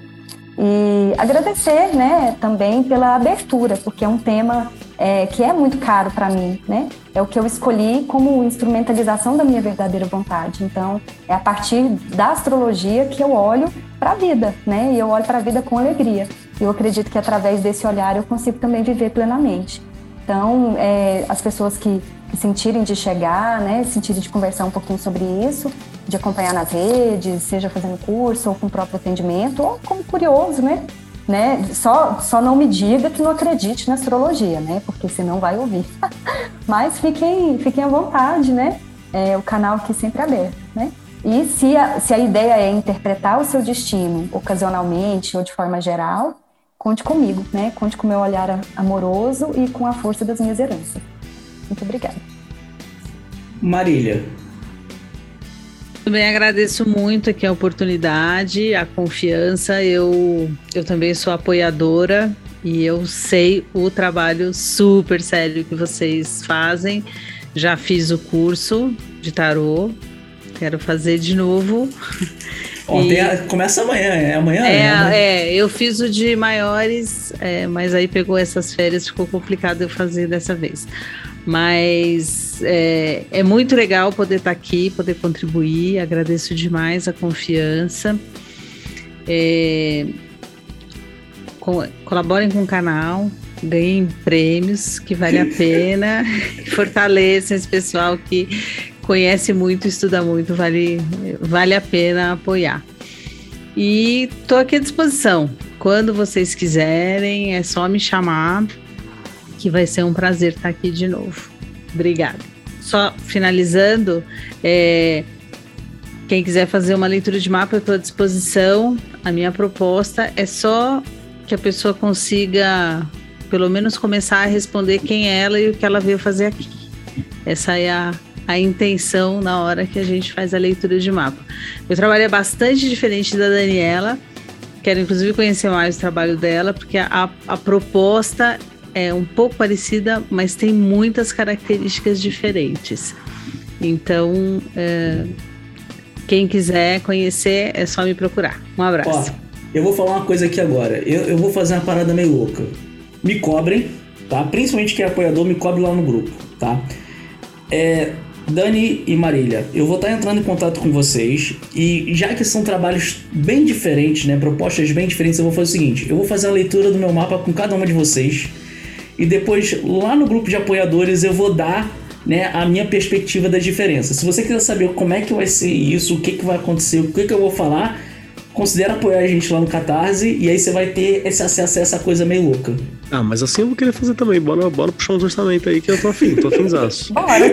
E agradecer, né, também pela abertura, porque é um tema é, que é muito caro para mim, né? É o que eu escolhi como instrumentalização da minha verdadeira vontade. Então, é a partir da astrologia que eu olho para a vida, né? E eu olho para a vida com alegria. Eu acredito que através desse olhar eu consigo também viver plenamente. Então, é, as pessoas que sentirem de chegar, né, sentirem de conversar um pouquinho sobre isso, de acompanhar nas redes, seja fazendo curso ou com o próprio atendimento, ou como curioso, né? né? Só, só não me diga que não acredite na astrologia, né? Porque senão vai ouvir. Mas fiquem, fiquem à vontade, né? É, o canal aqui sempre aberto, né? E se a, se a ideia é interpretar o seu destino ocasionalmente ou de forma geral, conte comigo, né? Conte com o meu olhar amoroso e com a força das minhas heranças. Muito obrigada. Marília, também agradeço muito aqui a oportunidade, a confiança. Eu, eu também sou apoiadora e eu sei o trabalho super sério que vocês fazem. Já fiz o curso de tarô, quero fazer de novo. Ontem e... começa amanhã, é amanhã? É, né? é, eu fiz o de maiores, é, mas aí pegou essas férias, ficou complicado eu fazer dessa vez. Mas é, é muito legal poder estar aqui, poder contribuir, agradeço demais a confiança. É, colaborem com o canal, ganhem prêmios, que vale a pena, fortaleçam esse pessoal que conhece muito, estuda muito, vale, vale a pena apoiar. E estou aqui à disposição. Quando vocês quiserem, é só me chamar, que vai ser um prazer estar aqui de novo. Obrigada. Só finalizando, é, quem quiser fazer uma leitura de mapa, eu estou à disposição. A minha proposta é só que a pessoa consiga, pelo menos, começar a responder quem é ela e o que ela veio fazer aqui. Essa é a, a intenção na hora que a gente faz a leitura de mapa. Eu trabalho bastante diferente da Daniela, quero inclusive conhecer mais o trabalho dela, porque a, a proposta é um pouco parecida, mas tem muitas características diferentes. Então, é, quem quiser conhecer, é só me procurar. Um abraço. Ó, eu vou falar uma coisa aqui agora. Eu, eu vou fazer uma parada meio louca. Me cobrem, tá? Principalmente quem é apoiador, me cobre lá no grupo, tá? É, Dani e Marília, eu vou estar entrando em contato com vocês e já que são trabalhos bem diferentes, né, propostas bem diferentes, eu vou fazer o seguinte: eu vou fazer a leitura do meu mapa com cada uma de vocês e depois lá no grupo de apoiadores eu vou dar né, a minha perspectiva das diferenças. Se você quiser saber como é que vai ser isso, o que, que vai acontecer, o que, que eu vou falar, considera apoiar a gente lá no Catarse e aí você vai ter esse acesso a essa coisa meio louca. Ah, mas assim eu vou querer fazer também. Bora, bora puxar uns orçamentos aí que eu tô afim, tô afinzaço. Bora!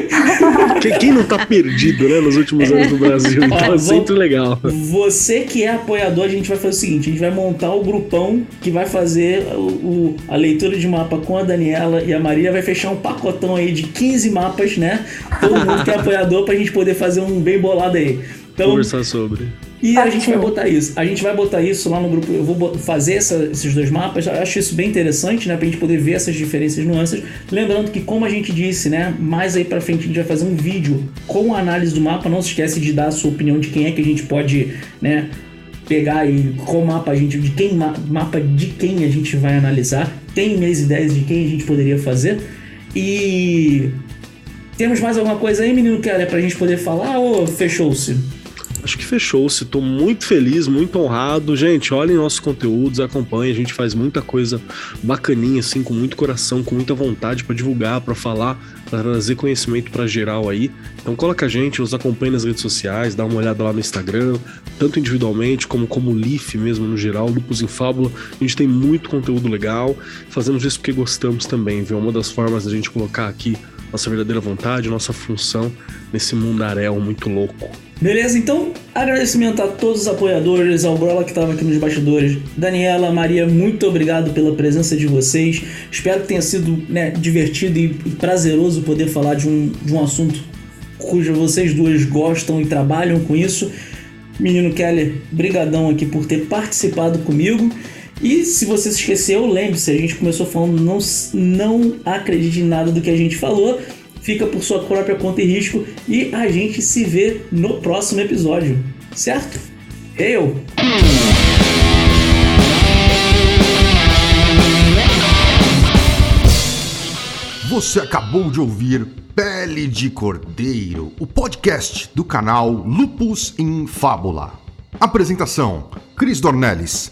Quem, quem não tá perdido, né, nos últimos anos do Brasil? Então Ó, é sempre legal. Você que é apoiador, a gente vai fazer o seguinte: a gente vai montar o grupão que vai fazer o, o, a leitura de mapa com a Daniela e a Maria. Vai fechar um pacotão aí de 15 mapas, né? Todo mundo que é apoiador pra gente poder fazer um bem bolado aí. Então, Conversar sobre. E a gente vai botar isso. A gente vai botar isso lá no grupo. Eu vou fazer essa, esses dois mapas. Eu acho isso bem interessante, né? Pra gente poder ver essas diferenças nuances. Lembrando que, como a gente disse, né? Mais aí pra frente a gente vai fazer um vídeo com a análise do mapa. Não se esquece de dar a sua opinião de quem é que a gente pode, né? Pegar e qual mapa a gente. De quem mapa de quem a gente vai analisar. Tem minhas ideias de quem a gente poderia fazer. E. Temos mais alguma coisa aí, menino Keller, pra gente poder falar ou fechou-se? Acho que fechou-se. Tô muito feliz, muito honrado. Gente, olhem nossos conteúdos, acompanhem. A gente faz muita coisa bacaninha, assim, com muito coração, com muita vontade para divulgar, para falar, para trazer conhecimento para geral aí. Então coloca a gente, nos acompanhe nas redes sociais, dá uma olhada lá no Instagram, tanto individualmente como como Leaf mesmo no geral, Lupus em Fábula. A gente tem muito conteúdo legal. Fazemos isso porque gostamos também, viu? Uma das formas da gente colocar aqui nossa verdadeira vontade, nossa função nesse mundaréu muito louco. Beleza, então agradecimento a todos os apoiadores, ao Brola que estava aqui nos bastidores, Daniela, Maria, muito obrigado pela presença de vocês. Espero que tenha sido né, divertido e prazeroso poder falar de um, de um assunto cujo vocês duas gostam e trabalham com isso. Menino Keller, brigadão aqui por ter participado comigo. E se você se esqueceu, lembre-se, a gente começou falando não, não acredite em nada do que a gente falou, fica por sua própria conta e risco e a gente se vê no próximo episódio, certo? Eu! Você acabou de ouvir Pele de Cordeiro, o podcast do canal Lupus em Fábula. Apresentação: Cris Dornelles.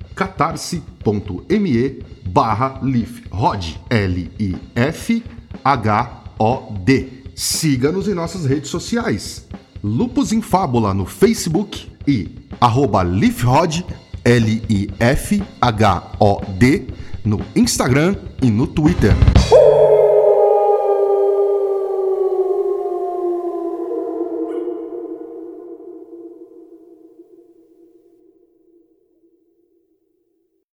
catarse.me barra lifhod, L-I-F-H-O-D. Siga-nos em nossas redes sociais. Lupus em Fábula no Facebook e arroba lifhod, L-I-F-H-O-D, no Instagram e no Twitter. Uh!